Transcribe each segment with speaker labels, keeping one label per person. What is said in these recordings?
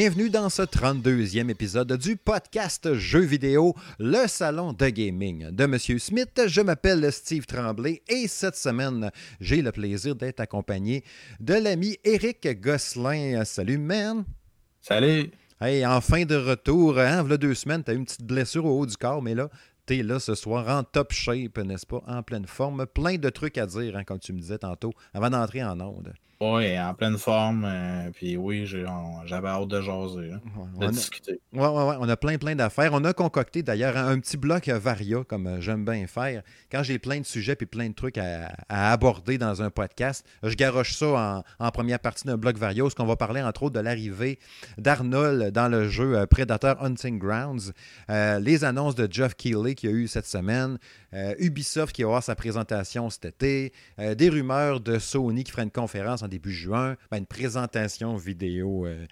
Speaker 1: Bienvenue dans ce 32e épisode du podcast Jeux vidéo, le salon de gaming de Monsieur Smith. Je m'appelle Steve Tremblay et cette semaine, j'ai le plaisir d'être accompagné de l'ami Eric Gosselin. Salut, man!
Speaker 2: Salut!
Speaker 1: Hey, en fin de retour, hein, voilà deux semaines, tu as eu une petite blessure au haut du corps, mais là, t'es là ce soir en top shape, n'est-ce pas? En pleine forme. Plein de trucs à dire, hein, comme tu me disais tantôt, avant d'entrer en onde.
Speaker 2: Oui, en pleine forme. Euh, puis oui, j'avais hâte de jaser, hein, de discuter.
Speaker 1: Oui, oui, oui. On a plein, plein d'affaires. On a concocté d'ailleurs un, petit bloc Varia, comme euh, j'aime bien faire. Quand j'ai plein de sujets et plein de trucs à, aborder dans un podcast, je garoche ça en, première partie d'un bloc Varia, où on va parler entre autres de l'arrivée d'Arnold dans le jeu euh, Predator Hunting Grounds, les annonces de Jeff Keighley qu'il y a eu cette semaine, Ubisoft qui va avoir sa présentation cet été, des rumeurs de Sony qui fera une conférence en début juin, ben, une présentation vidéo euh,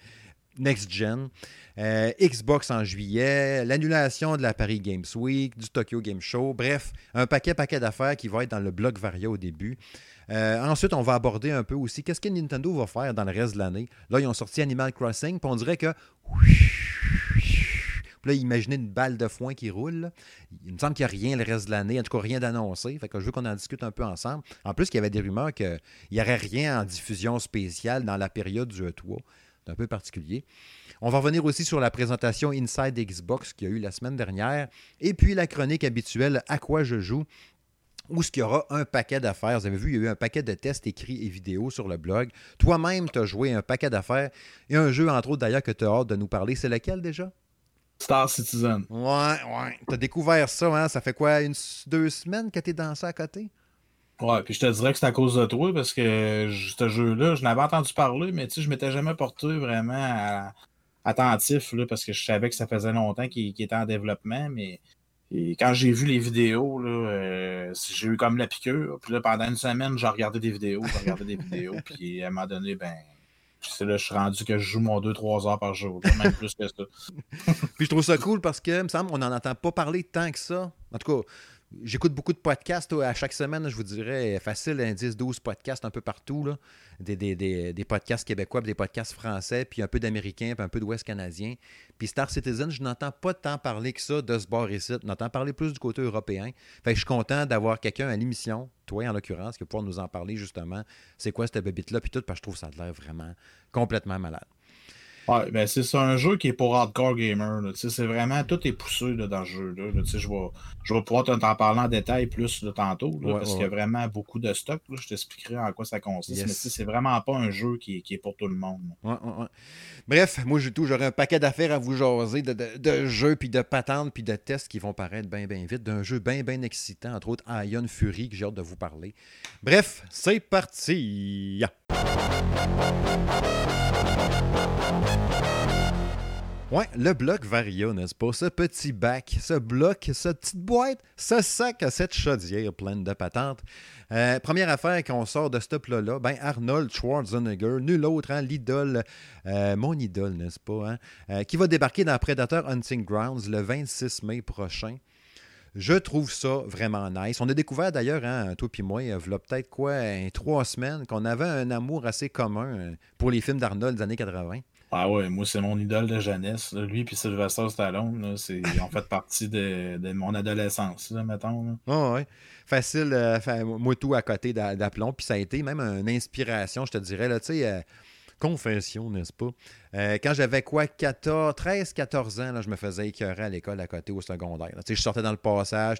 Speaker 1: next-gen. Euh, Xbox en juillet, l'annulation de la Paris Games Week, du Tokyo Game Show, bref, un paquet, paquet d'affaires qui va être dans le bloc Varia au début. Euh, ensuite, on va aborder un peu aussi qu'est-ce que Nintendo va faire dans le reste de l'année. Là, ils ont sorti Animal Crossing, puis on dirait que là, imaginez une balle de foin qui roule. Il me semble qu'il n'y a rien le reste de l'année, en tout cas rien d'annoncé. Que je veux qu'on en discute un peu ensemble. En plus, il y avait des rumeurs qu'il n'y aurait rien en diffusion spéciale dans la période du E3. C'est un peu particulier. On va revenir aussi sur la présentation Inside Xbox qu'il y a eu la semaine dernière. Et puis la chronique habituelle À quoi je joue? Où ce qu'il y aura un paquet d'affaires? Vous avez vu, il y a eu un paquet de tests écrits et vidéos sur le blog. Toi-même, tu as joué un paquet d'affaires. Et un jeu, entre autres, d'ailleurs, que tu as hâte de nous parler. C'est lequel déjà?
Speaker 2: Star Citizen.
Speaker 1: Ouais, ouais. T'as découvert ça, hein? Ça fait quoi, une, deux semaines que t'es dans ça à côté?
Speaker 2: Ouais, puis je te dirais que c'est à cause de toi, parce que ce jeu-là, je n'avais entendu parler, mais tu sais, je m'étais jamais porté vraiment attentif, là, parce que je savais que ça faisait longtemps qu'il était en développement, mais quand j'ai vu les vidéos, là, euh, j'ai eu comme la piqûre. Puis là, pendant une semaine, j'ai regardé des vidéos, j'ai regardé des vidéos, puis à un moment donné, ben, c'est là, je suis rendu que je joue mon 2-3 heures par jour, même plus que ça.
Speaker 1: Puis je trouve ça cool parce que, il me semble, on n'en entend pas parler tant que ça. En tout cas, J'écoute beaucoup de podcasts à chaque semaine, je vous dirais facile, 10-12 podcasts un peu partout. Des, des, podcasts québécois, des podcasts français, puis un peu d'américains, puis un peu d'ouest canadien. Puis Star Citizen, je n'entends pas tant parler que ça de ce bar ici. N'entends parler plus du côté européen. Fait que je suis content d'avoir quelqu'un à l'émission, toi en l'occurrence, qui va pouvoir nous en parler justement. C'est quoi cette bébite-là, puis tout, parce que je trouve ça a l'air vraiment complètement malade.
Speaker 2: Ouais, ben c'est un jeu qui est pour hardcore gamer. C'est vraiment, tout est poussé là, dans le jeu. Là. Je vais, je vais pouvoir t'en parler en détail plus de tantôt, parce qu'il y a vraiment beaucoup de stock. Je t'expliquerai en quoi ça consiste. Mais c'est vraiment pas un jeu qui, qui, est pour tout le monde.
Speaker 1: Bref, moi j'ai tout, j'aurai un paquet d'affaires à vous jaser, de, de, de jeux, puis de patentes, puis de tests qui vont paraître bien, bien vite, d'un jeu bien, bien excitant, entre autres Ion Fury, que j'ai hâte de vous parler. Bref, c'est parti! Ouais, le bloc Varia, n'est-ce pas? Ce petit bac, ce bloc, cette petite boîte, ce sac à cette chaudière pleine de patentes. Euh, première affaire qu'on sort de ce plat-là, ben Arnold Schwarzenegger, nul autre, hein, l'idole, euh, mon idole, n'est-ce pas? Hein, euh, qui va débarquer dans Predator Hunting Grounds le 26 mai prochain. Je trouve ça vraiment nice. On a découvert d'ailleurs, hein, toi et moi, il y a peut-être quoi, trois semaines, qu'on avait un amour assez commun pour les films d'Arnold des années 80.
Speaker 2: Ah ouais, moi, c'est mon idole de jeunesse. Lui et Sylvester Stallone, là, ils ont fait partie de, mon adolescence, là, mettons.
Speaker 1: Ah ouais. Facile, euh, moi tout à côté d'aplomb. Puis ça a été même une inspiration, je te dirais. Là, tu sais, euh, confession, n'est-ce pas? Euh, quand j'avais quoi, 14, 13, 14 ans, là, je me faisais écœurer à l'école à côté au secondaire. Tu sais, je sortais dans le passage,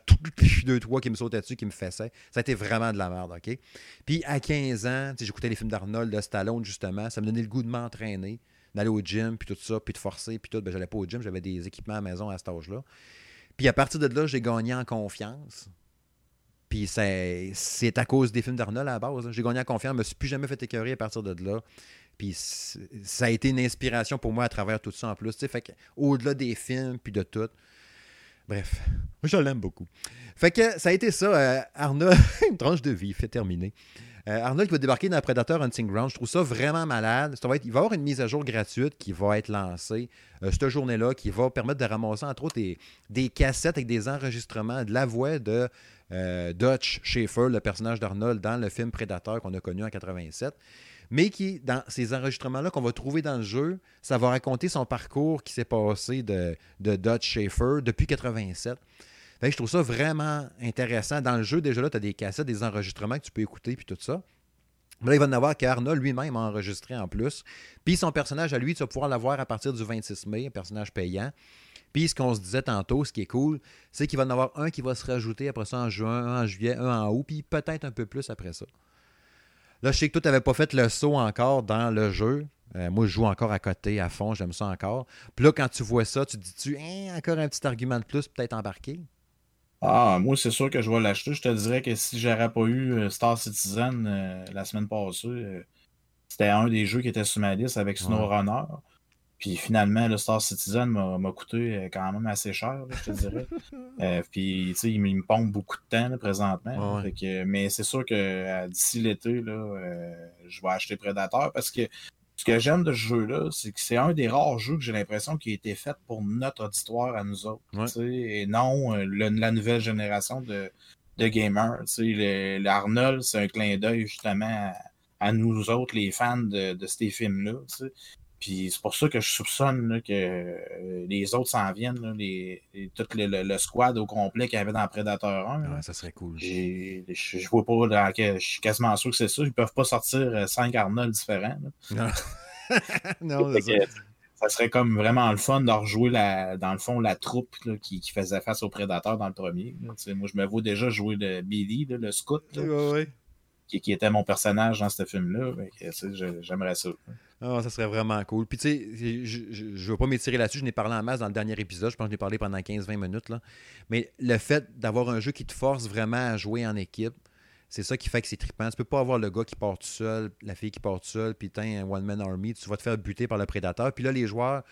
Speaker 1: deux, trois qui me sautaient dessus, qui me fessaient. Ça a été vraiment de la merde, OK? Puis à 15 ans, j'écoutais les films d'Arnold, de Stallone, justement. Ça me donnait le goût de m'entraîner d'aller au gym, puis tout ça, puis de forcer, puis tout. Ben, j'allais pas au gym, j'avais des équipements à la maison à cet âge-là. Puis à partir de là, j'ai gagné en confiance. Puis c'est à cause des films d'Arnold à la base. Hein. J'ai gagné en confiance, je me suis plus jamais fait écœurer à partir de là. Puis ça a été une inspiration pour moi à travers tout ça en plus. Fait au-delà des films, puis de tout. Bref, je l'aime beaucoup. Fait que ça a été ça. Euh, une tranche de vie, fait terminer. Euh, Arnold qui va débarquer dans Predator Hunting Ground. Je trouve ça vraiment malade. Ça va il va y avoir une mise à jour gratuite qui va être lancée euh, cette journée-là, qui va permettre de ramasser, entre autres, des, des cassettes avec des enregistrements de la voix de euh, Dutch Schaefer, le personnage d'Arnold dans le film Predator qu'on a connu en 87 mais qui, dans ces enregistrements-là qu'on va trouver dans le jeu, ça va raconter son parcours qui s'est passé de, de Dutch Schaefer depuis 87. Je trouve ça vraiment intéressant. Dans le jeu, déjà là, tu as des cassettes, des enregistrements que tu peux écouter, puis tout ça. Mais là, il va en avoir qu'Arnold lui-même enregistré en plus. Puis son personnage à lui, tu vas pouvoir l'avoir à partir du 26 mai, un personnage payant. Puis ce qu'on se disait tantôt, ce qui est cool, c'est qu'il va en avoir un qui va se rajouter après ça en juin, un en juillet, un en août, puis peut-être un peu plus après ça. Là, je sais que toi, tu n'avais pas fait le saut encore dans le jeu. Euh, moi, je joue encore à côté, à fond, j'aime ça encore. Puis là, quand tu vois ça, tu te dis-tu, hein, encore un petit argument de plus, peut-être embarqué?
Speaker 2: Ah, moi, c'est sûr que je vais l'acheter. Je te dirais que si j'aurais pas eu euh, Star Citizen euh, la semaine passée, c'était un des jeux qui était sur ma liste avec SnowRunner. Puis finalement, le Star Citizen m'a coûté euh, quand même assez cher, je te dirais. Euh, puis, tu sais, il, me pompe beaucoup de temps présentement. mais c'est sûr que euh, d'ici l'été, je vais acheter Predator parce que ce que j'aime de ce jeu-là, c'est que c'est un des rares jeux que j'ai l'impression qui a été fait pour notre auditoire à nous autres. Et non la nouvelle génération de, de gamers. L'Arnold, c'est un clin d'œil justement à, nous autres, les fans de, de ces films-là. Puis c'est pour ça que je soupçonne que euh, les autres s'en viennent, les, tout le, squad au complet qu'il y avait dans Predator 1.
Speaker 1: ça serait cool.
Speaker 2: Je, je vois pas dans je suis quasiment sûr que c'est ça. Ils peuvent pas sortir 5 euh, Arnold différents.
Speaker 1: Non, non
Speaker 2: ça. ça. serait comme vraiment le fun de rejouer la, dans le fond la troupe qui, faisait face au Predator dans le premier. Moi, je me vois déjà jouer le Billy, le scout. Qui, qui, était mon personnage dans ce film-là. J'aimerais ça.
Speaker 1: Ah, ça serait vraiment cool. Puis, tu sais, je ne veux pas m'étirer là-dessus. Je n'ai parlé en masse dans le dernier épisode. Je pense que ai parlé pendant 15-20 minutes. Là. Mais le fait d'avoir un jeu qui te force vraiment à jouer en équipe, c'est ça qui fait que c'est trippant. Tu peux pas avoir le gars qui part tout seul, la fille qui part tout seul, puis t'as un one-man army. Tu vas te faire buter par le prédateur. Puis là, les joueurs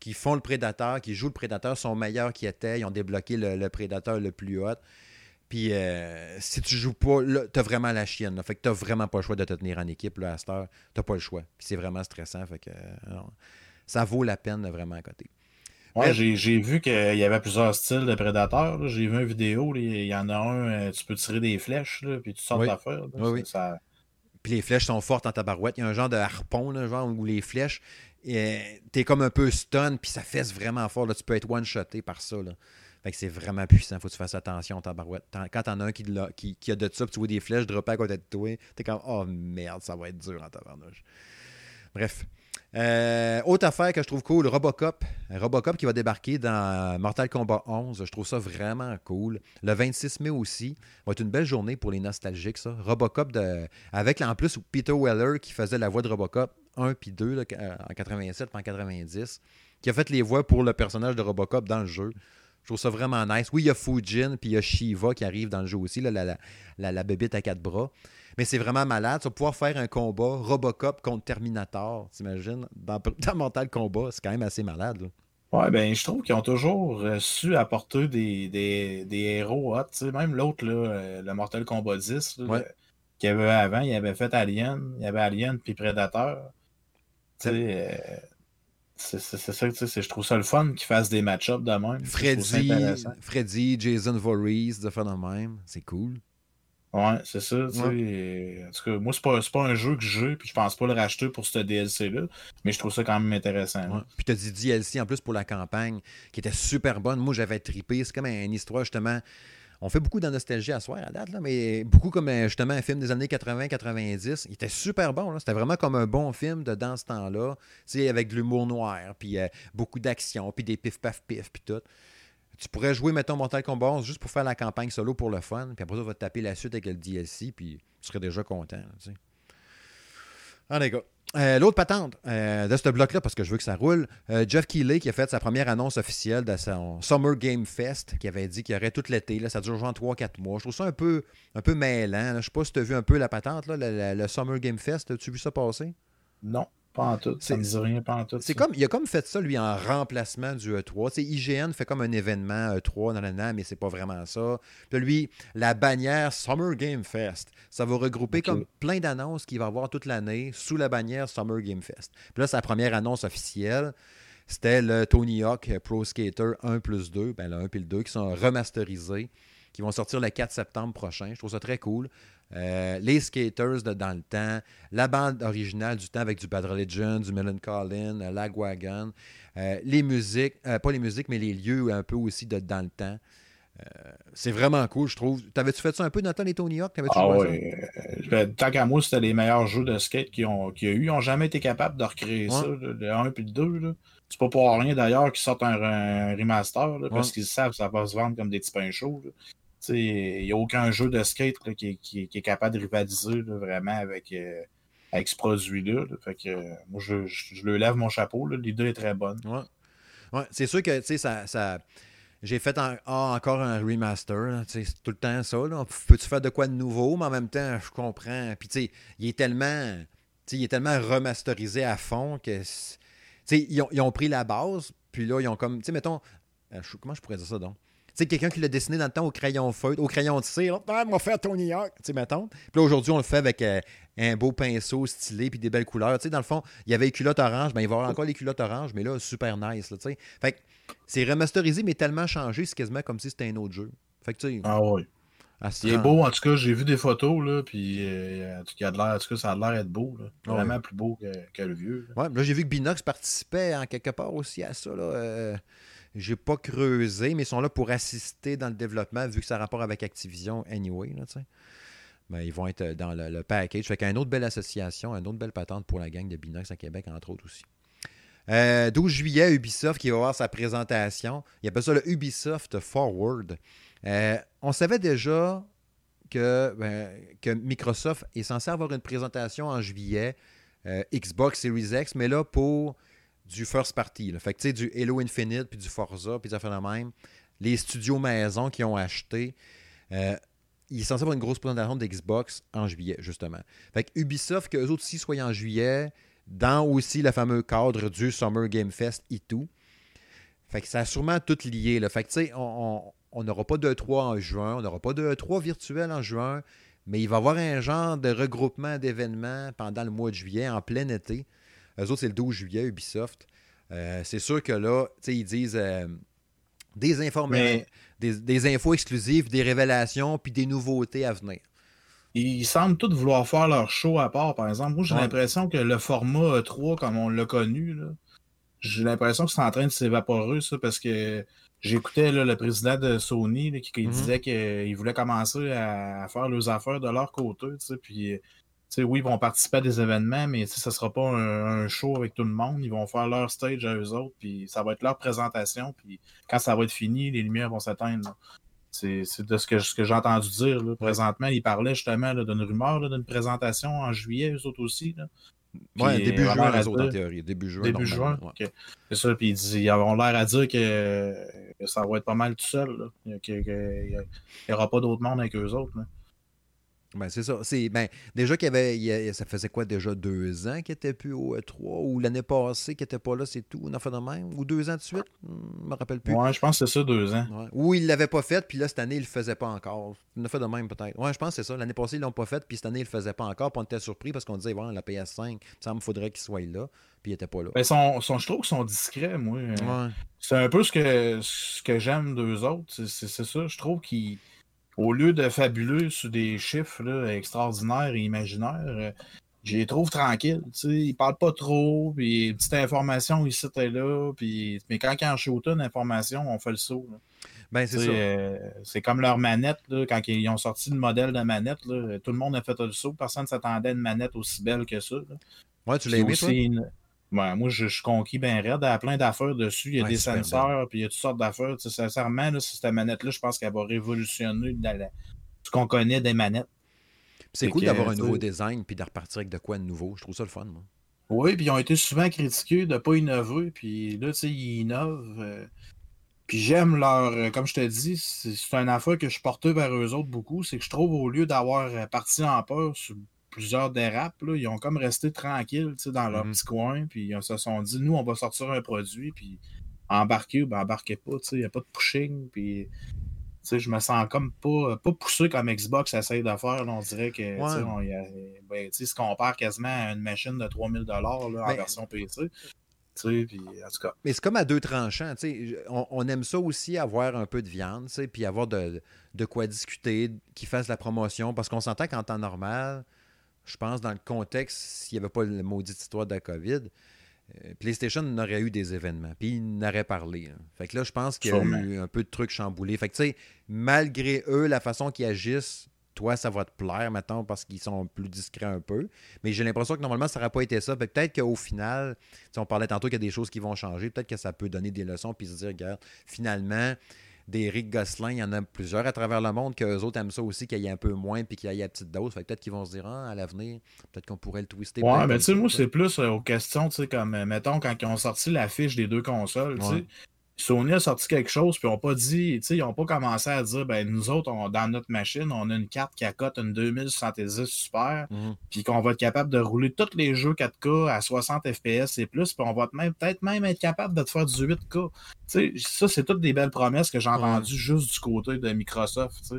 Speaker 1: qui font le prédateur, qui jouent le prédateur, sont meilleurs qu'ils étaient. Ils ont débloqué le, le prédateur le plus haut. Puis euh, si tu joues pas, tu as vraiment la chienne. Fait que tu vraiment pas le choix de te tenir en équipe là, à cette heure. Tu pas le choix. Puis c'est vraiment stressant. Fait que euh, ça vaut la peine vraiment à côté.
Speaker 2: Ouais, j'ai vu qu'il y avait plusieurs styles de prédateurs. J'ai vu une vidéo. Il y en a un, euh, tu peux tirer des flèches, là, puis tu sors
Speaker 1: oui.
Speaker 2: d'affaires.
Speaker 1: Oui, Ça... Puis les flèches sont fortes en tabarouette. Il y a un genre de harpon, là, genre où les flèches, t'es comme un peu stun, puis ça fesse vraiment fort. Là. Tu peux être one-shoté par ça. Là. Fait que c'est vraiment puissant. Faut que tu fasses attention, tabarouette. Quand t'en as un qui, qui, qui, a de ça, puis tu vois des flèches dropper à côté de toi, t'es comme, oh merde, ça va être dur en tabarnouche. Bref. Euh, autre affaire que je trouve cool, Robocop. Robocop qui va débarquer dans Mortal Kombat 11. Je trouve ça vraiment cool. Le 26 mai aussi. va être une belle journée pour les nostalgiques, ça. Robocop de, avec en plus Peter Weller qui faisait la voix de Robocop 1 puis 2 en 87 puis en 90. Qui a fait les voix pour le personnage de Robocop dans le jeu. Je trouve ça vraiment nice. Oui, il y a Fujin, puis il y a Shiva qui arrive dans le jeu aussi, la, la, la, bébite à quatre bras. Mais c'est vraiment malade. Tu vas pouvoir faire un combat Robocop contre Terminator, t'imagines? Dans, dans Mortal Kombat, c'est quand même assez malade. Là.
Speaker 2: Ouais, ben, je trouve qu'ils ont toujours euh, su apporter des, des, des héros hot. Même l'autre, euh, le Mortal Kombat 10, qu'il y avait avant, il avait fait Alien, il y avait Alien puis Predator. Tu sais, euh, c'est ça, je trouve ça le fun qu'ils fassent des match-ups de même.
Speaker 1: Freddy, Freddy, Jason Voorhees, de faire de même. C'est cool.
Speaker 2: Ouais, c'est ça. En tout cas, moi, c'est pas, pas un jeu que j'ai, puis je pense pas le racheter pour ce DLC-là, mais je trouve ça quand même intéressant.
Speaker 1: Puis tu as dit DLC en plus pour la campagne, qui était super bonne. Moi, j'avais trippé. C'est comme une histoire, justement on fait beaucoup de nostalgie à soir à date, là, mais beaucoup comme euh, justement un film des années 80-90. Il était super bon. C'était vraiment comme un bon film de dans ce temps-là. Avec de l'humour noir, puis euh, beaucoup d'action, puis des pif-paf-pif, puis tout. Tu pourrais jouer, mettons, Mortal Kombat 11 juste pour faire la campagne solo pour le fun, puis après tu vas te taper la suite avec le DLC, puis tu serais déjà content. Ah, les gars. Euh, l'autre patente euh, de ce bloc-là, parce que je veux que ça roule, euh, Jeff Keighley qui a fait sa première annonce officielle de son Summer Game Fest, qui avait dit qu'il y aurait tout l'été. Ça dure genre 3-4 mois. Je trouve ça un peu, un mêlant. Je sais pas si tu as vu un peu la patente, le, Summer Game Fest. As-tu vu ça passer?
Speaker 2: Non. Pas en tout. Ça me dit rien, pas en tout.
Speaker 1: C'est comme, il a comme fait ça, lui, en remplacement du E3. sais, IGN fait comme un événement E3 dans l'année, mais c'est pas vraiment ça. Puis lui, la bannière Summer Game Fest, ça va regrouper comme plein d'annonces qu'il va avoir toute l'année sous la bannière Summer Game Fest. Puis là, sa première annonce officielle, c'était le Tony Hawk Pro Skater 1 plus 2, ben le 1 et le 2, qui sont remasterisés, qui vont sortir le 4 septembre prochain. Je trouve ça très cool. Euh, les skaters de dans le temps, la bande originale du temps avec du Bad Religion, du Melon Collin, euh, Lagwagon, euh, les musiques, pas les musiques, mais les lieux un peu aussi de dans le temps. c'est vraiment cool, je trouve. T'avais-tu fait ça un peu, Nathan et Tony Hawk?
Speaker 2: Ah oui. tant qu'à moi, c'était les meilleurs jeux de skate qu'il y a eu. Ils n'ont jamais été capables de recréer ça, le 1 et le 2. C'est pas pour rien d'ailleurs qu'ils sortent un, remaster, parce qu'ils savent que ça va se vendre comme des petits pains chauds. Il n'y a aucun jeu de skate qui, est capable de rivaliser vraiment avec, euh, avec ce produit-là. Que moi, je, je, le lève mon chapeau. L'idée est très bonne.
Speaker 1: Ouais. c'est sûr que ça, ça... j'ai fait ah, encore un remaster. C'est tout le temps ça. Peux-tu faire de quoi de nouveau, mais en même temps, je comprends. Puis, il est tellement. il est tellement remasterisé à fond que. Ils ont, ils ont pris la base, puis là, ils ont comme. Tu mettons. Euh, comment je pourrais dire ça donc? Sais, quelqu'un qui l'a dessiné dans le temps au crayon feutre, au crayon de cire, ah, m'a fait Tony Hawk, tu sais, mettons. Puis là, aujourd'hui, on le fait avec euh, un beau pinceau stylé puis des belles couleurs. Tu sais, dans le fond, il y avait les culottes oranges, ben, il va y avoir encore les culottes oranges, mais là, super nice, tu sais. Fait que c'est remasterisé, mais tellement changé, c'est quasiment comme si c'était un autre jeu. Fait que, tu sais.
Speaker 2: Ah oui. Il est beau, en tout cas, j'ai vu des photos, là, puis euh, en, tout cas, en tout cas, ça a l'air d'être beau, là. Ah Vraiment plus beau que, le vieux.
Speaker 1: Là. Ouais, là, j'ai vu que Binox participait en quelque part aussi à ça, là. Euh, j'ai pas creusé, mais ils sont là pour assister dans le développement, vu que ça a rapport avec Activision anyway. Là, ben, ils vont être dans le, package. Fait une autre belle association, une autre belle patente pour la gang de Binox à Québec, entre autres aussi. 12 euh, juillet, Ubisoft qui va avoir sa présentation. Il appelle ça le Ubisoft Forward. Euh, on savait déjà que, ben, que, Microsoft est censé avoir une présentation en juillet, euh, Xbox Series X, mais là, pour du first party. Fait que tu sais, du Halo Infinite, puis du Forza, puis ça fait de même. Les studios maison qui ont acheté. Euh, il est censé avoir une grosse présentation d'Xbox en juillet, justement. Fait que Ubisoft, qu'eux autres aussi soient en juillet, dans aussi le fameux cadre du Summer Game Fest et tout. Fait que ça a sûrement tout lié. Là. Fait que tu sais, on n'aura pas de 3 en juin, on n'aura pas de 3 virtuel en juin, mais il va y avoir un genre de regroupement d'événements pendant le mois de juillet, en plein été. Eux autres, c'est le 12 juillet, Ubisoft. Euh, c'est sûr que là, ils disent euh, des informations, des, infos exclusives, des révélations, puis des nouveautés à venir.
Speaker 2: Ils semblent tous vouloir faire leur show à part, par exemple. Moi, j'ai l'impression que le format 3, comme on l'a connu, j'ai l'impression que c'est en train de s'évaporer, ça, parce que j'écoutais le président de Sony qui, mm-hmm. disait qu'il voulait commencer à, faire leurs affaires de leur côté, puis oui, ils vont participer à des événements, mais ce ne sera pas un, show avec tout le monde. Ils vont faire leur stage à eux autres, puis ça va être leur présentation. Puis quand ça va être fini, les lumières vont s'éteindre. C'est de ce que, ce que j'ai entendu dire. Présentement, ils parlaient justement d'une rumeur d'une présentation en juillet, eux autres aussi.
Speaker 1: Oui, début juin, les autres, en théorie. Début juin.
Speaker 2: Début juin. C'est ça. Puis ils, ont l'air à dire que, ça va être pas mal tout seul. Qu'il n'y aura pas d'autre monde avec eux autres.
Speaker 1: Ben, c'est ça. C'est, ben, déjà qu'il y avait. ça faisait quoi déjà deux ans qu'il n'était plus au E3 ou l'année passée qu'il n'était pas là, c'est tout. On a fait de même. Ou deux ans de suite? Je me rappelle plus.
Speaker 2: Ouais, je pense que c'est ça, deux ans.
Speaker 1: Ou il ne l'avait pas fait, puis là, cette année, il ne le faisait pas encore. On a fait de même peut-être. Ouais, je pense que c'est ça. L'année passée, ils ne l'ont pas fait, puis cette année, il ne le faisait pas encore. Puis on était surpris parce qu'on disait, voilà, la PS5, ça me faudrait qu'il soit là. Puis il n'était pas là.
Speaker 2: Ben, son, son, je trouve qu'ils sont discrets, moi. Ouais. C'est un peu ce que, ce que j'aime d'eux autres. C'est, c'est ça. Je trouve qu'ils au lieu de fabuleux sur des chiffres extraordinaires et imaginaires, euh, je les trouve tranquilles. Ils ne parlent pas trop, puis une petite information ici et là. Puis... Mais quand ils en shootent une information, on fait le saut.
Speaker 1: Ben, c'est
Speaker 2: euh, c'est comme leur manette, là, quand ils ont sorti le modèle de manette, tout le monde a fait le saut. Personne ne s'attendait à une manette aussi belle que ça.
Speaker 1: Ouais, tu l'as aimé, toi?
Speaker 2: Moi, je, suis conquis bien raide. Il y a plein d'affaires dessus. Il y a des senseurs, puis il y a toutes sortes d'affaires. sincèrement, là, cette manette-là, je pense qu'elle va révolutionner ce qu'on connaît des manettes.
Speaker 1: C'est cool d'avoir un nouveau design puis de repartir avec de quoi de nouveau. Je trouve ça le fun, moi.
Speaker 2: Oui, puis ils ont été souvent critiqués de ne pas innover. Puis là, tu sais, ils innovent. Euh, puis j'aime leur. Euh, comme je te dis, c'est une affaire que je portais vers eux autres beaucoup. C'est que je trouve, au lieu d'avoir euh, parti en peur sur plusieurs dérapes, ils ont comme resté tranquilles dans leur mmh petit coin, puis ils se sont dit, nous, on va sortir un produit, puis embarquer ou ben embarquez pas, il n'y a pas de pushing, puis je me sens comme pas, pas poussé comme Xbox essaye de faire. on dirait que on, ben, se compare quasiment à une machine de 3000 en ben, version PC. Puis, en tout cas.
Speaker 1: Mais c'est comme à deux tranchants. On, on, aime ça aussi, avoir un peu de viande, puis avoir de, de, quoi discuter, qui fasse la promotion. Parce qu'on s'entend qu'en temps normal, je pense, dans le contexte, s'il n'y avait pas le maudite histoire de la COVID, euh, PlayStation n'aurait eu des événements, puis il n'aurait parlé. Hein. Fait que là, je pense qu'il y a eu un peu de trucs chamboulés. Fait que, tu sais, malgré eux, la façon qu'ils agissent, toi, ça va te plaire, maintenant parce qu'ils sont plus discrets un peu. Mais j'ai l'impression que normalement, ça n'aurait pas été ça. Peut-être qu'au final, on parlait tantôt qu'il y a des choses qui vont changer. Peut-être que ça peut donner des leçons puis se dire, regarde, finalement, des Rick Gosselin, il y en a plusieurs à travers le monde, qu'eux autres aiment ça aussi, qu'il y ait un peu moins puis qu'il y ait à petite dose. Fait peut-être qu'ils vont se dire, ah, à l'avenir, peut-être qu'on pourrait le twister.
Speaker 2: Ouais, mais tu sais, moi, c'est plus euh, aux questions, tu sais, comme, euh, mettons, quand ils ont sorti l'affiche des deux consoles, tu sais, Sony a sorti quelque chose, puis ils n'ont pas dit, tu sais, ils n'ont pas commencé à dire, ben nous autres, dans notre machine, on a une carte qui accote une 2070 Super, mhm. puis qu'on va être capable de rouler tous les jeux 4K à 60 FPS et plus, puis on va peut-être même être capable de te faire du 8K. Tu sais, ça, c'est toutes des belles promesses que j'ai entendues juste du côté de Microsoft.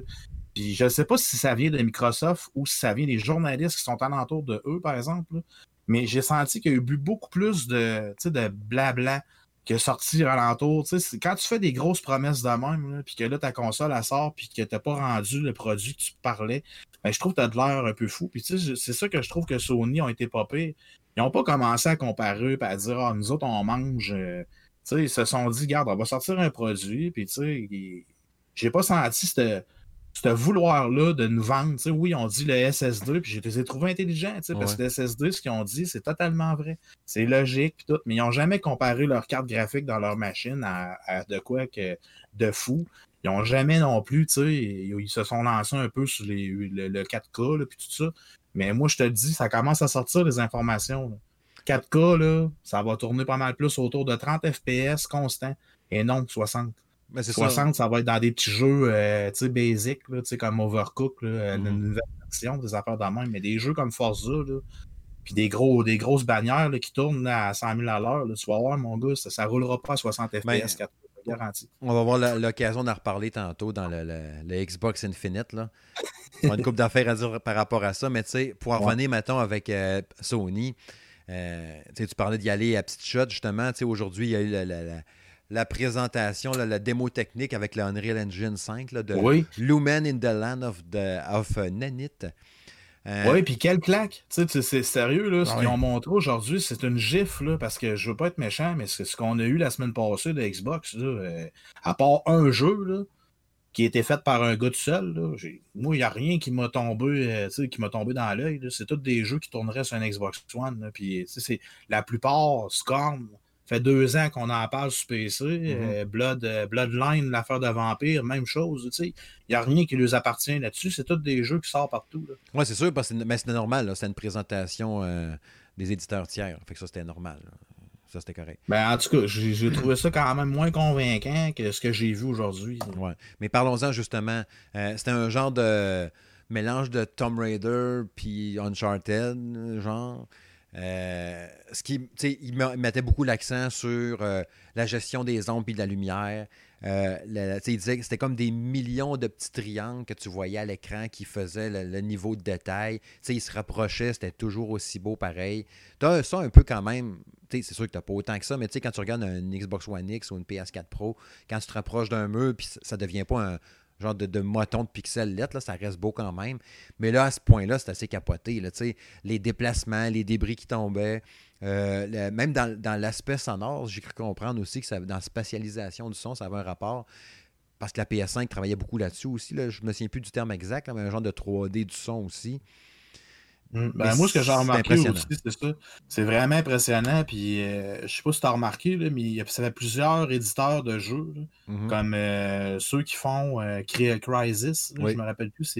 Speaker 2: Puis je ne sais pas si ça vient de Microsoft ou si ça vient des journalistes qui sont alentour de eux, par exemple, mais j'ai senti qu'il y a eu beaucoup plus de, de blabla qui est sorti alentour. Quand tu fais des grosses promesses de même, puis que là, ta console, elle sort, puis que tu n'as pas rendu le produit que tu parlais, ben, je trouve que tu as de l'air un peu fou. Puis c'est ça que je trouve que Sony ont été popés. Ils n'ont pas commencé à comparer et à dire, ah, nous autres, on mange. Euh, ils se sont dit, regarde, on va sortir un produit, puis tu sais, j'ai pas senti cette ce vouloir-là de nous vendre, oui, on dit le SSD, puis je les ai trouvés intelligents, parce que le SSD, ce qu'ils ont dit, c'est totalement vrai. C'est logique, puis tout, mais ils n'ont jamais comparé leur carte graphique dans leur machine à, de quoi que de fou. Ils n'ont jamais non plus, tu sais, ils, se sont lancés un peu sur les, le, 4K, puis tout ça. Mais moi, je te dis, ça commence à sortir les informations. 4K, là, ça va tourner pas mal plus autour de 30 FPS constant, et non 60. 60, ça. va être dans des petits jeux euh, basiques, comme Overcook, là, mm-hmm. une nouvelle version, des affaires de même, mais des jeux comme Forza, là, puis des, gros, des grosses bannières qui tournent à 100 000 à l'heure, tu vas voir, mon gars, ça ne roulera pas à 60 FPS, garanti.
Speaker 1: On va avoir l'occasion d'en reparler tantôt dans le, Xbox Infinite. Là. On a une couple d'affaires à dire par rapport à ça, mais tu sais, pour en revenir, maintenant avec euh, Sony, euh, tu parlais d'y aller à petite shot, justement, aujourd'hui, il y a eu la la présentation, la démo technique avec le Unreal Engine 5 de Lumen in the Land of, the, of euh, Nanit.
Speaker 2: Euh, oui, puis quelle claque! C'est sérieux, là, ce ah qu'ils ont montré aujourd'hui, c'est une gifle, parce que je veux pas être méchant, mais c'est ce qu'on a eu la semaine passée de Xbox, euh, à part un jeu qui a été fait par un gars tout seul. moi, il n'y a rien qui m'a tombé, qui m'a tombé dans l'œil. C'est tous des jeux qui tourneraient sur un Xbox One. Puis la plupart, Scorn, fait deux ans qu'on en parle sur PC. Mm-hmm. Euh, Blood, euh, Bloodline, l'affaire de vampire, même chose. Il n'y a rien qui lui appartient là-dessus. C'est tous des jeux qui sortent partout.
Speaker 1: Oui, c'est sûr, parce que mais c'est normal. C'est une présentation euh, des éditeurs tiers. Fait que ça, c'était normal. Ça, c'était correct.
Speaker 2: Ben, en tout cas, j'ai trouvé ça quand même moins convaincant que ce que j'ai vu aujourd'hui.
Speaker 1: Ouais. Mais parlons-en justement. c'était un genre de mélange de Tomb Raider puis Uncharted, genre. Euh, ce qui, il mettait beaucoup l'accent sur euh, la gestion des ombres et de la lumière. Euh, il disait que c'était comme des millions de petits triangles que tu voyais à l'écran qui faisaient le, niveau de détail. il se rapprochait, c'était toujours aussi beau pareil. Tu as ça un peu quand même. C'est sûr que tu n'as pas autant que ça, mais quand tu regardes un Xbox One X ou une PS4 Pro, quand tu te rapproches d'un mur, puis ça ne devient pas un, genre de, de moton de pixels lettres, là, ça reste beau quand même. Mais là, à ce point-là, c'est assez capoté. Là, les déplacements, les débris qui tombaient. Euh, même dans, l'aspect sonore, j'ai cru comprendre aussi que ça, dans la spatialisation du son, ça avait un rapport. Parce que la PS5 travaillait beaucoup là-dessus aussi. Là, je ne me souviens plus du terme exact, mais un genre de 3D du son aussi.
Speaker 2: Mmh. Ben, moi, ce que j'ai remarqué aussi, c'est ça. C'est vraiment impressionnant. Puis, euh, je sais pas si tu as remarqué, là, mais ça fait plusieurs éditeurs de jeux, mmh comme euh, ceux qui font euh, Crisis. Je Je me rappelle plus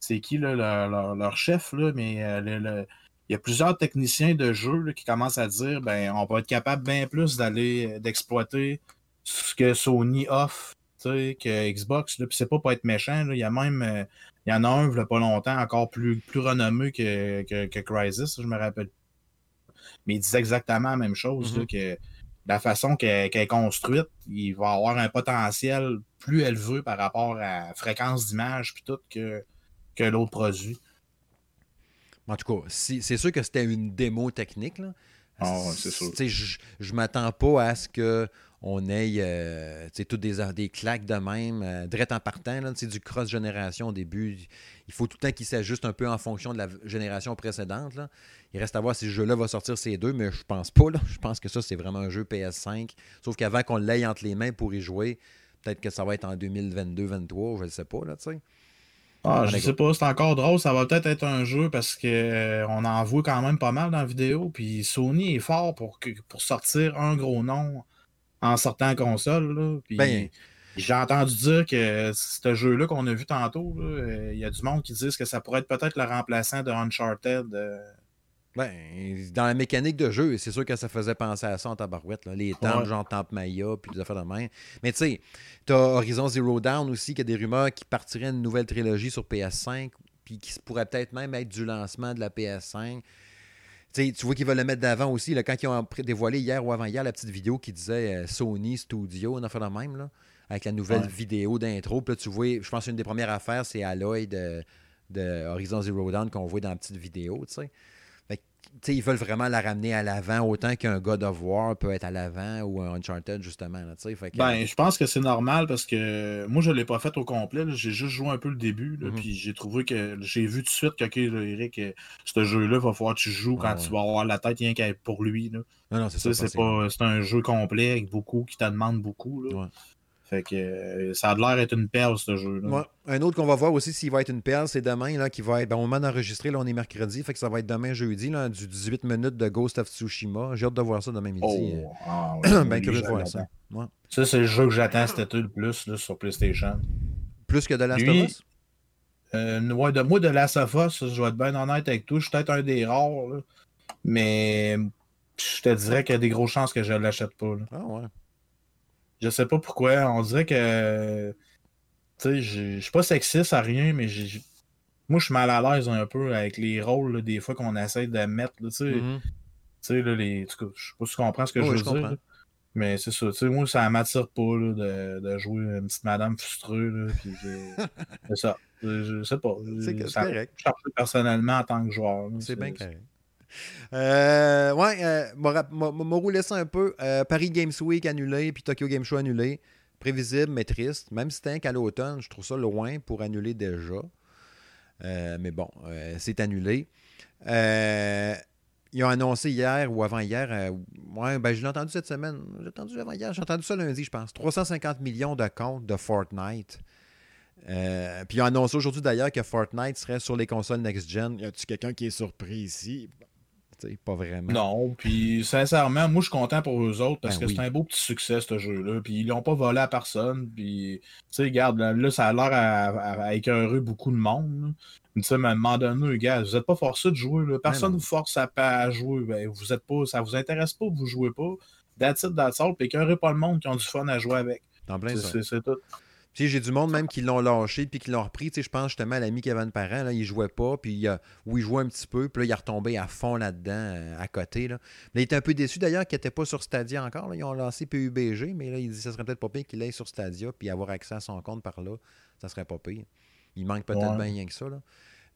Speaker 2: c'est qui là, leur, chef, là, mais il y a plusieurs techniciens de jeux qui commencent à dire ben, on va être capable bien plus d'aller d'exploiter ce que Sony offre que Xbox. Puis c'est pas pour être méchant. Il y a même. Euh, il y en a un, il y a pas longtemps, encore plus, plus renommé que, que, que Crysis, je me rappelle. Mais il disait exactement la même chose, mm-hmm. que la façon qu'elle est construite, il va avoir un potentiel plus élevé par rapport à la fréquence d'image puis tout que, que l'autre produit.
Speaker 1: En tout cas, c'est sûr que c'était une démo technique. Là.
Speaker 2: Ah, c'est sûr.
Speaker 1: Je, je m'attends pas à ce que on ait euh, toutes des, des claques de même, euh, direct en partant. C'est du cross-génération au début. Il faut tout le temps qu'il s'ajuste un peu en fonction de la génération précédente. Là. Il reste à voir si ce jeu-là va sortir ces deux, mais je pense pas. Là. Je pense que ça, c'est vraiment un jeu PS5. Sauf qu'avant qu'on l'aille entre les mains pour y jouer, peut-être que ça va être en 2022-2023, je ne sais pas. Là.
Speaker 2: Ah, je sais pas, c'est encore drôle. Ça va peut-être être un jeu parce qu'on euh, en voit quand même pas mal dans la vidéo. Puis Sony est fort pour, pour sortir un gros nom en sortant en console. Ben, j'ai entendu dire que ce jeu-là qu'on a vu tantôt, euh, il y a du monde qui disent que ça pourrait être peut-être le remplaçant de Uncharted. Euh.
Speaker 1: Ben, dans la mécanique de jeu, c'est sûr que ça faisait penser à ça en tabarouette. Là. Les temples, genre Temple Maya, puis des affaires de main. Mais tu sais, t'as Horizon Zero Dawn aussi, qui a des rumeurs qui partiraient une nouvelle trilogie sur PS5, puis qui pourrait peut-être même être du lancement de la PS5 tu vois qu'ils veulent le mettre d'avant aussi. Là, quand ils ont dévoilé hier ou avant-hier la petite vidéo qui disait euh, Sony Studio, on a fait la même, là, avec la nouvelle vidéo d'intro. Puis tu vois, je pense qu'une des premières affaires, c'est Aloy de, de Horizon Zero Dawn qu'on voit dans la petite vidéo. Ils veulent vraiment la ramener à l'avant autant qu'un God of War peut être à l'avant ou un Uncharted, justement.
Speaker 2: Ben, je pense que c'est normal parce que moi, je ne l'ai pas fait au complet. J'ai juste joué un peu le début. Mhm. Puis j'ai trouvé que j'ai vu tout de suite que, Eric, euh, ce jeu-là, va falloir que tu joues quand tu vas avoir la tête rien qu'à pour lui.
Speaker 1: Non, non, c'est ça.
Speaker 2: C'est un jeu complet avec beaucoup qui te demande beaucoup. Là. Fait que euh, ça a l'air d'être une perle, ce jeu-là.
Speaker 1: Un autre qu'on va voir aussi s'il va être une perle, c'est demain, là, qui va être. Ben, au moment d'enregistrer, là, on est mercredi, fait que ça va être demain jeudi, là, du 18 minutes de Ghost of Tsushima. J'ai hâte de voir ça demain midi. Oh, ah, ben curieux de voir ça.
Speaker 2: Ça, c'est le jeu que j'attends cet été le plus là, sur PlayStation.
Speaker 1: Plus que de Last of Us?
Speaker 2: Euh, de, moi, de Last of Us, je vais être bien honnête avec toi, je suis peut-être un des rares, mais je te dirais qu'il y a des grosses chances que je ne l'achète pas.
Speaker 1: Ah ouais.
Speaker 2: Je sais pas pourquoi. On dirait que. Tu sais, je suis pas sexiste à rien, mais moi, je suis mal à l'aise un peu avec les rôles, des fois, qu'on essaie de mettre. Tu sais, mm-hmm. là, les. je sais pas si tu comprends ce que je veux dire. Mais c'est ça, tu sais, moi, ça m'attire pas de, de, jouer une petite madame frustrée. c'est ça. Je, sais pas. C'est correct. Je personnellement en tant que joueur.
Speaker 1: C'est bien correct. Euh, ouais, euh, m'a roulé ça un peu. Euh, Paris Games Week annulé, puis Tokyo Game Show annulé. Prévisible, mais triste. Même si c'était qu'à l'automne, je trouve ça loin pour annuler déjà. Euh, mais bon, c'est annulé. ils ont annoncé hier ou avant-hier, ouais, ben, je l'ai entendu cette semaine. J'ai entendu avant-hier, j'ai entendu ça lundi, je pense. 350 millions de comptes de Fortnite. puis ils ont annoncé aujourd'hui d'ailleurs que Fortnite serait sur les consoles next-gen. Y a-tu quelqu'un qui est surpris ici? Pas vraiment.
Speaker 2: Non, puis sincèrement, moi je suis content pour eux autres parce ben que c'est un beau petit succès ce jeu-là. Puis ils l'ont pas volé à personne. Puis, tu sais, regarde, là, ça a l'air à, écœurer beaucoup de monde. Tu sais, à un moment donné, gars, vous n'êtes pas forcé de jouer. Là. Personne ne vous force à, à jouer. Ben, vous êtes pas, ça vous intéresse pas, vous jouez pas. That's it, that's all. Puis écœurez pas le monde qui ont du fun à jouer avec. C'est tout
Speaker 1: j'ai du monde même qui l'ont lâché puis qui l'ont repris. Je pense justement à l'ami Kevin Parent, là, il jouait pas, puis il, il jouait un petit peu, puis là, il est retombé à fond là-dedans, euh, à côté. Là. Mais il était un peu déçu d'ailleurs qu'il n'était pas sur Stadia encore. Ils ont lancé PUBG, mais là, il dit que ça serait peut-être pas pire qu'il aille sur Stadia, puis avoir accès à son compte par là, ça serait pas pire. Il manque peut-être bien rien que ça. Là.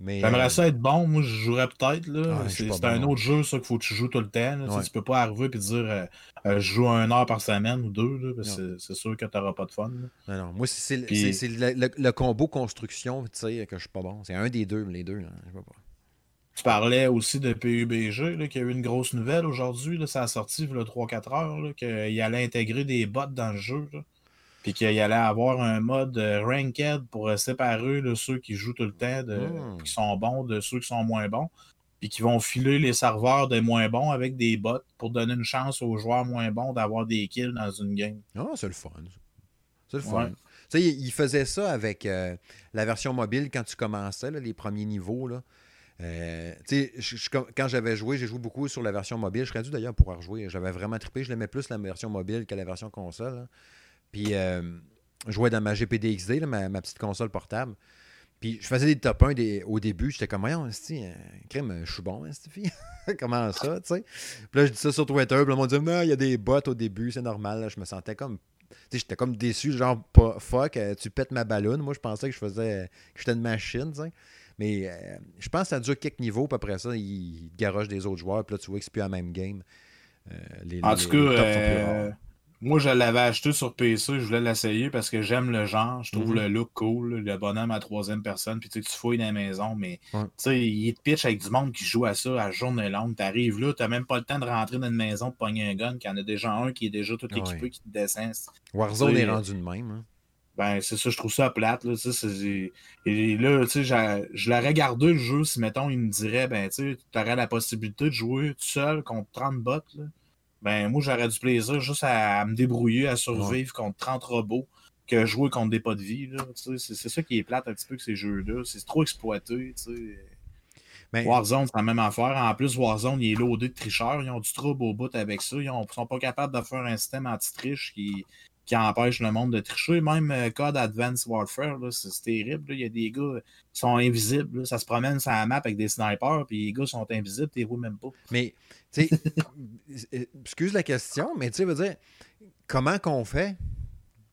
Speaker 2: J'aimerais euh, ça être bon, moi je jouerais peut-être. là. C'est un autre jeu, ça, qu'il faut que tu joues tout le temps. Tu, ne peux pas arriver et dire euh, euh, je joue un heure par semaine ou deux, c'est sûr que tu n'auras pas de fun.
Speaker 1: Non, non. Moi, c'est le, combo construction tu sais, que je suis pas bon. C'est un des deux, les deux.
Speaker 2: Tu parlais aussi de PUBG, qui a eu une grosse nouvelle aujourd'hui. Ça a sorti il y a 3-4 heures, qu'il allait intégrer des bots dans le jeu. Puis qu'il allait avoir un mode euh, ranked pour euh, séparer ceux qui jouent tout le temps, de, hmm. qui sont bons, de ceux qui sont moins bons. Puis qui vont filer les serveurs des moins bons avec des bots pour donner une chance aux joueurs moins bons d'avoir des kills dans une game.
Speaker 1: Ah, c'est le fun. C'est le fun. Tu sais, il faisait ça avec euh, la version mobile quand tu commençais, les premiers niveaux. Là. sais, quand j'avais joué, j'ai joué beaucoup sur la version mobile. Je serais dû d'ailleurs pouvoir jouer. J'avais vraiment trippé. Je l'aimais plus la version mobile que la version console. Puis, euh, je jouais dans ma GPDXD, ma, ma, petite console portable. Puis je faisais des top 1 des, au début. J'étais comme, voyons, euh, crème, je suis bon, hein, cette fille. Comment ça, tu sais? Puis là, je dis ça sur Twitter. Puis là, on dit, non, il y a des bots au début, c'est normal. je me sentais comme. Tu sais, j'étais comme déçu, genre, pas, fuck, euh, tu pètes ma ballonne. Moi, je pensais que je faisais. que j'étais une machine, tu sais. Mais euh, je pense que ça dure quelques niveaux, puis après ça, il garoche des autres joueurs. Puis là, tu vois que c'est plus la même game.
Speaker 2: les, en tout cas, moi, je l'avais acheté sur PC, je voulais l'essayer parce que j'aime le genre, je trouve mhm. le look cool, le bonhomme à troisième personne, puis tu fouilles dans la maison, mais tu sais, il te pitch avec du monde qui joue à ça à journée longue. Tu arrives là, tu n'as même pas le temps de rentrer dans une maison pour pogner un gun, qu'il y en a déjà un qui est déjà tout équipé, qui te descend.
Speaker 1: Warzone est rendu de même. Hein.
Speaker 2: Ben, c'est ça, je trouve ça plate. Là, et là, tu sais, je l'aurais gardé le jeu si, mettons, il me dirait, ben, tu aurais la possibilité de jouer tout seul contre 30 bots. Là ben moi j'aurais du plaisir juste à, me débrouiller, à survivre contre 30 robots que jouer contre des pas de vie. C'est ça qui est plate un petit peu que ces jeux-là. C'est trop exploité. Ben, Warzone, c'est la même affaire. En plus, Warzone, il est loadé de tricheurs. Ils ont du trouble au bout avec ça. Ils ne sont pas capables de faire un système anti-triche qui, qui empêche le monde de tricher. Même euh, Code Advanced Warfare, c'est terrible. Il y a des gars qui sont invisibles. Ça se promène sur la map avec des snipers, puis les gars sont invisibles, tu les vois même pas.
Speaker 1: Mais, tu sais, excuse la question, mais tu sais, veux dire, comment qu'on fait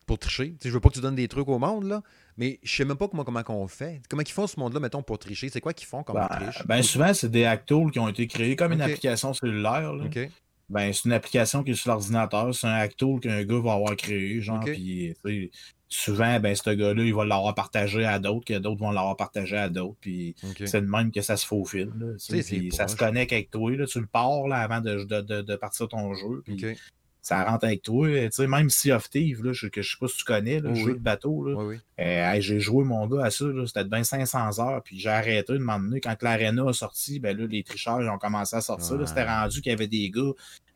Speaker 1: pour tricher? Je je veux pas que tu donnes des trucs au monde, là. Mais je sais même pas comment, comment qu'on fait. Comment ils font ce monde-là, mettons, pour tricher? C'est quoi qu'ils font comme
Speaker 2: ben,
Speaker 1: triche?
Speaker 2: Ben souvent, c'est des hack tools qui ont été créés comme une application cellulaire. Là. Ben, c'est une application qui est sur l'ordinateur. C'est un hack tool qu'un gars va avoir créé. Genre, puis souvent, ben, ce gars-là, il va l'avoir partagé à d'autres, que d'autres vont l'avoir partagé à d'autres. Puis c'est de même que ça se faufile. ça se connecte avec toi. Là, tu le pars là, avant de, de, de, partir ton jeu. Puis ça rentre avec toi. Tu sais, même si of Thieves, là, je, que je sais pas si tu connais, le jeu de bateau, là, euh, j'ai joué mon gars à ça, c'était de 500 heures, puis j'ai arrêté de m'emmener. Quand l'arena a sorti, ben là, les tricheurs ils ont commencé à sortir. C'était rendu qu'il y avait des gars,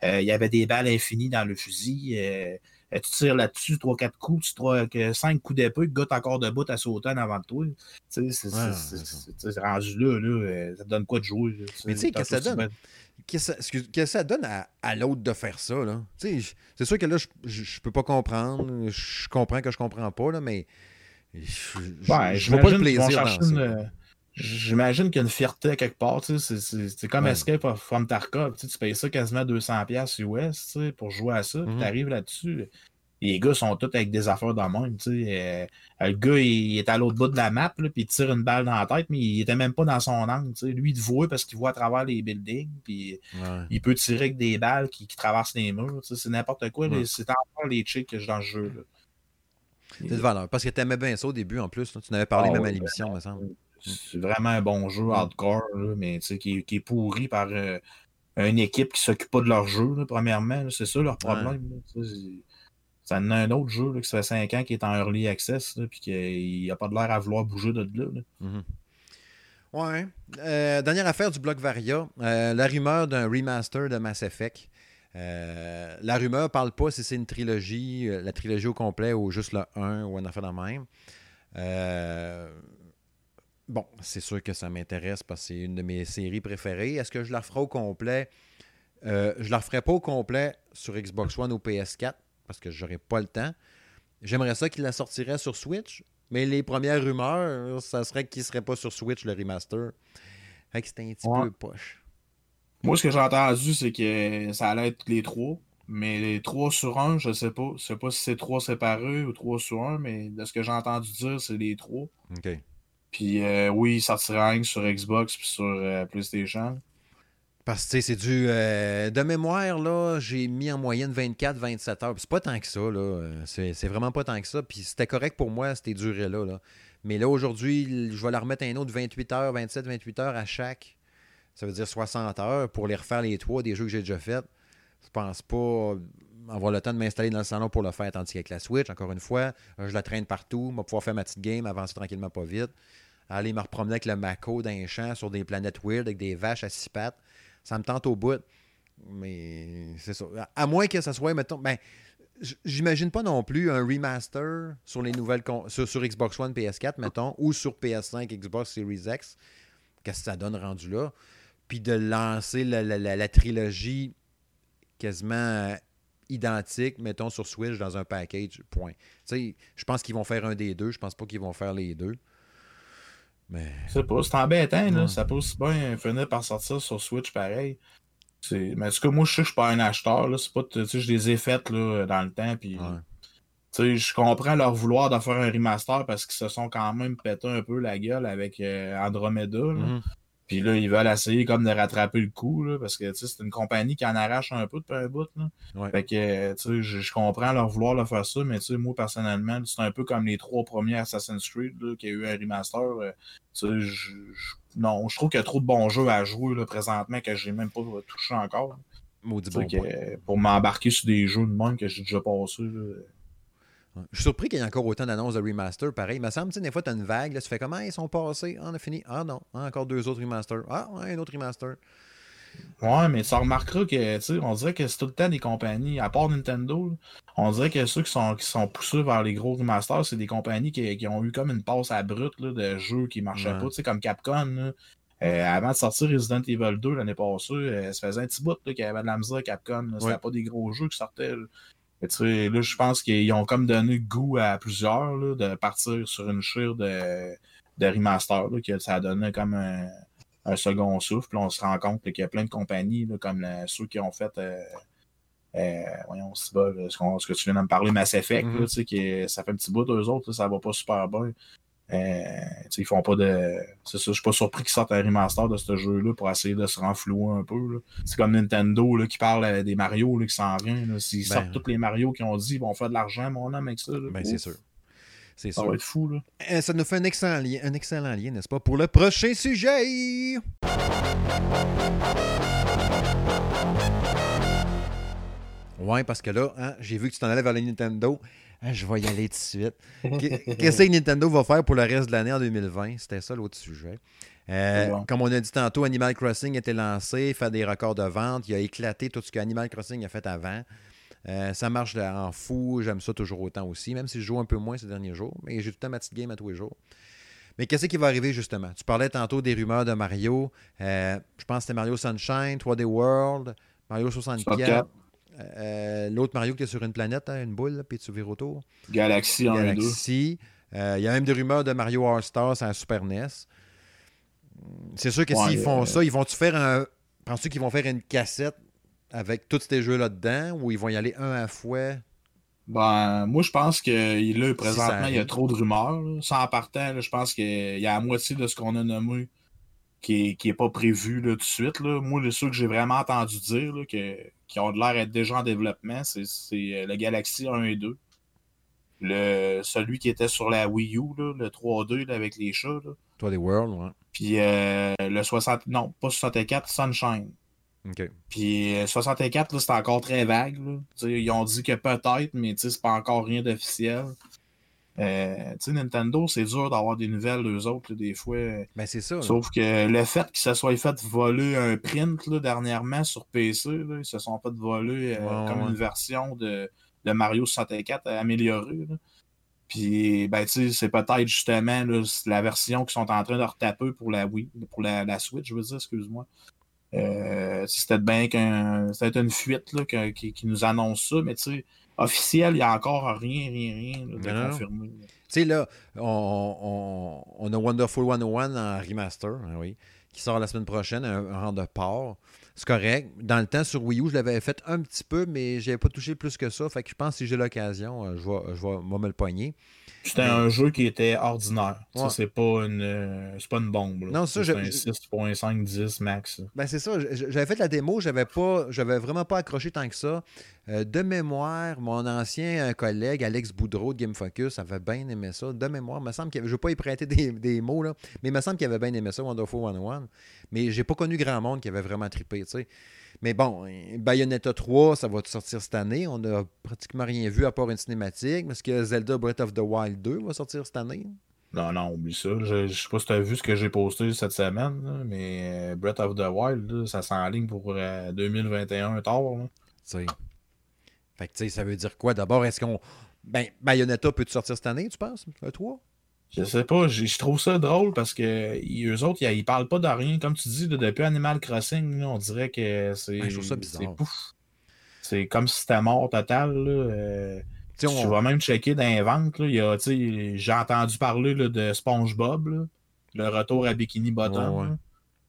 Speaker 2: euh, il y avait des balles infinies dans le fusil. Euh, tu tires là-dessus, 3-4 coups, tu 3, 5 coups d'épée, le gars encore debout à sauter en avant de toi. C'est rendu là, là, ça te donne quoi de jouer?
Speaker 1: Mais tu sais, qu'est-ce que ça donne? qu'est-ce que ça donne à, l'autre de faire ça? Là? C'est sûr que là, je, je, peux pas comprendre. Je comprends que je comprends pas, là, mais je, je vois pas le plaisir dans ça.
Speaker 2: J'imagine qu'il y a une fierté quelque part. C'est comme Escape from Tarkov. Tu payes ça quasiment 200$ US pour jouer à ça. Mm Tu arrives là-dessus les gars sont tous avec des affaires dans le monde. Euh, le gars, il, est à l'autre bout de la map, puis il tire une balle dans la tête, mais il était même pas dans son angle. Lui, il te voit parce qu'il voit à travers les buildings, puis il peut tirer avec des balles qui, traversent les murs. C'est n'importe quoi. C'est encore les chicks que j'ai dans le jeu.
Speaker 1: C'est de valeur. Parce que tu aimais bien ça au début, en plus. Tu n'avais parlé ah même à l'émission, me semble.
Speaker 2: C'est vraiment un bon jeu hardcore, mais qui, qui, est pourri par euh, une équipe qui s'occupe pas de leur jeu, premièrement. C'est ça leur problème. Ça en a un autre jeu là, qui fait 5 ans qui est en early access, puis qu'il n'a pas de l'air à vouloir bouger de là.
Speaker 1: Mhm. Ouais. Euh, dernière affaire du bloc Varia, euh, la rumeur d'un remaster de Mass Effect. Euh, la rumeur parle pas si c'est une trilogie, la trilogie au complet ou juste le 1 ou un affaire de même. Bon, c'est sûr que ça m'intéresse parce que c'est une de mes séries préférées. Est-ce que je la ferai au complet? je la ferai pas au complet sur Xbox One ou PS4 parce que j'aurais pas le temps. J'aimerais ça qu'il la sortirait sur Switch, mais les premières rumeurs, ça serait qu'il serait pas sur Switch le remaster. Fait que c'était un petit peu poche.
Speaker 2: Moi, ce que j'ai entendu, c'est que ça allait être les trois. Mais les trois sur un, je sais pas. Je sais pas si c'est trois séparés ou trois sur un, mais de ce que j'ai entendu dire, c'est les trois.
Speaker 1: OK.
Speaker 2: Puis euh, oui, il sortira sur Xbox puis sur euh, PlayStation.
Speaker 1: Parce que c'est du. Euh, de mémoire, là, j'ai mis en moyenne 24-27 heures. C'est pas tant que ça, là. C'est vraiment pas tant que ça. Puis c'était correct pour moi, c'était duré là, là. Mais là, aujourd'hui, je vais la remettre un autre 28 heures, 27-28 heures à chaque. Ça veut dire 60 heures pour les refaire les trois des jeux que j'ai déjà faits. Je pense pas avoir le temps de m'installer dans le salon pour le faire, tandis qu'avec la Switch, encore une fois, je la traîne partout, je vais pouvoir faire ma petite game, avancer tranquillement pas vite, aller me repromener avec le Mako d'un champ sur des planètes weird avec des vaches à six pattes ça me tente au bout. Mais c'est ça. À moins que ça soit, mettons, ben, j'imagine pas non plus un remaster sur les nouvelles sur, sur, Xbox One, PS4, mettons, ou sur PS5, Xbox Series X. Qu'est-ce que ça donne rendu là? Puis de lancer la, trilogie quasiment identiques, mettons, sur Switch dans un package, point. Tu sais, je pense qu'ils vont faire un des deux. Je pense pas qu'ils vont faire les deux. Mais.
Speaker 2: C'est pas, c'est embêtant, là. Ça peut aussi bien finir par sortir sur Switch pareil. Mais en tout cas, moi, je sais que je suis pas un acheteur, là. C'est pas, tu sais, je les ai faites, là, dans le temps, puis. Tu sais, je comprends leur vouloir de faire un remaster parce qu'ils se sont quand même pété un peu la gueule avec euh, Andromeda. Là. Puis là, ils veulent essayer comme de rattraper le coup, là, parce que c'est une compagnie qui en arrache un peu depuis un bout. Là. Fait que, tu sais, je, comprends leur vouloir le faire ça, mais tu sais, moi, personnellement, c'est un peu comme les trois premiers Assassin's Creed, là, qui a eu un remaster. Euh, sais, non, je trouve qu'il y a trop de bons jeux à jouer, là, présentement, que j'ai même pas touché encore.
Speaker 1: Bon
Speaker 2: pour m'embarquer sur des jeux de même que j'ai déjà passé,
Speaker 1: je suis surpris qu'il y ait encore autant d'annonces de remaster. Pareil, il me semble, des fois, tu as une vague, là, tu fais comment ils sont passés Ah, on a fini. Ah non, ah, encore deux autres remasters. Ah, un autre remaster.
Speaker 2: Ouais, mais ça remarquera que, tu sais, on dirait que c'est tout le temps des compagnies, à part Nintendo, on dirait que ceux qui sont, qui sont poussés vers les gros remasters, c'est des compagnies qui, ont eu comme une passe à brute de jeux qui marchaient pas, tu sais, comme Capcom. Euh, avant de sortir Resident Evil 2 l'année passée, euh, ça faisait un petit bout qu'il y avait de la misère Capcom. C'était pas des gros jeux qui sortaient. Là, je pense qu'ils ont comme donné goût à plusieurs là, de partir sur une chire de, de remaster, que ça a donné comme un, second souffle. Puis on se rend compte qu'il y a plein de compagnies, comme ceux qui ont fait. Euh, euh, voyons, ce, que tu viens de me parler, Mass Effect, mm-hmm. qui, ça fait un petit bout d'eux autres, ça va pas super bien. Euh, ils font pas de. C'est ça, je suis pas surpris qu'ils sortent un remaster de ce jeu-là pour essayer de se renflouer un peu. C'est comme Nintendo là, qui parle euh, des Mario là, qui s'en vient. S'ils ben, sortent tous les Mario qui ont dit ils vont faire de l'argent, mon homme, avec ça.
Speaker 1: ben, c'est sûr.
Speaker 2: C'est ça va être fou. Là.
Speaker 1: Euh, ça nous fait un excellent lien, un excellent lien, n'est-ce pas, pour le prochain sujet? Ouais, parce que là, hein, j'ai vu que tu t'en allais vers le Nintendo. Ah, je vais y aller tout de suite. Qu'est-ce que Nintendo va faire pour le reste de l'année en 2020? C'était ça l'autre sujet. Euh, comme on a dit tantôt, Animal Crossing a été lancé, fait des records de vente. Il a éclaté tout ce que Animal Crossing a fait avant. Euh, ça marche en fou. J'aime ça toujours autant aussi, même si je joue un peu moins ces derniers jours. Mais j'ai tout le temps ma petite game à tous les jours. Mais qu'est-ce qui va arriver justement? Tu parlais tantôt des rumeurs de Mario. Euh, je pense que c'était Mario Sunshine, 3D World, Mario 64. Euh, l'autre Mario qui est sur une planète, hein, une boule, puis tu vires autour.
Speaker 2: Galaxy en
Speaker 1: Galaxy. Euh, il y a même des rumeurs de Mario All-Stars à Super NES. C'est sûr que s'ils font euh, ça, ils vont-tu faire un. Penses-tu qu'ils vont faire une cassette avec tous ces jeux-là dedans ou ils vont y aller un à fois?
Speaker 2: Ben, moi, je pense que là, présentement, il y a trop de rumeurs. Sans partant, je pense qu'il y a la moitié de ce qu'on a nommé qui n'est est pas prévu là, tout de suite. Là. Moi, le ceux que j'ai vraiment entendu dire là, que, qui ont l'air d'être déjà en développement, c'est euh, le Galaxy 1 et 2. Le, celui qui était sur la Wii U, là, le 3D avec les chats. Là.
Speaker 1: 3D World, ouais.
Speaker 2: Puis euh, le 60. Non, pas 64, Sunshine.
Speaker 1: OK.
Speaker 2: Puis 64, euh, c'est encore très vague. Là. Ils ont dit que peut-être, mais c'est pas encore rien d'officiel. Euh, Nintendo, c'est dur d'avoir des nouvelles d'eux autres, des fois.
Speaker 1: Ben, c'est ça.
Speaker 2: Sauf que le fait qu'ils se soient fait voler un print là, dernièrement sur PC, ils se sont fait voler euh, comme une version de, de, Mario 64 améliorée. Puis, ben, c'est peut-être justement la version qu'ils sont en train de retaper pour la Wii, pour la, la Switch, je veux dire, excuse-moi. Euh, c'était bien qu'un. C'était une fuite là, qui, qui, nous annonce ça, mais tu sais, officiel, il n'y a encore rien, rien, rien de confirmé. Tu
Speaker 1: sais, là, on, on, a Wonderful 101 en remaster, hein, oui, qui sort la semaine prochaine, un, rang de port. C'est correct. Dans le temps, sur Wii U, je l'avais fait un petit peu, mais je n'avais pas touché plus que ça. Fait que je pense que si j'ai l'occasion, euh, je vais, je vais me le poigner.
Speaker 2: C'était un jeu qui était ordinaire. C'est pas une euh, c'est pas une bombe. Non, ça, c'est un 6.5 max.
Speaker 1: Ben c'est ça. J'avais fait la démo, j'avais pas j'avais vraiment pas accroché tant que ça. Euh, de mémoire, mon ancien collègue Alex Boudreau de Game Focus avait bien aimé ça. De mémoire, il me semble qu'il je ne veux pas y prêter des, mots, là, mais il me semble qu'il avait bien aimé ça, Wonderful 101. Mais j'ai pas connu grand monde qui avait vraiment trippé. sais. Mais bon, Bayonetta 3, ça va sortir cette année. On n'a pratiquement rien vu à part une cinématique. Est-ce que Zelda Breath of the Wild 2 va sortir cette année?
Speaker 2: Non, non, oublie ça. Je, ne sais pas si tu as vu ce que j'ai posté cette semaine, mais euh, Breath of the Wild, ça s'enligne pour 2021 euh, tard.
Speaker 1: Fait que, tu sais, ça veut dire quoi? D'abord, est-ce qu'on. Ben, Bayonetta peut sortir cette année, tu penses? Le 3?
Speaker 2: Je sais pas, je trouve ça drôle parce que eux autres, ils, parlent pas de rien. Comme tu dis, depuis Animal Crossing, on dirait que c'est.
Speaker 1: Ben,
Speaker 2: c'est comme si c'était mort total. Là. Euh, tu vas même checker dans les ventes. J'ai entendu parler là, de SpongeBob, le retour à Bikini Bottom.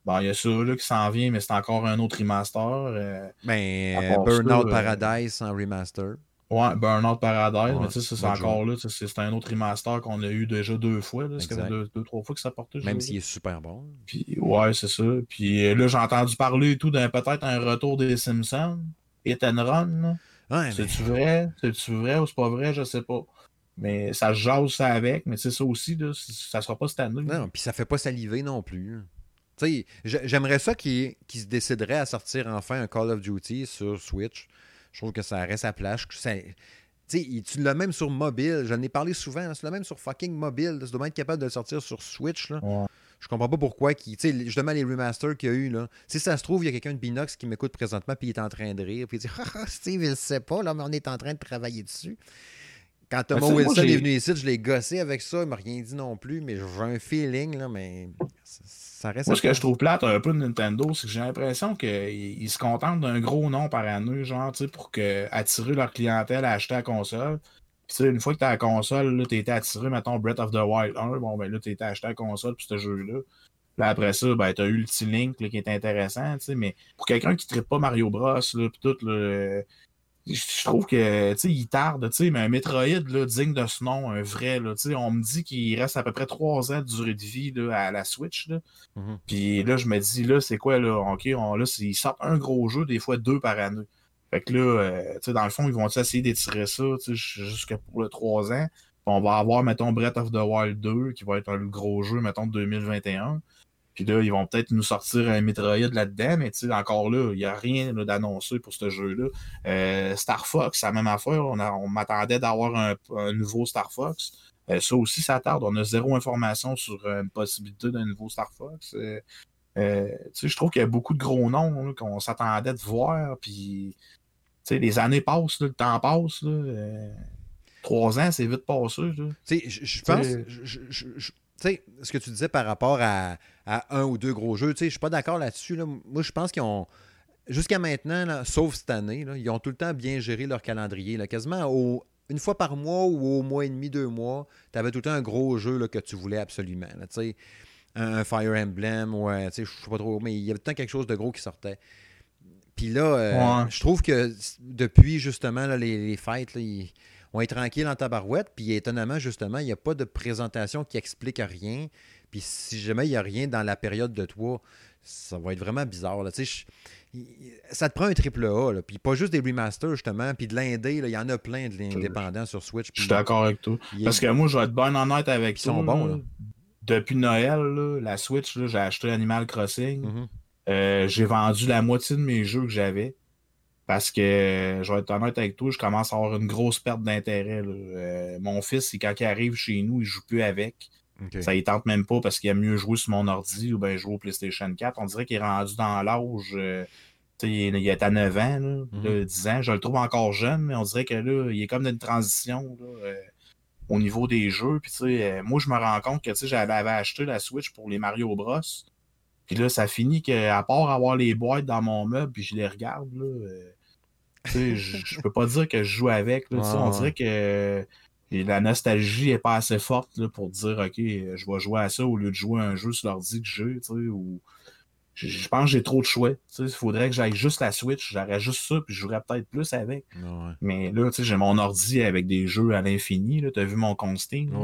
Speaker 2: Bon, il y a ça là, qui s'en vient, mais c'est encore un autre remaster. Euh,
Speaker 1: ben, Burnout euh, Paradise en remaster.
Speaker 2: Ouais, Burnout Paradise, mais tu sais, c'est encore là. C'est un autre remaster qu'on a eu déjà deux fois. C'est deux, deux, trois fois que ça portait.
Speaker 1: Même s'il est super bon.
Speaker 2: Puis, ouais, c'est ça. Puis euh, là, j'ai entendu parler tout d'un peut-être un retour des Simpsons. Ethan Run. Ouais, C'est-tu vrai? C'est-tu vrai ou c'est pas vrai? Je sais pas. Mais ça jase ça avec, mais c'est ça aussi, là, ça sera pas cette année.
Speaker 1: Non, puis ça fait pas saliver non plus. J'aimerais ça qu'ils se décideraient à sortir enfin un Call of Duty sur Switch. Je trouve que ça reste à plage. tu l'as même sur mobile. J'en ai parlé souvent. Tu l'as même sur fucking mobile. Tu dois être capable de le sortir sur Switch. Là. Je comprends pas pourquoi. Qui, justement, les remasters qu'il y a eu. Là. Si ça se trouve, il y a quelqu'un de Binox qui m'écoute présentement puis il est en train de rire. Puis il dit ah, Steve, il sait pas, là, mais on est en train de travailler dessus. Quand Thomas Wilson est venu ici, je l'ai gossé avec ça. Il m'a rien dit non plus, mais j'ai un feeling, là, mais ça reste.
Speaker 2: Moi, ce que je trouve plate un peu de Nintendo, c'est que j'ai l'impression qu'ils se contentent d'un gros nom par année, genre, tu sais, pour que, attirer leur clientèle à acheter la console. Puis, tu sais, une fois que tu as la console, là, été attiré, mettons, Breath of the Wild 1, bon, ben là, été acheté la console pour ce jeu-là. Puis après ça, ben, tu as eu le T-Link qui est intéressant, tu sais, mais pour quelqu'un qui ne pas Mario Bros, là, puis tout, le je trouve que tu il tarde, mais un Metroid là, digne de ce nom, un vrai. Là, on me dit qu'il reste à peu près trois ans de durée de vie là, à la Switch. Là. Mm-hmm. Puis là, je me dis, là, c'est quoi là? OK, on, là, ils sortent un gros jeu, des fois deux par année. Fait que là, euh, dans le fond, ils vont essayer d'étirer ça jusqu'à pour le trois ans? On va avoir, mettons, Breath of the Wild 2, qui va être un gros jeu, mettons, de 2021. Puis là, ils vont peut-être nous sortir un Metroid là-dedans, mais tu sais, encore là, il n'y a rien d'annoncé pour ce jeu-là. Euh, Star Fox, la même affaire. On, m'attendait d'avoir un, nouveau Star Fox. Euh, ça aussi, ça tarde. On a zéro information sur une possibilité d'un nouveau Star Fox. Euh, tu sais, je trouve qu'il y a beaucoup de gros noms qu'on s'attendait de voir. Puis, tu sais, les années passent, le temps passe. trois ans, c'est vite passé.
Speaker 1: Tu sais, je pense sais, ce que tu disais par rapport à, un ou deux gros jeux, tu sais, je suis pas d'accord là-dessus. Moi, je pense qu'ils ont, jusqu'à maintenant, sauf cette année, ils ont tout le temps bien géré leur calendrier. Là, quasiment au, une fois par mois ou au mois et demi, deux mois, tu avais tout le temps un gros jeu là, que tu voulais absolument. Là, un, un Fire Emblem ou je sais pas trop, mais il y avait tout le temps quelque chose de gros qui sortait. Puis là, euh, je trouve que depuis justement les, les, fêtes, là, on est tranquille en tabarouette, puis étonnamment, justement, il n'y a pas de présentation qui explique rien. Puis si jamais il n'y a rien dans la période de toi, ça va être vraiment bizarre. Là. ça te prend un triple A, puis pas juste des remasters, justement, puis de l'indé, il y en a plein de l'indépendant sur Switch.
Speaker 2: Je suis d'accord avec toi. Parce que moi, je vais être bien honnête avec
Speaker 1: Ils sont bons,
Speaker 2: Depuis Noël, la Switch, j'ai acheté Animal Crossing. Mm-hmm. Euh, j'ai vendu la moitié de mes jeux que j'avais. Parce que, je vais être honnête avec toi, je commence à avoir une grosse perte d'intérêt. Euh, mon fils, quand il arrive chez nous, il joue plus avec. Ça il tente même pas parce qu'il a mieux joué sur mon ordi ou bien jouer au PlayStation 4. On dirait qu'il est rendu dans l'âge. Euh, il, est à 9 ans, 10 mhm. ans. Je le trouve encore jeune, mais on dirait que là, il est comme dans une transition euh, au niveau des jeux. Puis, moi, je me rends compte que j'avais acheté la Switch pour les Mario Bros. Puis là, ça finit qu'à part avoir les boîtes dans mon meuble, puis je les regarde, là, je peux pas dire que je joue avec. on dirait que la nostalgie est pas assez forte pour dire OK, je vais jouer à ça au lieu de jouer à un jeu sur l'ordi que j'ai. Ou... Je, pense que j'ai trop de choix. Il faudrait que j'aille juste la Switch, j'aurais juste ça, puis je jouerais peut-être plus avec. Mais là, j'ai mon ordi avec des jeux à l'infini. Tu as vu mon Steam.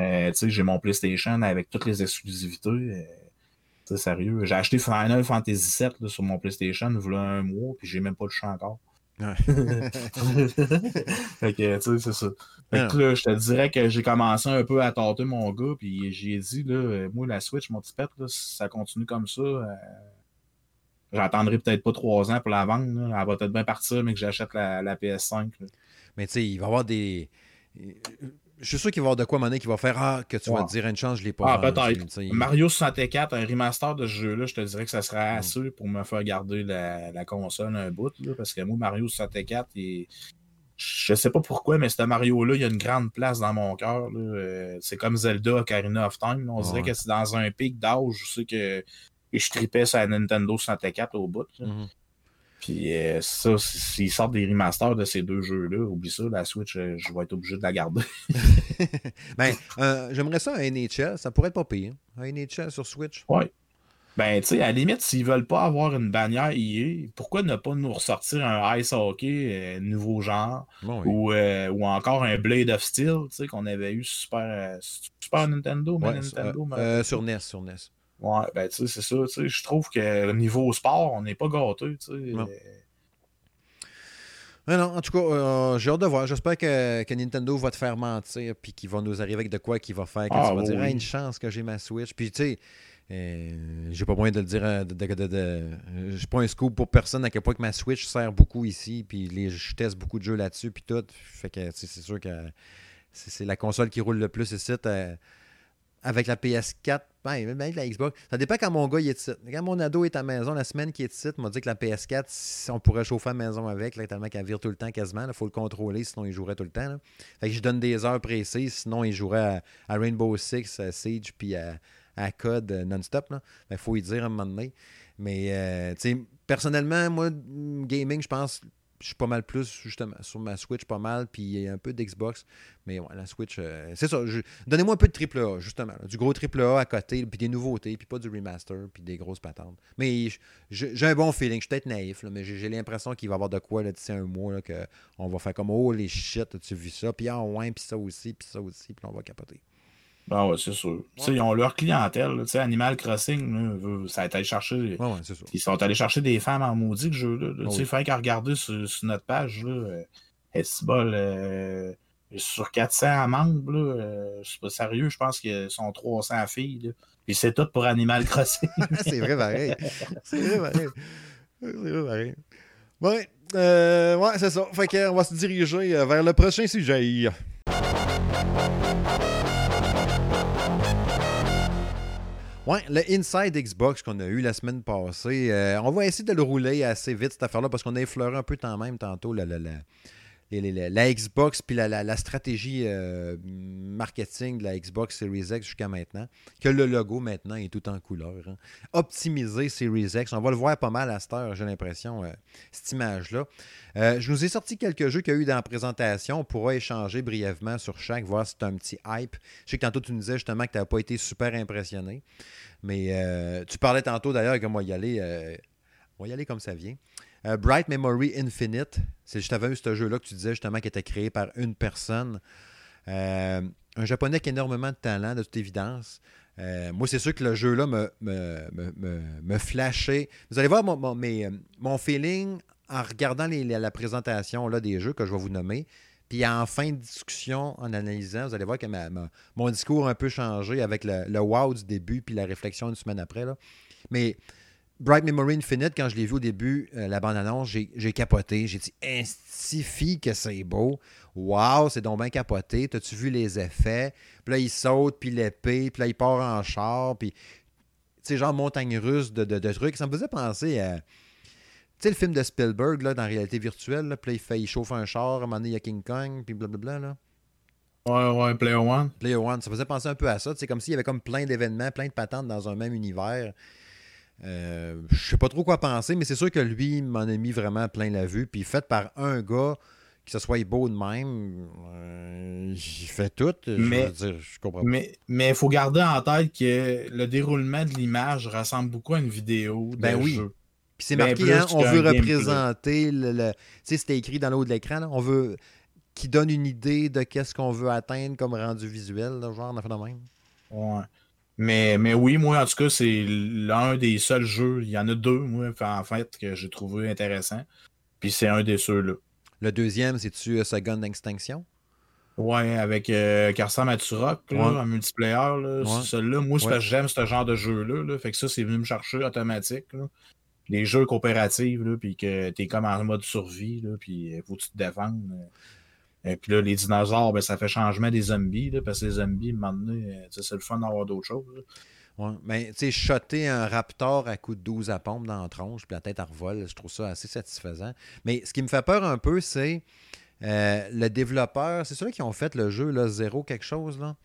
Speaker 2: Euh, j'ai mon PlayStation avec toutes les exclusivités. euh, sérieux. J'ai acheté Final Fantasy VII sur mon PlayStation il y a un mois, puis j'ai même pas le champ encore. Fait que, tu sais, c'est ça. Fait que là, je te dirais que j'ai commencé un peu à tenter mon gars, puis j'ai dit, là, euh, moi, la Switch, mon petit pet, là, si ça continue comme ça, euh, j'attendrai peut-être pas trois ans pour la vendre. Elle va peut-être bien partir, mais que j'achète la, la, PS5.
Speaker 1: Mais tu sais, il va y avoir des je suis sûr qu'il va y avoir de quoi, Monet, qui va faire Ah, que tu vas te dire une chance, je l'ai pas.
Speaker 2: Ah, peut-être. Mario 64, un remaster de ce jeu-là, je te dirais que ça serait hmm. assez pour me faire garder la, console un bout. parce que moi, Mario 64, il... je sais pas pourquoi, mais ce Mario-là, il y a une grande place dans mon cœur. Euh, c'est comme Zelda Ocarina of Time. On dirait que c'est dans un pic d'âge. Je sais que je tripais sur la Nintendo 64 au bout. Puis euh, ça, s'ils sortent des remasters de ces deux jeux-là, oublie ça, la Switch, euh, je vais être obligé de la garder.
Speaker 1: ben, euh, j'aimerais ça un NHL, ça pourrait être pas pire. Un NHL sur Switch.
Speaker 2: Oui. Ben, tu sais, à la limite, s'ils veulent pas avoir une bannière EA, pourquoi ne pas nous ressortir un Ice Hockey nouveau genre ou, ou encore un Blade of Steel, tu sais, qu'on avait eu Super, Super Nintendo, mais Nintendo
Speaker 1: sur NES, sur NES.
Speaker 2: Ouais, ben tu sais, c'est ça. Tu sais, je trouve que niveau sport, on n'est pas gâté. Tu sais. Non.
Speaker 1: non, en tout cas, euh, j'ai hâte de voir. J'espère que, que, Nintendo va te faire mentir puis qu'il va nous arriver avec de quoi qu'il va faire. Que ah, tu vas dire, une chance que j'ai ma Switch. Puis tu sais, euh, j'ai pas moyen de le dire. Euh, de, de, de, je suis pas un scoop pour personne à quel point que ma Switch sert beaucoup ici. Puis les, je teste beaucoup de jeux là-dessus. Puis tout. Fait que c'est sûr que c'est la console qui roule le plus ici avec la PS4, ben, même avec la Xbox. Ça dépend quand mon gars il est ici. Quand mon ado est à la maison, la semaine qu'il est ici, m'a dit que la PS4, on pourrait chauffer à la maison avec, là, tellement qu'elle vire tout le temps quasiment. Il faut le contrôler, sinon il jouerait tout le temps. Fait que je donne des heures précises, sinon il jouerait à, Rainbow Six, à Siege, puis à, à non-stop. Il ben, faut y dire à un moment donné. Mais, euh, tu sais, personnellement, moi, gaming, je pense, je suis pas mal plus, justement, sur ma Switch, pas mal, puis un peu d'Xbox. Mais ouais, la Switch, euh, c'est ça. Donnez-moi un peu de AAA, justement. du gros AAA à côté, puis des nouveautés, puis pas du remaster, puis des grosses patentes. Mais j'ai un bon feeling. Je suis peut-être naïf, mais j'ai l'impression qu'il va y avoir de quoi d'ici un mois, là, qu'on va faire comme Oh les shit, tu vu ça, puis ah ouais, puis ça aussi, puis ça aussi, puis on va capoter.
Speaker 2: Ah ouais, c'est sûr. Ils ont leur clientèle. Animal Crossing, ça a été chercher.
Speaker 1: Ouais, ouais, sûr.
Speaker 2: Ils sont allés chercher des femmes en maudit, le jeu. Là. sais, Il faut qu'à regarder sur, notre page. Là, euh, sur 400 membres, là, euh, c'est pas sérieux, je pense qu'ils sont 300 filles. Puis c'est tout pour Animal Crossing.
Speaker 1: c'est vrai pareil. C'est vrai pareil. C'est vrai pareil. Ouais, euh, ouais c'est ça. Fait qu'on va se diriger euh, vers le prochain sujet. Ouais, le Inside Xbox qu'on a eu la semaine passée, euh, on va essayer de le rouler assez vite cette affaire-là parce qu'on a effleuré un peu tant même tantôt la, la, la, Xbox puis la, stratégie euh, marketing de la Xbox Series X jusqu'à maintenant, que le logo maintenant est tout en couleur. Hein. Optimiser Series X, on va le voir pas mal à cette heure, j'ai l'impression, euh, cette image-là. je nous ai sorti quelques jeux qu'il y a eu dans la présentation. On pourra échanger brièvement sur chaque, voir si c'est un petit hype. Je sais que tantôt tu nous disais justement que tu n'avais pas été super impressionné. Mais euh, tu parlais tantôt d'ailleurs que moi y aller. Euh, on va y aller comme ça vient. Euh, Bright Memory Infinite, c'est juste vu ce jeu-là que tu disais justement qui était créé par une personne. un japonais qui a énormément de talent, de toute évidence. moi, c'est sûr que le jeu-là me, me, flashait. Vous allez voir mon, feeling en regardant la présentation là, des jeux que je vais vous nommer. Puis en fin de discussion, en analysant, vous allez voir que mon discours a un peu changé avec le, wow du début puis la réflexion une semaine après. Mais Bright Memory Infinite, quand je l'ai vu au début, euh, la bande-annonce, j'ai capoté. J'ai dit, instifie que c'est beau. Wow, c'est donc bien capoté. T'as-tu vu les effets? Puis là, il saute, puis l'épée, puis là, il part en char, puis, tu sais, genre montagne russe de, de, trucs. Ça me faisait penser à tu sais, le film de Spielberg, là, dans la réalité virtuelle, là, puis là, il, fait, il chauffe un char, à un moment donné, il y a King Kong, puis blablabla, là.
Speaker 2: Ouais, ouais, Player One.
Speaker 1: Player One, ça faisait penser un peu à ça. C'est comme s'il y avait comme plein d'événements, plein de patentes dans un même univers. Euh, je sais pas trop quoi penser, mais c'est sûr que lui m'en a mis vraiment plein la vue. Puis fait par un gars, que ce soit beau de même, euh, il fait tout.
Speaker 2: Mais,
Speaker 1: je, je comprends
Speaker 2: Mais il faut garder en tête que le déroulement de l'image ressemble beaucoup à une vidéo.
Speaker 1: Ben oui. Puis c'est ben, marqué, hein, on veut représenter le. tu sais, c'était écrit dans le haut de l'écran, on veut. qui donne une idée de qu'est-ce qu'on veut atteindre comme rendu visuel, genre, on a fait de même.
Speaker 2: Ouais. Mais, mais oui, moi, en tout cas, c'est l'un des seuls jeux. Il y en a deux, moi, en fait, que j'ai trouvé intéressant. Puis c'est un des ceux-là.
Speaker 1: Le deuxième, c'est-tu euh, Second d'extinction?
Speaker 2: Ouais, avec euh, qui ressemble en multiplayer. Là. Celui-là, moi, c'est j'aime ce genre de jeu-là. Là. Fait que ça, c'est venu me chercher automatique. Là les jeux coopératifs, puis que tu es comme en mode survie, puis il faut que tu te défendes. Et puis là, les dinosaures, ben, ça fait changement des zombies, là, parce que les zombies, maintenant, euh, c'est le fun d'avoir d'autres choses.
Speaker 1: Ouais, mais tu sais, shotter un raptor à coup de 12 à pompe dans la tronche, puis la tête à revol, je trouve ça assez satisfaisant. Mais ce qui me fait peur un peu, c'est euh, le développeur, c'est ceux qui ont fait le jeu, là, zéro quelque chose, là.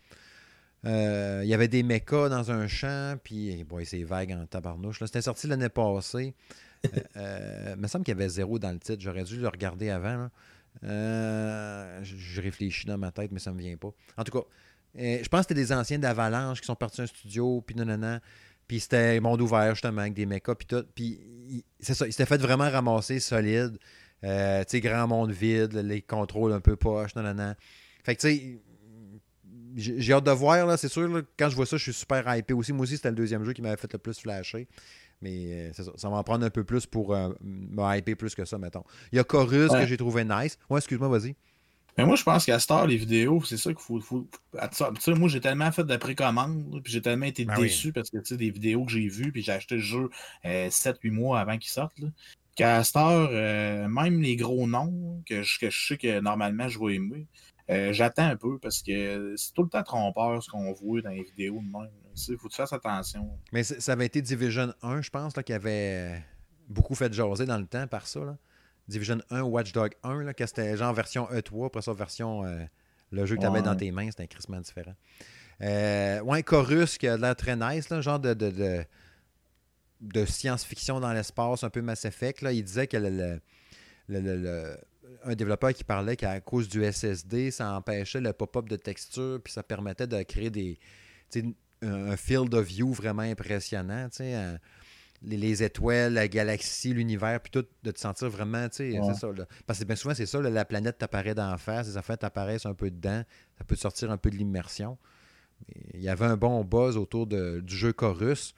Speaker 1: Euh, il y avait des mechas dans un champ, puis bon, c'est vague en tabarnouche. C'était sorti l'année passée. il me semble qu'il y avait zéro dans le titre. J'aurais dû le regarder avant. Je réfléchis dans ma tête, mais ça ne me vient pas. En tout cas, je pense que c'était des anciens d'Avalanche qui sont partis un studio, puis non. Puis c'était monde ouvert, justement, avec des mechas, puis tout. Puis c'est ça, il s'était fait vraiment ramasser solide. Euh, tu sais, grand monde vide, les contrôles un peu poche, non, non, non. Fait que, tu sais, j'ai hâte de voir, là, c'est sûr, quand je vois ça, je suis super hypé aussi. Moi aussi, c'était le deuxième jeu qui m'avait fait le plus flasher. Mais euh, ça, ça va en prendre un peu plus pour euh, me hyper plus que ça, mettons. Il y a Chorus que j'ai trouvé nice. Ouais, excuse-moi, vas-y.
Speaker 2: Mais moi, je pense qu'à Star, les vidéos, c'est ça qu'il faut. faut... moi, j'ai tellement fait de précommande, puis j'ai tellement été ben déçu parce que, tu sais, des vidéos que j'ai vues, puis j'ai acheté le jeu 7-8 euh, mois avant qu'il sorte. Qu'à Star, euh, même les gros noms que je, que je sais que normalement je vais aimer, euh, j'attends un peu parce que c'est tout le temps trompeur ce qu'on voit dans les vidéos de même. Il faut que tu fasses attention.
Speaker 1: Mais ça avait été Division 1, je pense, là, qui avait beaucoup fait jaser dans le temps par ça. Là. Division 1, Watchdog 1, là, que c'était genre version E3, après ça, version. Euh, le jeu que tu avais dans tes mains, c'était un crissement différent. Euh, ouais, Chorus, qui a l'air très nice, là, genre de, de, de, science-fiction dans l'espace, un peu Mass Effect. Là. Il disait que le, le, un développeur qui parlait qu'à cause du SSD, ça empêchait le pop-up de texture, puis ça permettait de créer des, un field of view vraiment impressionnant. sais les, étoiles, la galaxie, l'univers, puis tout, de te sentir vraiment, tu sais, c'est ça. Parce que bien souvent, c'est ça, la planète t'apparaît d'en face, les affaires t'apparaissent un peu dedans, ça peut te sortir un peu de l'immersion. Il y avait un bon buzz autour de, du jeu Chorus.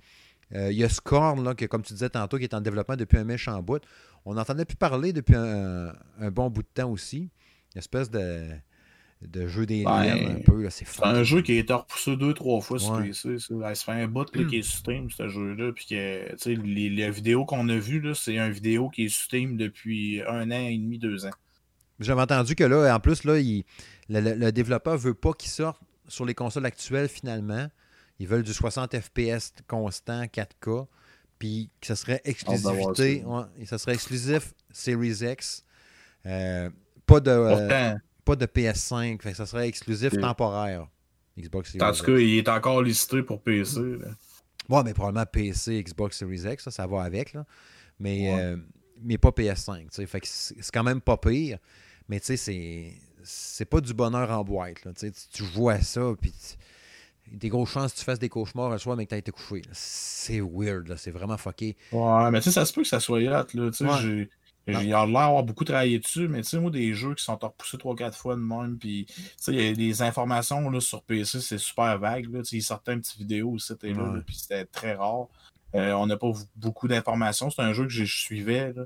Speaker 1: Euh, il y a Scorn, là, que, comme tu disais tantôt, qui est en développement depuis un méchant bout. On n'entendait plus parler depuis un, un, bon bout de temps aussi. Une espèce de de jeu des ben, un peu. C'est
Speaker 2: un jeu qui a été repoussé deux, trois fois sur PC. Ça. fait un bout là, qui est sur Steam, ce jeu-là. Puis que les, les vidéos qu'on a vues, c'est une vidéo qui est sur Steam depuis un an et demi, deux ans.
Speaker 1: J'avais entendu que là, en plus, là, il, le, développeur veut pas qu'il sorte sur les consoles actuelles finalement. Ils veulent du 60 FPS constant, 4K. Puis que ce serait exclusivité. ça serait exclusif Series X. Euh, pas de. Euh, pas de PS5. Fait ça serait exclusif temporaire.
Speaker 2: Xbox Series En tout cas, il est encore listé pour PC.
Speaker 1: Ouais, mais probablement PC, Xbox Series X, ça, ça va avec. Là. Mais, euh, mais pas PS5. Fait que c'est quand même pas pire. Mais tu sais, c'est c'est pas du bonheur en boîte. Là. Tu, tu vois ça, puis des grosses chances que tu fasses des cauchemars un soir, mais que tu as été couché. C'est weird, c'est vraiment fucké.
Speaker 2: Ouais, mais tu sais, ça se peut que ça soit hot. Là. Tu sais, j'ai l'air d'avoir beaucoup travaillé dessus, mais tu sais, moi, des jeux qui sont repoussés 3-4 fois de même, puis tu sais, il y a des informations là, sur PC, c'est super vague. Là, ils sortaient une petite vidéo aussi, c'était là, puis c'était très rare. Euh, on n'a pas beaucoup d'informations. C'est un jeu que je suivais. Là.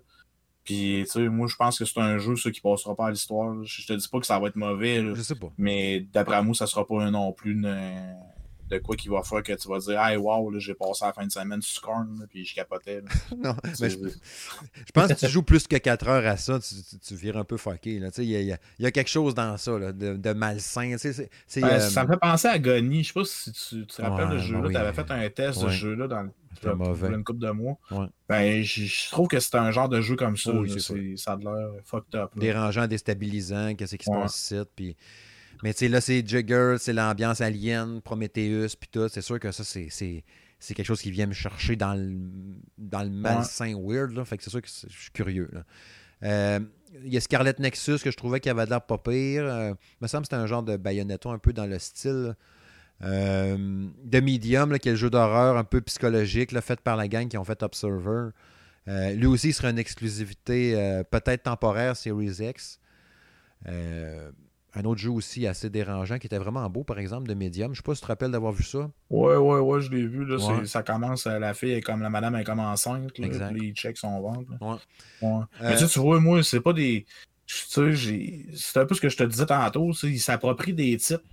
Speaker 2: Puis, tu sais, moi, je pense que c'est un jeu, ça, qui passera pas à l'histoire. Je te dis pas que ça va être mauvais.
Speaker 1: Je sais pas.
Speaker 2: Mais d'après moi, ça sera pas non plus une, de quoi qu'il va faire que tu vas dire Hey wow, j'ai passé la fin de semaine sur Scorn puis je capotais.
Speaker 1: non, mais je, pense que tu joues plus que 4 heures à ça, tu, tu, vires un peu fucké. Il y, y, y, a quelque chose dans ça là, de, de, malsain.
Speaker 2: c'est euh, Ça me fait penser à Goni. Je sais pas si tu, te rappelles ouais, le jeu-là. Ben tu avais fait un test de ce jeu-là dans une couple de mois. Ben, je, trouve que c'est un genre de jeu comme ça. ça a l'air fucked up.
Speaker 1: Dérangeant, déstabilisant, qu'est-ce qui se passe ici. Puis mais tu sais, là, c'est Jigger, c'est l'ambiance alien, Prometheus, puis tout. C'est sûr que ça, c'est quelque chose qui vient me chercher dans le, dans le malsain weird. Là. Fait que c'est sûr que je suis curieux. Euh, il y a Scarlet Nexus que je trouvais qu'il avait l'air pas pire. Euh, me semble que c'était un genre de Bayonetta un peu dans le style. Euh, de Medium, là, qui est le jeu d'horreur un peu psychologique, là, fait par la gang qui ont fait Observer. lui aussi, il sera une exclusivité peut-être temporaire Series X un autre jeu aussi assez dérangeant qui était vraiment beau, par exemple, de Medium. Je sais pas si tu te rappelles d'avoir vu ça.
Speaker 2: Ouais, ouais, ouais, je l'ai vu. Là, Ça commence, euh, la fille est comme la madame est comme enceinte. Là, les checks sont ventre. Ouais. ouais. Mais tu, vois, moi, c'est pas des. Tu sais, c'est un peu ce que je te disais tantôt. Ils s'approprient des titres.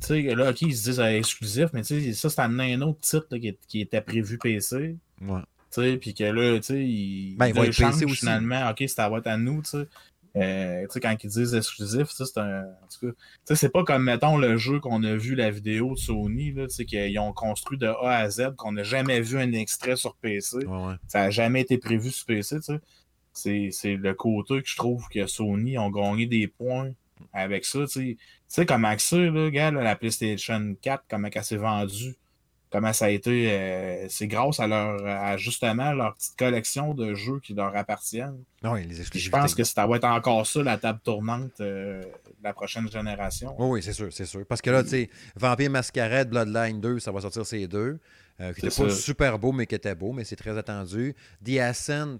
Speaker 2: Tu sais, là, ok, ils se disent euh, exclusif, mais tu sais, ça, c'est un autre titre qui, qui, était prévu PC.
Speaker 1: Ouais.
Speaker 2: Tu sais, puis que là, tu sais, ils,
Speaker 1: ben, ils PC aussi.
Speaker 2: finalement, ok, ça va être à nous, tu sais. Euh, quand ils disent exclusif, c'est un. En tout cas, c'est pas comme, mettons, le jeu qu'on a vu la vidéo de Sony, qu'ils ont construit de A à Z, qu'on n'a jamais vu un extrait sur PC. Ça n'a jamais été prévu sur PC, C'est le côté que je trouve que Sony ont gagné des points avec ça. Tu sais, comment ça, là, gars, la PlayStation 4, comment elle s'est vendue comment ça a été. Euh, c'est grâce à leur à justement leur petite collection de jeux qui leur appartiennent.
Speaker 1: Ah oui, les
Speaker 2: Je pense que ça va être encore ça, la table tournante euh, de la prochaine génération.
Speaker 1: oui, c'est sûr, c'est sûr. Parce que là, tu sais, Vampire Masquerade, Bloodline 2, ça va sortir ces deux. Euh, qui n'était pas super beau, mais qui était beau, mais c'est très attendu. The Ascent,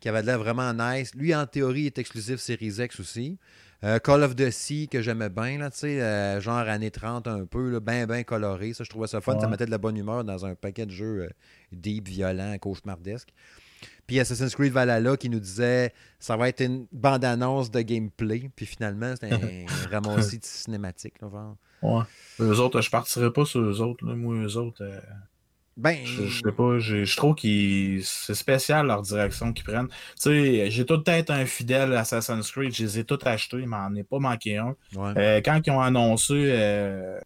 Speaker 1: qui avait l'air vraiment nice. Lui, en théorie, est exclusif Series X aussi. Euh, Call of the Sea, que j'aimais bien, là, euh, genre années 30 un peu, bien, bien coloré. Ça, je trouvais ça fun. Ça mettait de la bonne humeur dans un paquet de jeux deep, violents, cauchemardesques. Puis Assassin's Creed Valhalla qui nous disait ça va être une bande-annonce de gameplay. Puis finalement, c'était un, ramassis cinématique. Là,
Speaker 2: Ouais. Eux autres, je partirais pas sur eux autres. Moi, eux autres. Ben, je, sais pas, je trouve que c'est spécial leur direction qu'ils prennent. Tu sais, j'ai tout être un fidèle Assassin's Creed, je les ai tous achetés, il m'en est pas manqué un. Euh, quand ils ont annoncé euh,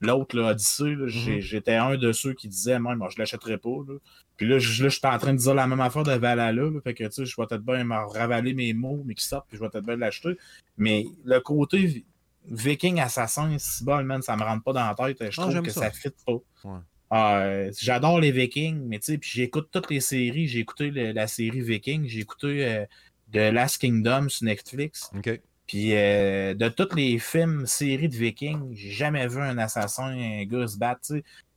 Speaker 2: l'autre, Odyssey, mm-hmm. j'étais un de ceux qui disaient, moi, moi je l'achèterais pas. Puis là, je, suis en train de dire la même affaire de Valhalla, fait que tu sais, je vais peut-être bien me ravaler mes mots, mais qui sortent, puis je vais peut-être bien l'acheter. Mais le côté Viking Assassin, si bon, man, ça me rentre pas dans la tête. Je ah, trouve que ça, ne fit pas. Ah, j'adore les Vikings, mais tu sais, puis j'écoute toutes les séries. J'ai écouté la série Viking, j'ai écouté euh, The Last Kingdom sur Netflix. Puis euh, de tous les films, séries de Vikings, j'ai jamais vu un assassin, un gars se battre.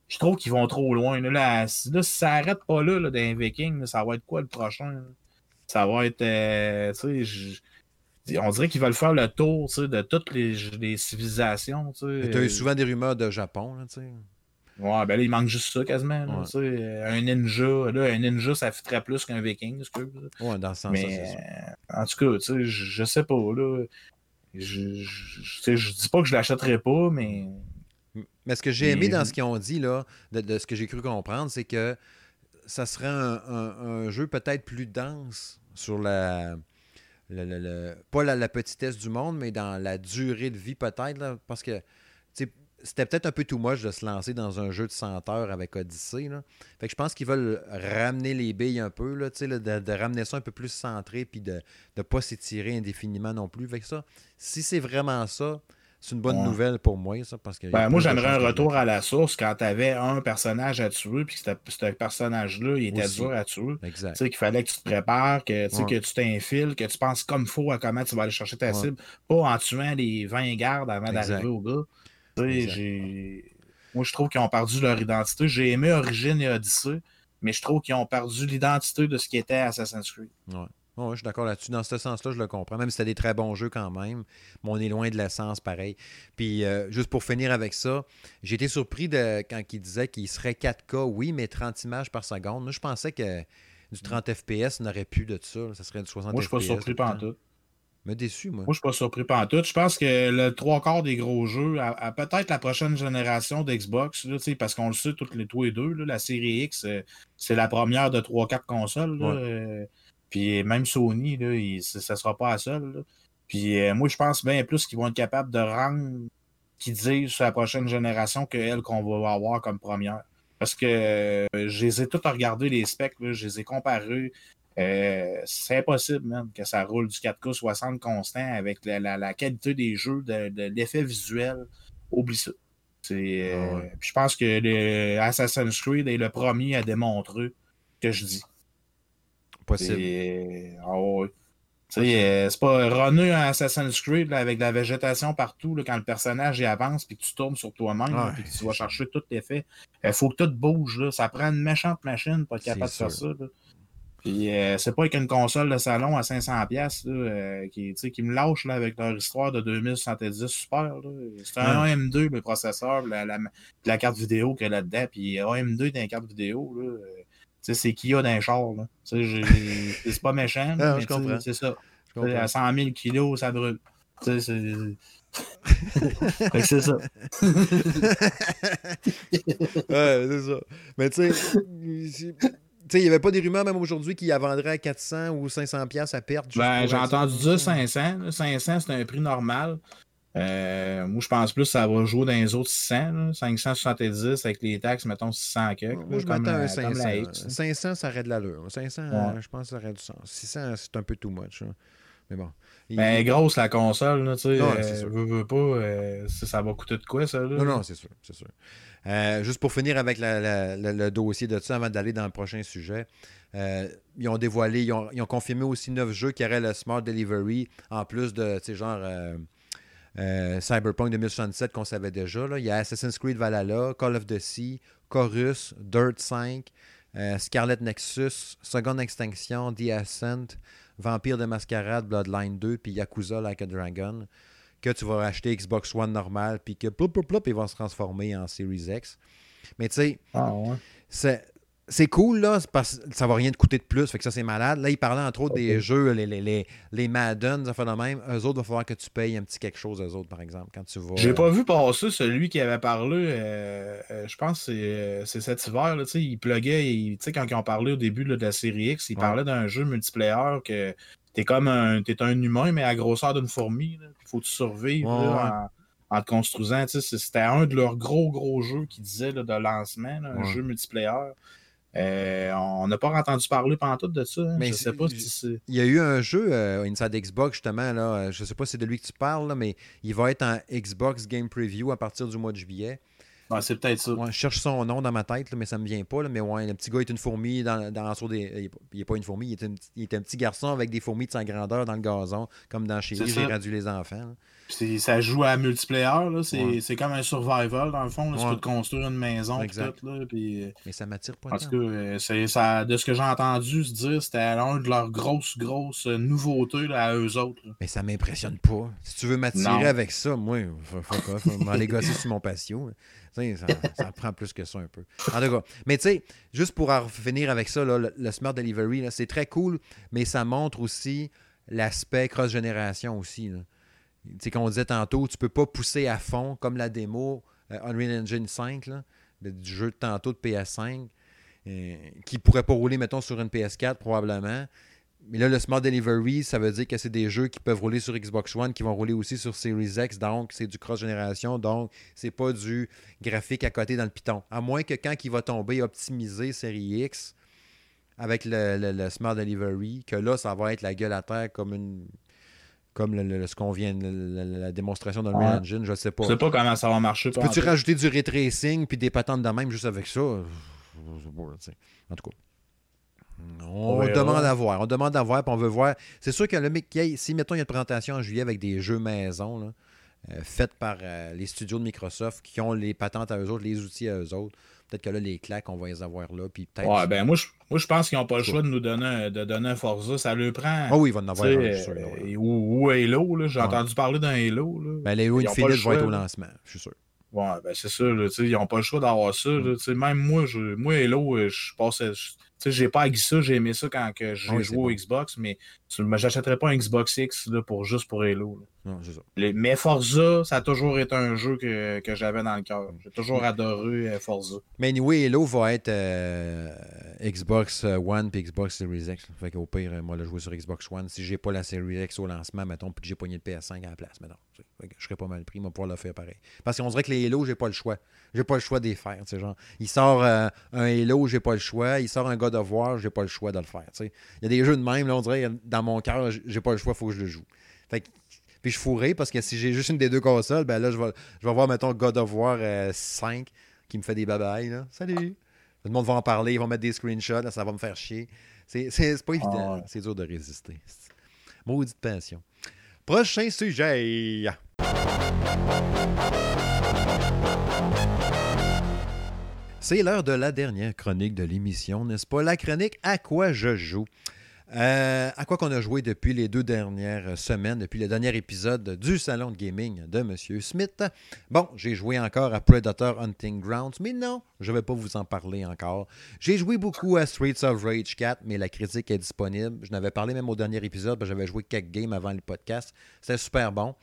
Speaker 2: Je trouve qu'ils vont trop loin. Là, si ça s'arrête pas là, là d'un Viking, ça va être quoi le prochain? Ça va être. Euh, on dirait qu'ils veulent faire le tour de toutes les, les civilisations. Tu
Speaker 1: as eu souvent des rumeurs de Japon. Là,
Speaker 2: Ouais, ben là, il manque juste ça quasiment. un ninja, là, un ninja, ça très plus qu'un viking, excuse.
Speaker 1: Ouais, dans ce sens Mais,
Speaker 2: euh, en tout cas, tu sais, je, sais pas, là. Je, je, je dis pas que je l'achèterai pas, mais.
Speaker 1: Mais ce que j'ai aimé dans ce qu'ils ont dit, là, de, ce que j'ai cru comprendre, c'est que ça serait un, jeu peut-être plus dense sur la. Le, pas la, la, petitesse du monde, mais dans la durée de vie peut-être, parce que c'était peut-être un peu too much de se lancer dans un jeu de 100 heures avec Odyssey. Là. Fait que je pense qu'ils veulent ramener les billes un peu, là, de, de, ramener ça un peu plus centré puis de ne pas s'étirer indéfiniment non plus. Fait que ça, si c'est vraiment ça, c'est une bonne nouvelle pour moi, ça, parce que...
Speaker 2: Ben, moi, j'aimerais un retour à la source quand tu avais un personnage à tuer, puis que ce personnage-là, il était dur à tuer. Exact. Tu sais, qu'il fallait que tu te prépares, que, que tu t'infiles, que tu penses comme faut à comment tu vas aller chercher ta cible, pas en tuant les 20 gardes avant d'arriver au gars. Moi, je trouve qu'ils ont perdu leur identité. J'ai aimé Origin et Odyssey, mais je trouve qu'ils ont perdu l'identité de ce qui était Assassin's Creed.
Speaker 1: Ouais. je suis d'accord là-dessus. Dans ce sens-là, je le comprends. Même si c'était des très bons jeux quand même, mais on est loin de l'essence pareil. Puis, euh, juste pour finir avec ça, j'ai été surpris de, quand il disait qu'il serait 4K, oui, mais 30 images par seconde. Moi, je pensais que du 30 FPS n'aurait plus de ça. Ça serait du 60
Speaker 2: Moi, je suis pas surpris par tout
Speaker 1: déçu, moi.
Speaker 2: Moi, je suis pas surpris par tout. Je pense que le trois quarts des gros jeux, à, peut-être la prochaine génération d'Xbox, parce qu'on le sait tous les tous et deux, la série X, euh, c'est la première de 3-4 consoles. Euh, puis même Sony, là, ça sera pas la seule. Puis euh, moi, je pense bien plus qu'ils vont être capables de rendre qu'ils disent sur la prochaine génération que elle qu'on va avoir comme première. Parce que je les ai toutes regardé les specs, je les ai comparés. Euh, c'est impossible, même, que ça roule du 4K 60 constant avec la, qualité des jeux, de, l'effet visuel. Oublie ça. Euh, ah je pense que le Assassin's Creed est le premier à démontrer que je dis.
Speaker 1: Possible.
Speaker 2: Ah c'est pas runner un Assassin's Creed avec de la végétation partout quand le personnage y avance puis que tu tournes sur toi-même et que tu vas chercher tout l'effet. Il faut que tout bouge. Là. Ça prend une méchante machine pour être capable de faire ça. Puis euh, c'est pas avec une console de salon à 500$ pièces euh, qui, qui me lâche là, avec leur histoire de 2070 super. C'est un AM2 le processeur, la, la, carte vidéo qu'il y a là-dedans. Puis AM2 dans la carte vidéo, là, euh, c'est qui a dans un char. C'est pas méchant, ah, mais c'est ça. À 100 000 kilos, ça brûle. C'est c'est ça.
Speaker 1: ouais, c'est ça. Mais tu sais, il n'y avait pas des rumeurs même aujourd'hui qu'il la vendrait à 400 ou 500 pièces à perte.
Speaker 2: Ben, j'ai entendu dire 500. 500, c'est un prix normal. Euh, moi, je pense plus que ça va jouer dans les autres 600. 570 avec les taxes, mettons 600 quelques.
Speaker 1: Moi, je m'attends à 500. 500, ça aurait de l'allure. 500, je pense que ça aurait du sens. 600, c'est un peu too much. Mais bon.
Speaker 2: Mais est grosse la console, là, tu sais.
Speaker 1: Non,
Speaker 2: euh,
Speaker 1: c'est sûr.
Speaker 2: veux, veux pas, euh, ça, va coûter de quoi, ça, là?
Speaker 1: Non, non, c'est sûr, c'est sûr. Euh, juste pour finir avec la- la- la- le dossier de ça, avant d'aller dans le prochain sujet, euh, ils ont dévoilé, ils ont, ils ont confirmé aussi neuf jeux qui auraient le Smart Delivery, en plus de, tu sais, genre Cyberpunk 2067 qu'on savait déjà. Là. Il y a Assassin's Creed Valhalla, Call of the Sea, Chorus, Dirt 5, euh, Scarlet Nexus, Second Extinction, The Ascent, Vampire de Mascarade, Bloodline 2, puis Yakuza Like a Dragon que tu vas acheter Xbox One normal, puis que ploup, ploup, ploup, il va se transformer en Series X. Mais tu sais,
Speaker 2: Ah, ouais.
Speaker 1: C'est. Cool, là, parce que ça va rien te coûter de plus, fait que ça, c'est malade. Là, il parlait entre autres des jeux, les, les, les, les Madden, ça fait de même. Eux autres, il va falloir que tu payes un petit quelque chose, eux autres, par exemple, quand tu vas.
Speaker 2: J'ai pas vu passer celui qui avait parlé, euh, euh, je pense que c'est, euh, cet hiver, là, tu sais, il pluguait, il- tu sais, quand ils ont parlé au début là, de la série X, il
Speaker 1: Ouais.
Speaker 2: parlait d'un jeu multiplayer que t'es comme un, t'es un humain, mais à grosseur d'une fourmi, puis faut que tu survives
Speaker 1: Ouais,
Speaker 2: là, en, en te construisant, c'était un de leurs gros, gros jeux qu'ils disaient là, de lancement, là, un
Speaker 1: Ouais.
Speaker 2: jeu multiplayer. Euh, on n'a pas entendu parler pendant tout de ça. hein.
Speaker 1: Mais
Speaker 2: je
Speaker 1: c'est-
Speaker 2: sais pas si c'est.
Speaker 1: Il y a eu un jeu euh, Inside Xbox, justement, là, euh, je sais pas si c'est de lui que tu parles, là, mais il va être en Xbox Game Preview à partir du mois de juillet.
Speaker 2: Ouais, c'est peut-être ça.
Speaker 1: Ouais, je cherche son nom dans ma tête, là, mais ça me vient pas. là, mais ouais, le petit gars est une fourmi dans, dans des. Il n'est pas une fourmi, il est, une- il est un petit garçon avec des fourmis de sa grandeur dans le gazon, comme dans chez
Speaker 2: C'est
Speaker 1: j'ai gradué les enfants.
Speaker 2: Ça joue à multiplayer, là. C'est,
Speaker 1: Ouais.
Speaker 2: comme un survival, dans le fond. là. Tu
Speaker 1: Ouais.
Speaker 2: peux te construire une maison,
Speaker 1: Exact.
Speaker 2: tout, là. Euh,
Speaker 1: Mais ça m'attire pas
Speaker 2: en tout cas, ça, de ce que j'ai entendu se dire, c'était un de leurs grosses, grosses euh, nouveautés là, à eux autres. là.
Speaker 1: Mais ça m'impressionne pas. Si tu veux m'attirer avec ça, moi, faut, faut m'aller gosser sur mon patio. Tu Ça, ça prend plus que ça un peu. En tout cas, mais tu sais, juste pour en finir avec ça, là, le, le Smart Delivery, c'est très cool, mais ça montre aussi l'aspect cross-génération aussi. là. Sais, qu'on disait tantôt, tu peux pas pousser à fond, comme la démo euh, Unreal Engine 5, là, du jeu de tantôt de PS5, euh, qui pourrait pas rouler, mettons, sur une PS4 probablement. Mais là, le Smart Delivery, ça veut dire que c'est des jeux qui peuvent rouler sur Xbox One, qui vont rouler aussi sur Series X, donc c'est du cross-génération, donc c'est pas du graphique à côté dans le Python. À moins que quand il va tomber optimisé Série X avec le Smart Delivery, que là, ça va être la gueule à terre comme une comme le- le- ce qu'on vient, le- la démonstration de
Speaker 2: Ouais.
Speaker 1: Engine, je sais pas.
Speaker 2: Je sais pas comment ça va marcher.
Speaker 1: Peux-tu rajouter du ray tracing puis des patentes de même juste avec ça? Je sais pas, tu sais. En tout cas. On, demande à voir. On demande à voir, puis on veut voir. C'est sûr que le mec, qui a- si mettons il y a une présentation en juillet avec des jeux maison, là, euh, faites par euh, les studios de Microsoft qui ont les patentes à eux autres, les outils à eux autres, peut-être que là, les claques, on va les avoir là. Puis peut-être.
Speaker 2: Ouais, ben moi, je, moi, je pense qu'ils n'ont pas le
Speaker 1: Je
Speaker 2: choix de nous donner un, de donner un Forza. Ça leur prend.
Speaker 1: Ah oui, il va en avoir un, je sûr. là,
Speaker 2: ou, ou Halo, là. J'ai
Speaker 1: Ouais.
Speaker 2: entendu parler d'un Halo. Là.
Speaker 1: Ben, les Halo
Speaker 2: ils le
Speaker 1: Infinite vont être au lancement, je suis sûr.
Speaker 2: Ouais, ben c'est ça, là, tu sais, ils n'ont pas le choix d'avoir ça.
Speaker 1: Mm.
Speaker 2: là, même moi, je, moi, Halo, euh, je passais. je- j'ai pas haï ça, j'ai aimé ça quand j'ai
Speaker 1: Ah oui,
Speaker 2: joué au. Xbox, mais mais j'achèterais pas un Xbox X là, pour, juste pour Halo.
Speaker 1: Non, c'est ça.
Speaker 2: Les- mais Forza, ça a toujours été un jeu que, que j'avais dans le cœur. J'ai toujours
Speaker 1: Mm.
Speaker 2: adoré euh, Forza.
Speaker 1: Mais anyway, Halo va être euh, Xbox One puis Xbox Series X. Fait qu'au pire, euh, moi, le jouer sur Xbox One. Si j'ai pas la Series X au lancement, mettons, puis que j'ai pogné le PS5 à la place, mettons. Fait que je serais pas mal pris, moi, pour le faire pareil. Parce qu'on dirait que les Halo, j'ai pas le choix. J'ai pas le choix de les faire. Genre, il sort euh, un Halo, j'ai pas le choix. Il sort un God of War, j'ai pas le choix de le faire. Il y a des jeux de même, là, on dirait, dans mon cœur, j'ai pas le choix, faut que je le joue. Fait que puis je fourrais parce que si j'ai juste une des deux consoles, ben là, je vais, je vais voir, mettons, God of War euh, 5 qui me fait des babayes. Là. Salut! Le monde va en parler, ils vont mettre des screenshots, là, ça va me faire chier. C'est, pas évident,
Speaker 2: Ah
Speaker 1: c'est dur de résister. Maudite passion. Prochain sujet. C'est l'heure de la dernière chronique de l'émission, n'est-ce pas? La chronique À quoi je joue. Euh, à quoi qu'on a joué depuis les deux dernières semaines, depuis le dernier épisode du salon de gaming de M. Smith? Bon, j'ai joué encore à Predator Hunting Grounds, mais non, je ne vais pas vous en parler encore. J'ai joué beaucoup à Streets of Rage 4, mais la critique est disponible. Je n'avais parlé même au dernier épisode, j'avais joué quelques games avant le podcast. C'était super bon.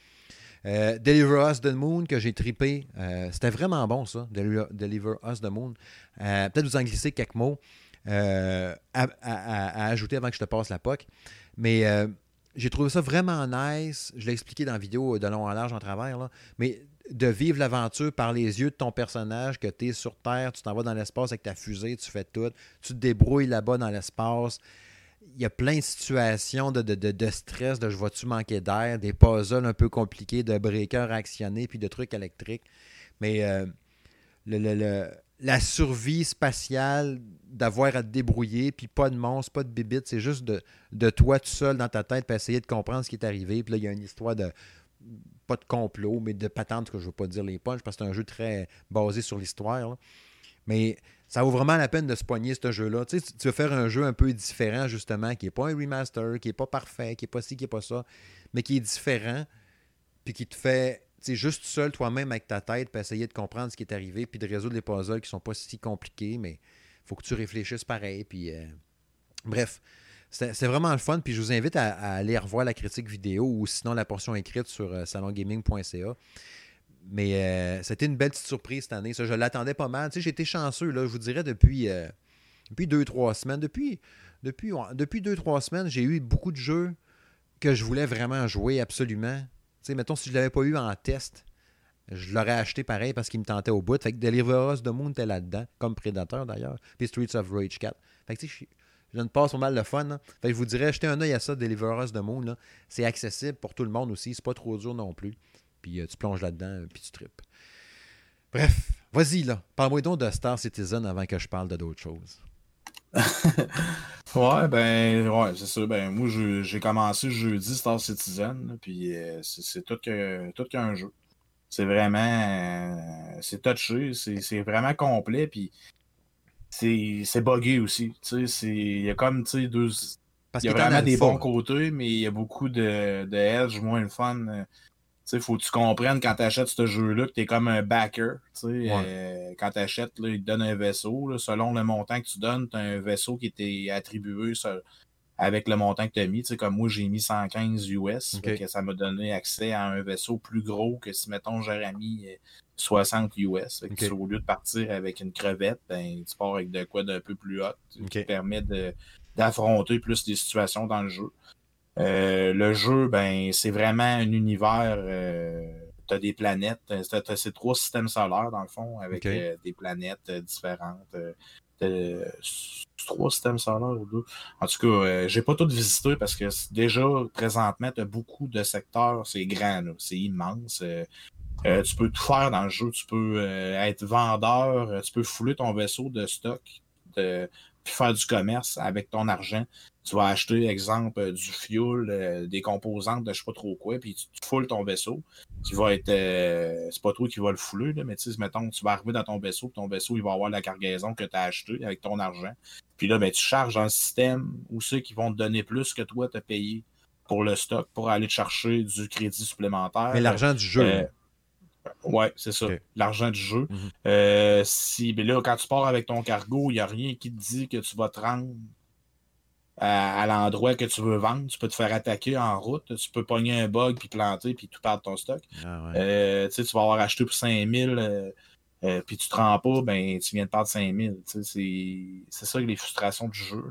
Speaker 1: Euh, Deliver Us the Moon, que j'ai tripé. Euh, C'était vraiment bon, ça. Deliver, Us the Moon. Peut-être vous en glisser quelques mots euh, à, ajouter avant que je te passe la POC. Mais euh, j'ai trouvé ça vraiment nice. Je l'ai expliqué dans la vidéo de long en large en travers. Mais de vivre l'aventure par les yeux de ton personnage, que tu es sur Terre, tu t'en vas dans l'espace avec ta fusée, tu fais tout, tu te débrouilles là-bas dans l'espace. il y a plein de situations de, de, stress, de je vois-tu manquer d'air, des puzzles un peu compliqués, de breakers actionnés, puis de trucs électriques. Mais euh, le, la survie spatiale, d'avoir à te débrouiller, puis pas de monstre, pas de bibite, c'est juste de, toi tout seul dans ta tête, pour essayer de comprendre ce qui est arrivé. Puis là, il y a une histoire de. Pas de complot, mais de patente, que je ne veux pas dire les punches, parce que c'est un jeu très basé sur l'histoire. Mais ça vaut vraiment la peine de se poigner ce jeu-là. Tu, sais, tu veux faire un jeu un peu différent, justement, qui n'est pas un remaster, qui n'est pas parfait, qui n'est pas ci, qui n'est pas ça, mais qui est différent, puis qui te fait juste seul toi-même avec ta tête, puis essayer de comprendre ce qui est arrivé, puis de résoudre les puzzles qui sont pas si compliqués, mais faut que tu réfléchisses pareil. Puis, euh, Bref, c'est vraiment le fun. Puis je vous invite à, aller revoir la critique vidéo ou sinon la portion écrite sur euh, salongaming.ca. Mais euh, c'était une belle petite surprise cette année. Ça, je l'attendais pas mal. Tu sais, J'étais chanceux, là, je vous dirais, depuis, depuis deux, trois semaines. Depuis, depuis, depuis deux, trois semaines, j'ai eu beaucoup de jeux que je voulais vraiment jouer absolument mettons, si je ne l'avais pas eu en test, je l'aurais acheté pareil parce qu'il me tentait au bout. Fait que Deliver Us de Moon était là-dedans, comme Predator d'ailleurs, puis Streets of Rage 4. Fait que tu sais, je ne passe pas mal de fun. Fait que je vous dirais, jetez un œil à ça, Deliver Us de Moon. C'est accessible pour tout le monde aussi, c'est pas trop dur non plus. Puis euh, tu plonges là-dedans, puis tu tripes. Bref, vas-y là, parle-moi donc de Star Citizen avant que je parle de d'autres choses.
Speaker 2: ouais, ben, ouais, c'est ça. Ben, moi, j'ai commencé jeudi Star Citizen, puis euh, c'est tout qu'un jeu. C'est vraiment. Euh, c'est touché, c'est vraiment complet, puis c'est buggé aussi. Il y a comme, tu sais, deux. il y a vraiment des bons côtés, mais il y a beaucoup de, de edge, moins le fun. Euh, il faut que tu comprennes quand tu achètes ce jeu-là que tu es comme un backer. Euh, quand tu achètes, il te donne un vaisseau. selon le montant que tu donnes, tu as un vaisseau qui était attribué avec le montant que tu as mis. comme moi, j'ai mis 115 US. ça m'a donné accès à un vaisseau plus gros que si, mettons, j'aurais mis 60 US. Au lieu de partir avec une crevette, ben, tu pars avec de quoi d'un peu plus haut. qui permet d'affronter plus des situations dans le jeu. Euh, le jeu, ben, c'est vraiment un univers. Euh, tu as des planètes. C'est trois systèmes solaires, dans le fond, avec euh, des planètes différentes. trois systèmes solaires ou deux. En tout cas, j'ai pas tout visité parce que déjà, présentement, tu as beaucoup de secteurs. C'est grand, c'est immense. tu peux tout faire dans le jeu. Tu peux être vendeur, tu peux fouler ton vaisseau de stock, de, puis faire du commerce avec ton argent tu vas acheter, exemple, euh, du fuel, euh, des composantes de je sais pas trop quoi, puis tu, foules ton vaisseau. Tu vas être. Euh, c'est pas toi qui vas le fouler, là, mais tu sais, mettons, tu vas arriver dans ton vaisseau, ton vaisseau, il va avoir la cargaison que tu as acheté avec ton argent. Puis là, ben, tu charges un système où ceux qui vont te donner plus que toi t'as payé pour le stock pour aller te chercher du crédit supplémentaire.
Speaker 1: Mais l'argent du jeu.
Speaker 2: Oui, c'est ça. L'argent du jeu. Mhm. si, ben là, quand tu pars avec ton cargo, il n'y a rien qui te dit que tu vas te rendre à, l'endroit que tu veux vendre. Tu peux te faire attaquer en route. Tu peux pogner un bug puis planter puis tout perdre ton stock. Ah euh, tu vas avoir acheté pour 5000 euh, euh, puis tu te rends pas, ben tu viens de perdre 5000. C'est ça les frustrations du jeu.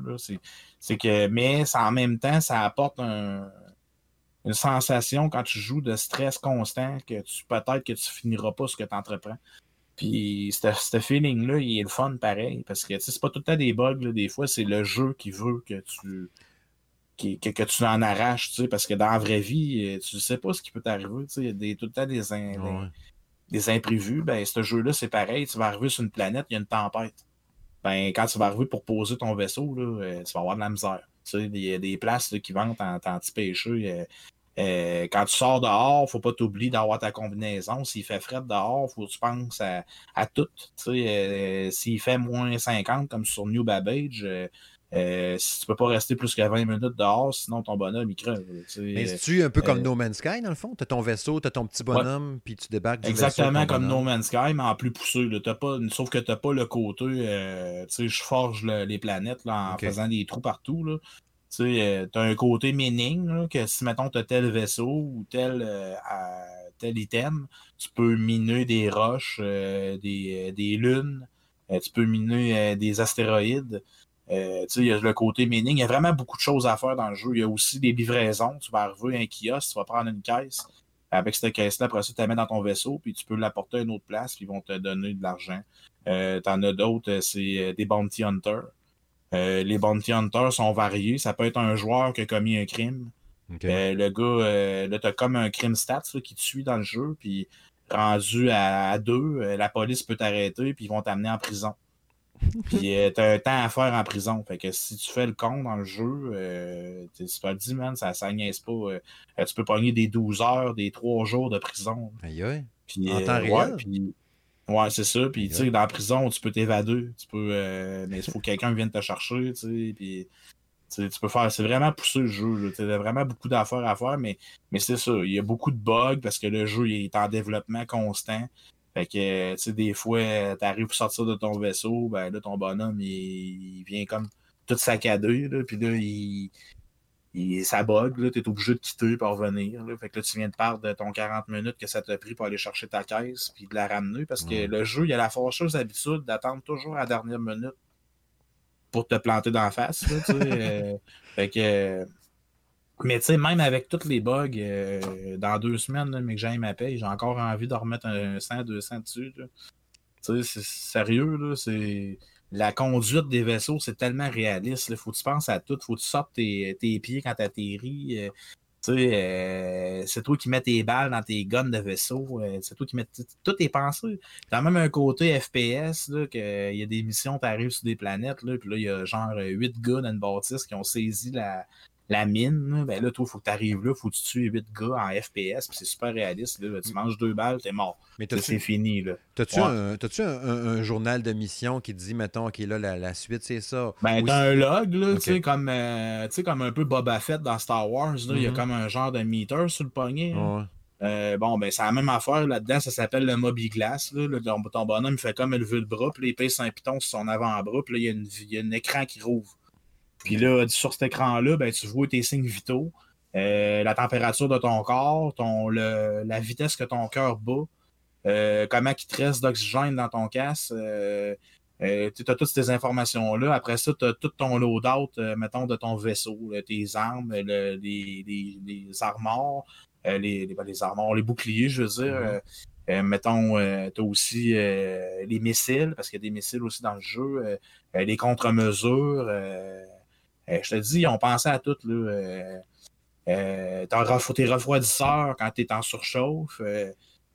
Speaker 2: C'est que, mais ça, en même temps, ça apporte une sensation quand tu joues de stress constant que tu peut-être que tu finiras pas ce que tu entreprends. Puis, ce feeling-là, il est le fun pareil, parce que c'est pas tout le temps des bugs, des fois, c'est le jeu qui veut que tu que, que, tu en arraches, parce que dans la vraie vie, euh, tu sais pas ce qui peut t'arriver, y a des, tout le temps des, des, imprévus. Ben, ce jeu-là, c'est pareil, tu vas arriver sur une planète, il y a une tempête. Ben, quand tu vas arriver pour poser ton vaisseau, là, euh, tu vas avoir de la misère. Il y a des places qui vendent en, anti-pêcheux. Euh, quand tu sors dehors, faut pas t'oublier d'avoir ta combinaison. S'il fait frais dehors, faut que tu penses à, à tout. Euh, S'il fait moins 50, comme sur New Babbage, euh, euh, si tu peux pas rester plus que 20 minutes dehors, sinon ton bonhomme il crève.
Speaker 1: Mais c'est-tu un peu comme No Man's Sky dans le fond? Tu as ton vaisseau, tu as ton petit bonhomme, puis tu débarques
Speaker 2: du Exactement comme No Man's Sky, mais en plus poussé. pas, sauf que tu n'as pas le côté, tu sais, je forge les planètes là, en faisant des trous partout. Là. Tu sais, as un côté mining, que si, mettons, tu as tel vaisseau ou tel, euh, tel item, tu peux miner des roches, euh, des, euh, des, lunes, tu peux miner des astéroïdes. tu sais, il y a le côté mining. Il y a vraiment beaucoup de choses à faire dans le jeu. Il y a aussi des livraisons. Tu vas arriver à un kiosque, tu vas prendre une caisse. Avec cette caisse-là, après ça, tu la mets dans ton vaisseau, puis tu peux l'apporter à une autre place, puis ils vont te donner de l'argent. tu en as d'autres, c'est des bounty hunters. Les bounty hunters sont variés. Ça peut être un joueur qui a commis un crime. le gars, là, t'as comme un crime stats qui te suit dans le jeu, puis rendu à, deux, la police peut t'arrêter, puis ils vont t'amener en prison. Puis euh, t'as un temps à faire en prison. Fait que si tu fais le con dans le jeu, euh, c'est pas dit, man, ça, ça niaise pas. Euh, tu peux pogner des 12 heures, des 3 jours de prison.
Speaker 1: Aïe aïe.
Speaker 2: Puis, en temps réel. Ouais, c'est ça. Puis, tu sais, dans la prison, tu peux t'évader. Tu peux. mais il faut que quelqu'un vienne te chercher, tu sais. Puis, tu peux faire. C'est vraiment poussé le jeu. Tu as vraiment beaucoup d'affaires à faire, mais, mais c'est ça. Il y a beaucoup de bugs parce que le jeu il est en développement constant. Fait que, tu sais, des fois, t'arrives pour sortir de ton vaisseau, ben là, ton bonhomme, il, vient comme tout saccadé, là, puis là, il, il, ça bug, là, t'es obligé de quitter pour revenir, là. Fait que là, tu viens de perdre de ton 40 minutes que ça t'a pris pour aller chercher ta caisse, puis de la ramener, parce que le jeu, il a la fâcheuse habitude d'attendre toujours à la dernière minute pour te planter dans la face, là, tu. Euh, fait que mais tu sais, même avec tous les bugs, euh, dans deux semaines, mais que j'aille ma paye, j'ai encore envie de remettre un 100, 200 dessus. Tu sais, c'est sérieux, là. C'est... La conduite des vaisseaux, c'est tellement réaliste. Il faut que tu penses à tout. faut que tu sortes tes, pieds quand atterris. Euh, tu sais, euh, c'est toi qui mets tes balles dans tes guns de vaisseau. c'est toi qui mets. Tout est pensé. T'as même un côté FPS, là, qu'il y a des missions, tu sur des planètes, là, puis là, il y a genre 8 gars dans une bâtisse qui ont saisi la, la mine, ben là, toi, il faut que tu arrives là, il faut que tu tues 8 gars en FPS, puis c'est super réaliste. Là, tu mm. manges deux balles, t'es mort. Mais c'est fini. Là.
Speaker 1: T'as-tu un, journal de mission qui te dit, mettons, OK, là, la, suite, c'est ça?
Speaker 2: Ben, t'as un log, là, tu sais, comme, euh, comme un peu Boba Fett dans Star Wars. Il y a mm-hmm. comme un genre de meter sur le poignet. Euh, bon, ben, c'est la même affaire là-dedans, ça s'appelle le Moby Glass. Là. ton bonhomme il fait comme lever le bras, puis il pèse un piton sur son avant-bras, puis là, il y, a un écran qui rouvre. Puis là, sur cet écran-là, ben, tu vois tes signes vitaux, euh, la température de ton corps, ton, la vitesse que ton cœur bat, euh, comment il te reste d'oxygène dans ton casque. Euh, tu as toutes ces informations-là. Après ça, tu as tout ton loadout, mettons, de ton vaisseau, tes armes, les, les, les, armors, les, les, les armors, les boucliers, je veux dire. Mm-hmm. mettons, tu as aussi les missiles, parce qu'il y a des missiles aussi dans le jeu, les contre-mesures, euh, je te dis, on pensait à tout. Là, euh, euh, tes refroidisseurs quand tu es en surchauffe.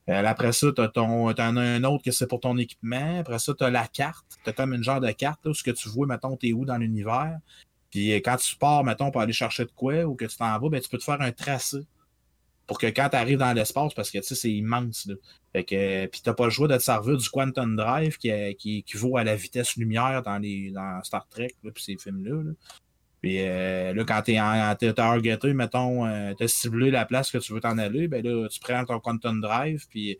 Speaker 2: après ça, tu as un autre que c'est pour ton équipement. Après ça, tu as la carte. Tu comme une genre de carte, là, où ce que tu vois, mettons, tu es où dans l'univers. Puis quand tu pars, mettons, pour aller chercher de quoi ou que tu t'en vas, ben, tu peux te faire un tracé. Pour que quand tu arrives dans l'espace, parce que tu sais, c'est immense. Là. Fait que, puis t'as pas le choix de te servir du Quantum Drive qui, qui équivaut à la vitesse lumière dans les dans Star Trek, puis ces films-là. Là. Puis euh, là, quand t'es es targeté, mettons, euh, t'as ciblé la place que tu veux t'en aller, ben là, tu prends ton Quantum Drive, puis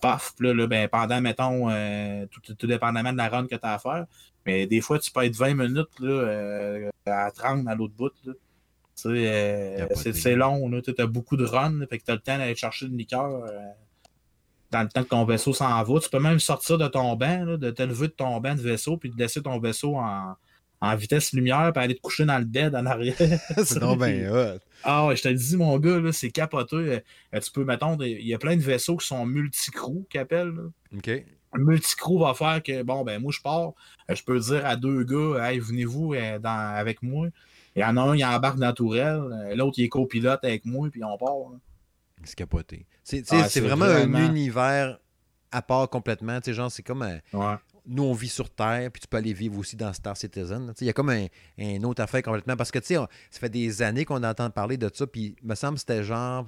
Speaker 2: paf, puis là, ben, pendant, mettons, euh, tout, tout, dépendamment de la run que tu as à faire, mais des fois, tu peux être 20 minutes là, à 30 à l'autre bout. Là. c'est long, tu as beaucoup de runs, fait que tu as le temps d'aller chercher une liqueur dans le temps que ton vaisseau s'en va. Tu peux même sortir de ton banc, là, de te lever de ton banc de vaisseau, puis de laisser ton vaisseau en, en vitesse lumière pour aller te coucher dans le bed en arrière.
Speaker 1: c'est non bien
Speaker 2: Ah ouais, je te le dis, mon gars, là, c'est capoteux. Euh, tu peux, mettons, il y a plein de vaisseaux qui sont multi-crew, qu'ils appellent.
Speaker 1: OK.
Speaker 2: Un multi-crew va faire que, bon, ben moi, je pars. Euh, je peux dire à deux gars, hey, venez-vous euh, avec moi. Il y en a un, il embarque dans la tourelle. L'autre, il est copilote avec moi, puis on part.
Speaker 1: C'est capoté. C'est ah, vraiment, un univers à part complètement. Tu sais, genre, c'est comme un,
Speaker 2: ouais
Speaker 1: nous, on vit sur Terre, puis tu peux aller vivre aussi dans Star Citizen. Il y a comme un, autre affaire complètement. Parce que, tu sais, ça fait des années qu'on entend parler de ça, puis il me semble que c'était genre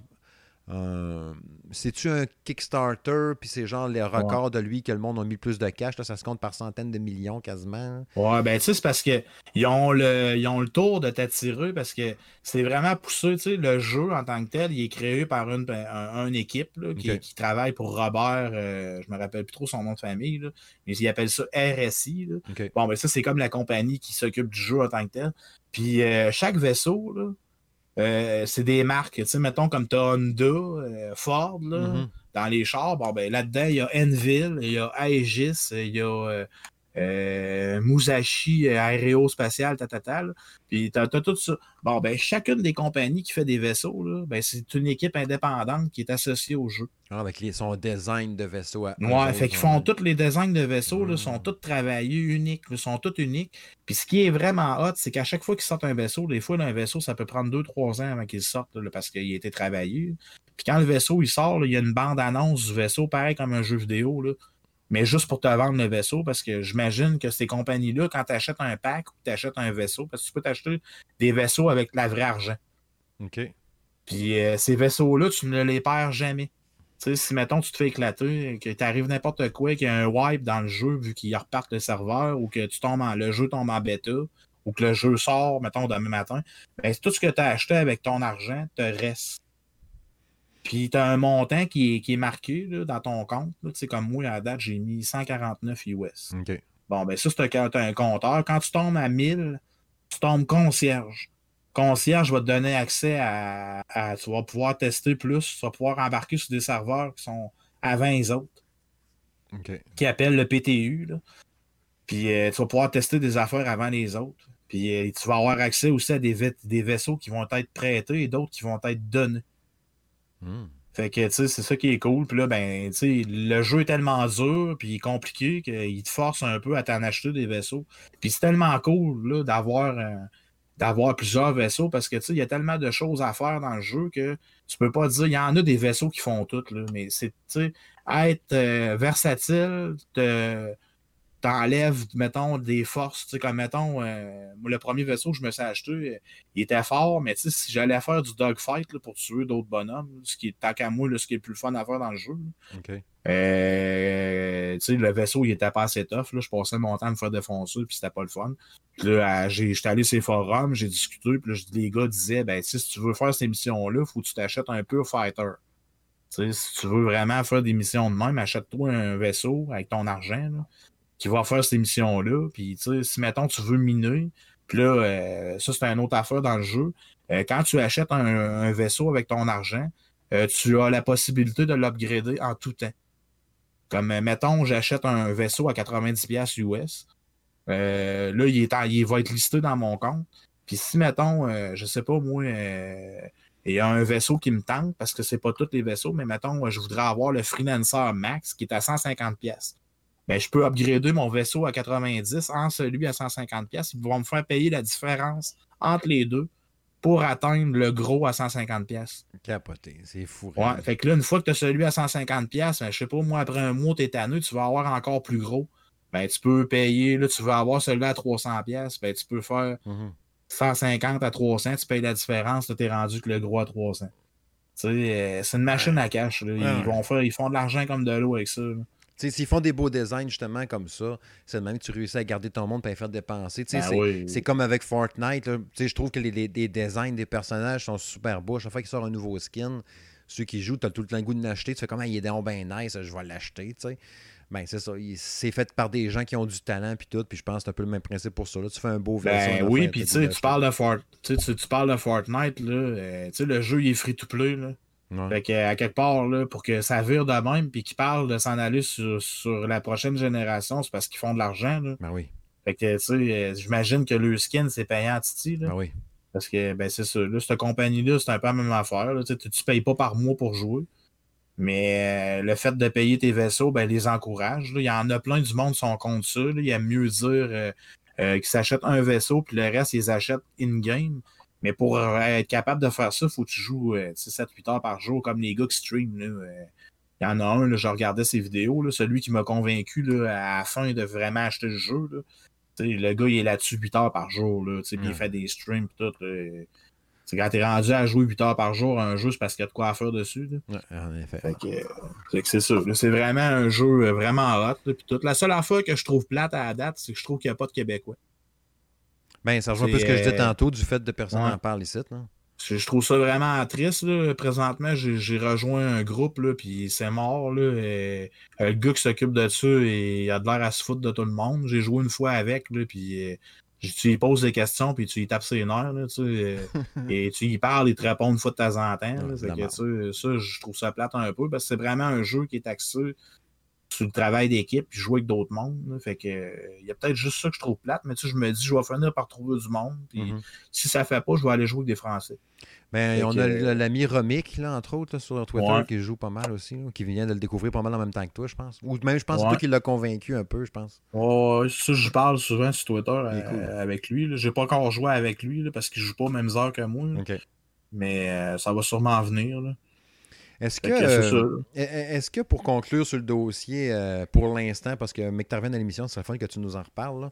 Speaker 1: euh, c'est-tu un Kickstarter, puis c'est genre les records de lui que le monde a mis plus de cash, là, ça se compte par centaines de millions quasiment.
Speaker 2: Ouais, ben tu sais, c'est parce qu'ils ont, le, ont le tour de t'attirer parce que c'est vraiment poussé, tu sais, le jeu en tant que tel, il est créé par une, un, équipe qui, travaille pour Robert, euh, je me rappelle plus trop son nom de famille, là, mais ils appellent ça RSI. Bon, ben ça, c'est comme la compagnie qui s'occupe du jeu en tant que tel. Puis euh, chaque vaisseau, là, euh, c'est des marques, tu sais, mettons comme tu as Honda, euh, Ford, là, mm-hmm. dans les chars, bon, ben, là-dedans, il y a Enville, il y a Aegis, il y a euh, Musashi euh, aérospatial, tatatal. Puis t'as as tout ça. Bon, ben, chacune des compagnies qui fait des vaisseaux, là, ben, c'est une équipe indépendante qui est associée au jeu.
Speaker 1: Ah, avec les, son design de vaisseau. À
Speaker 2: ouais, fait qu'ils font tous les designs de vaisseaux, là, sont tous travaillés, uniques, sont tous uniques. Puis ce qui est vraiment hot, c'est qu'à chaque fois qu'ils sortent un vaisseau, des fois, un vaisseau, ça peut prendre 2-3 ans avant qu'il sorte, parce qu'il a été travaillé. Puis quand le vaisseau il sort, il y a une bande-annonce du vaisseau, pareil comme un jeu vidéo. Là mais juste pour te vendre le vaisseau, parce que j'imagine que ces compagnies-là, quand tu achètes un pack ou tu achètes un vaisseau, parce que tu peux t'acheter des vaisseaux avec la vraie argent.
Speaker 1: OK.
Speaker 2: Puis euh, ces vaisseaux-là, tu ne les perds jamais. Tu sais, si, mettons, tu te fais éclater, que t'arrives n'importe quoi, qu'il y a un wipe dans le jeu, vu qu'il repartent le serveur, ou que tu tombes en, le jeu tombe en bêta, ou que le jeu sort, mettons, demain matin, ben, tout ce que tu as acheté avec ton argent te reste. Puis tu as un montant qui est, qui est marqué là, dans ton compte. C'est comme moi, à la date, j'ai mis 149 US. Bon, ben ça, c'est un, un compteur. Quand tu tombes à 1000, tu tombes concierge. Concierge va te donner accès à, Tu vas pouvoir tester plus. Tu vas pouvoir embarquer sur des serveurs qui sont à 20 autres. Qui appellent le PTU. Là. Puis euh, tu vas pouvoir tester des affaires avant les autres. Puis euh, tu vas avoir accès aussi à des, des vaisseaux qui vont être prêtés et d'autres qui vont être donnés. Hmm. Fait que, tu sais, c'est ça qui est cool. Puis là, ben, tu sais, le jeu est tellement dur, puis compliqué, qu'il te force un peu à t'en acheter des vaisseaux. Puis c'est tellement cool, là, d'avoir euh, plusieurs vaisseaux, parce que, tu il y a tellement de choses à faire dans le jeu que tu peux pas dire, il y en a des vaisseaux qui font tout, là, mais c'est, être euh, versatile, te t'enlèves, mettons, des forces. Tu sais, comme, mettons, euh, le premier vaisseau que je me suis acheté, euh, il était fort, mais tu sais, si j'allais faire du dogfight pour tuer d'autres bonhommes, ce qui est, tant qu'à moi, ce qui est le plus fun à faire dans le jeu, euh, tu sais, le vaisseau, il était pas assez tough. Là, je passais mon temps à me faire défoncer, puis c'était pas le fun. Puis là, j'étais allé sur les forums, j'ai discuté, puis là, les gars disaient, ben, si tu veux faire ces missions-là, faut que tu t'achètes un pur fighter. Tu sais, si tu veux vraiment faire des missions de même, achète-toi un vaisseau avec ton argent. Là qui va faire cette émission-là. Puis, tu sais, si, mettons, tu veux miner, puis là, euh, ça, c'est une autre affaire dans le jeu. Euh, quand tu achètes un, vaisseau avec ton argent, euh, tu as la possibilité de l'upgrader en tout temps. Comme, mettons, j'achète un vaisseau à 90$ US. là, il, est il va être listé dans mon compte. Puis si, mettons, je sais pas, moi, il y a un vaisseau qui me tente, parce que c'est pas tous les vaisseaux, mais mettons, je voudrais avoir le Freelancer Max qui est à 150$. Ben, je peux upgrader mon vaisseau à 90 en celui à 150 pièces. Ils vont me faire payer la différence entre les deux pour atteindre le gros à 150 pièces.
Speaker 1: Capoté, c'est fou.
Speaker 2: Ouais, fait que là, une fois que tu as celui à 150 pièces, ben, je sais pas, moi, après un mois, tu es tanné, tu vas avoir encore plus gros. Ben, tu peux payer, là, tu veux avoir celui à 300 pièces, ben, tu peux faire 150 mhm. à 300, tu payes la différence, tu es rendu que le gros à 300. Tu sais, euh, c'est une machine à cash. Ils, vont faire, ils font de l'argent comme de l'eau avec ça.
Speaker 1: S'ils font des beaux designs justement comme ça, c'est de même que tu réussis à garder ton monde et à faire dépenser. Ben c'est comme avec Fortnite. Je trouve que les, designs des personnages sont super beaux. Chaque fois qu'il sort un nouveau skin, ceux qui jouent, tu as tout le temps le goût de l'acheter. Tu fais comme ah, il est bien nice, je vais l'acheter. Ben, c'est ça. C'est fait par des gens qui ont du talent puis tout. Puis je pense que c'est un peu le même principe pour ça. Là. Tu fais un beau
Speaker 2: ben, Oui, puis tu parles de tu, parles de Fortnite, là, euh, le jeu il est free to play. Là. Fait que, à quelque part, là, pour que ça vire de même, puis qu'ils parlent de s'en aller sur, la prochaine génération, c'est parce qu'ils font de l'argent.
Speaker 1: Ben oui.
Speaker 2: Fait que, tu sais, euh, j'imagine que le skin, c'est payant à Titi.
Speaker 1: Là. Ben oui.
Speaker 2: Parce que, ben, c'est ça. Là, cette compagnie-là, c'est un peu la même affaire. Là. Tu ne payes pas par mois pour jouer. Mais euh, le fait de payer tes vaisseaux, ben, les encourage. Il y en a plein du monde qui sont contre ça. Il y a mieux dire euh, qu'ils s'achètent un vaisseau, puis le reste, ils achètent in-game. Mais pour être capable de faire ça, il faut que tu joues 7-8 euh, heures par jour, comme les gars qui stream. Euh. Il y en a un, là, je regardais ses vidéos, là, celui qui m'a convaincu là, à la fin de vraiment acheter le jeu. Là. Le gars, il est là-dessus 8 heures par jour. Là, il fait des streams tout. C'est quand t'es rendu à jouer 8 heures par jour à un jeu, c'est parce qu'il y a de quoi à faire dessus.
Speaker 1: Là. en effet.
Speaker 2: Fait que, c'est ça. C'est vraiment un jeu euh, vraiment hot. La seule affaire que je trouve plate à la date, c'est que je trouve qu'il n'y a pas de Québécois.
Speaker 1: Ben, ça rejoint un peu ce que je disais euh, tantôt du fait de personne n'en parle ici. Là.
Speaker 2: Je, trouve ça vraiment triste. Là. Présentement, j'ai rejoint un groupe, là, puis c'est mort. Là, et, euh, le gars qui s'occupe de ça, et, il a de l'air à se foutre de tout le monde. J'ai joué une fois avec, là, puis euh, tu lui poses des questions, puis tu lui tapes ses nerfs. Là, tu et tu y parles, il te répond une fois de temps en temps. ça, je trouve ça plate un peu, parce que c'est vraiment un jeu qui est axé sur le travail d'équipe, puis jouer avec d'autres mondes. Fait que il y a peut-être juste ça que je trouve plate, mais tu sais, je me dis, je vais finir par trouver du monde. Puis
Speaker 1: Mhm.
Speaker 2: si ça fait pas, je vais aller jouer avec des Français.
Speaker 1: Ben, on
Speaker 2: que-
Speaker 1: a l- l'ami Romic, là, entre autres, là, sur Twitter,
Speaker 2: Ouais.
Speaker 1: qui joue pas mal aussi, qui vient de le découvrir pas mal en même temps que toi, je pense. Ou même, je pense que
Speaker 2: Ouais.
Speaker 1: toi qui l'as convaincu un peu, je pense.
Speaker 2: Ouais, ça, je parle souvent sur Twitter euh,
Speaker 1: cool.
Speaker 2: avec lui. J'ai pas encore joué avec lui là, parce qu'il joue pas aux mêmes heures que moi. Mais euh, ça va sûrement venir. là.
Speaker 1: Est-ce que, euh, est-ce que pour conclure sur le dossier, euh, pour l'instant, parce que mec, tu reviens à l'émission, ce serait fun que tu nous en reparles.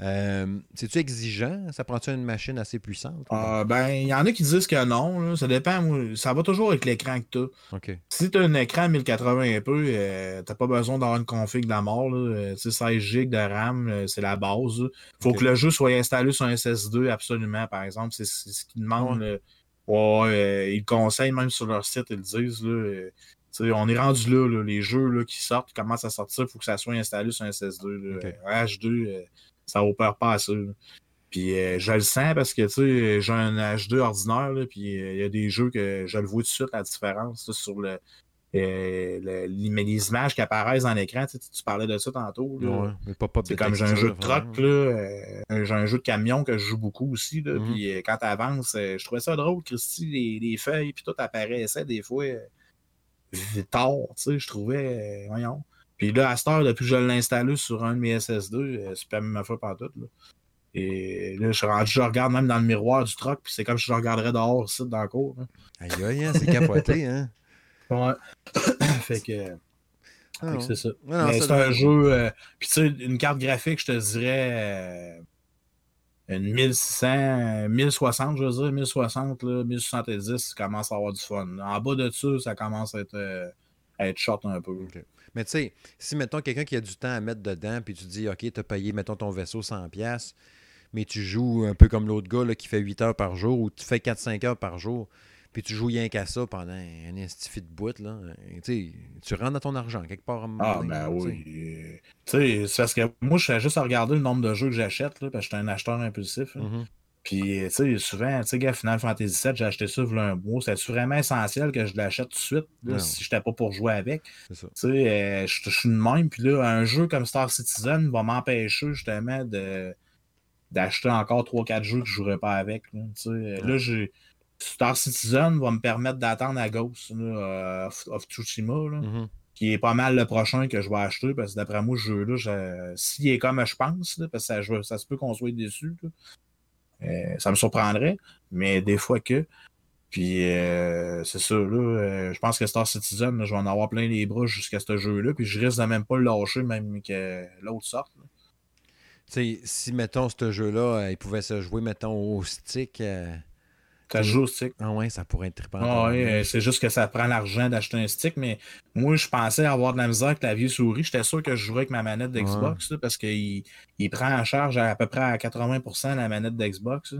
Speaker 1: Euh, C'est-tu exigeant? Ça prend-tu une machine assez puissante?
Speaker 2: Ah, ben, il y en a qui disent que non. là. Ça dépend. Ça va toujours avec l'écran que tu
Speaker 1: pas? OK.
Speaker 2: Si tu as un écran 1080 un peu, euh, t'as pas besoin d'avoir une config de la mort. Là. Euh, tu sais, 16 GB de RAM, c'est la base. là. faut que le jeu soit installé sur un SS2 absolument, par exemple. C'est ce qu'ils demandent.
Speaker 1: Ouais.
Speaker 2: Ouais, euh, ils le conseillent même sur leur site, ils le disent. Là, euh, on est rendu là, là, les jeux là, qui sortent, qui commencent à sortir, il faut que ça soit installé sur un SS2. Là.
Speaker 1: Ok.
Speaker 2: Un H2, euh, ça opère pas à ça. là. Puis euh, je le sens parce que tu sais, j'ai un H2 ordinaire, là, puis euh, il y a des jeux que je le vois tout de suite la différence là, sur le, euh, le- les, images qui apparaissent dans l'écran. Tu, parlais de ça tantôt.
Speaker 1: Ouais,
Speaker 2: C'est comme j'ai un jeu de truck, là, euh, j'ai un jeu de camion que je joue beaucoup aussi. Là,
Speaker 1: Mhm.
Speaker 2: Puis euh, quand tu avances, je trouvais ça drôle, Christy, les, les feuilles, puis tout apparaissait des fois euh, tard, tu sais, je trouvais, euh, voyons. Puis là, à cette heure, depuis que je l'ai installé sur un de mes SS2, euh, c'est pas fois par tout. Là. Et là, je, suis rendu- je regarde même dans le miroir du truck, puis c'est comme si je regarderais dehors ici dans le cours.
Speaker 1: Aïe, aïe, hein, c'est capoté, hein?
Speaker 2: Ouais. fait que,
Speaker 1: Ah,
Speaker 2: fait que c'est ça.
Speaker 1: Non,
Speaker 2: Mais c'est un jeu. euh, Puis tu sais, une carte graphique, je te dirais. euh, une 1600, euh, 1060, je veux dire, 1060, là, 1070, ça commence à avoir du fun. En bas de ça, ça commence à être, euh, à être short un peu.
Speaker 1: Mais tu sais, si, mettons, quelqu'un qui a du temps à mettre dedans, puis tu dis, OK, tu as payé, mettons, ton vaisseau 100$, mais tu joues un peu comme l'autre gars là, qui fait 8 heures par jour ou tu fais 4-5 heures par jour, puis tu joues rien qu'à ça pendant un estifi de bout, là, tu rentres dans ton argent quelque part. à
Speaker 2: Ah, ben
Speaker 1: là,
Speaker 2: oui. Tu sais, c'est parce que moi, je fais juste à regarder le nombre de jeux que j'achète, là, parce que je suis un acheteur impulsif. là.
Speaker 1: Mhm.
Speaker 2: Puis, tu sais, souvent, tu sais, Final Fantasy VII, j'ai acheté ça il un mois. C'est vraiment essentiel que je l'achète tout de suite, là, si je n'étais pas pour jouer avec?
Speaker 1: C'est ça.
Speaker 2: Tu sais, euh, je suis de même. Puis là, un jeu comme Star Citizen va m'empêcher justement de d'acheter encore 3-4 jeux que je ne jouerai pas avec. Là, là, j'ai. Star Citizen va me permettre d'attendre à Ghost là, euh, of, of Tsushima, là,
Speaker 1: Mhm.
Speaker 2: qui est pas mal le prochain que je vais acheter, parce que d'après moi, ce jeu-là, je- s'il est comme je pense, là, parce que ça, je- ça se peut qu'on soit déçu, euh, ça me surprendrait, mais des fois que. Puis euh, c'est ça, là. euh, je pense que Star Citizen, là, je vais en avoir plein les bras jusqu'à ce jeu-là. Puis je risque de même pas le lâcher, même que l'autre sorte. là.
Speaker 1: Tu sais, si, mettons, ce jeu-là, il pouvait se jouer, mettons, au stick, euh,
Speaker 2: Ça joue au stick.
Speaker 1: ah ouais, ça pourrait être trippant.
Speaker 2: Ah ouais, c'est juste que ça prend l'argent d'acheter un stick, mais moi, je pensais avoir de la misère avec la vieille souris. J'étais sûr que je jouerais avec ma manette d'Xbox, parce qu'il il prend en charge à, à peu près à 80% la manette d'Xbox.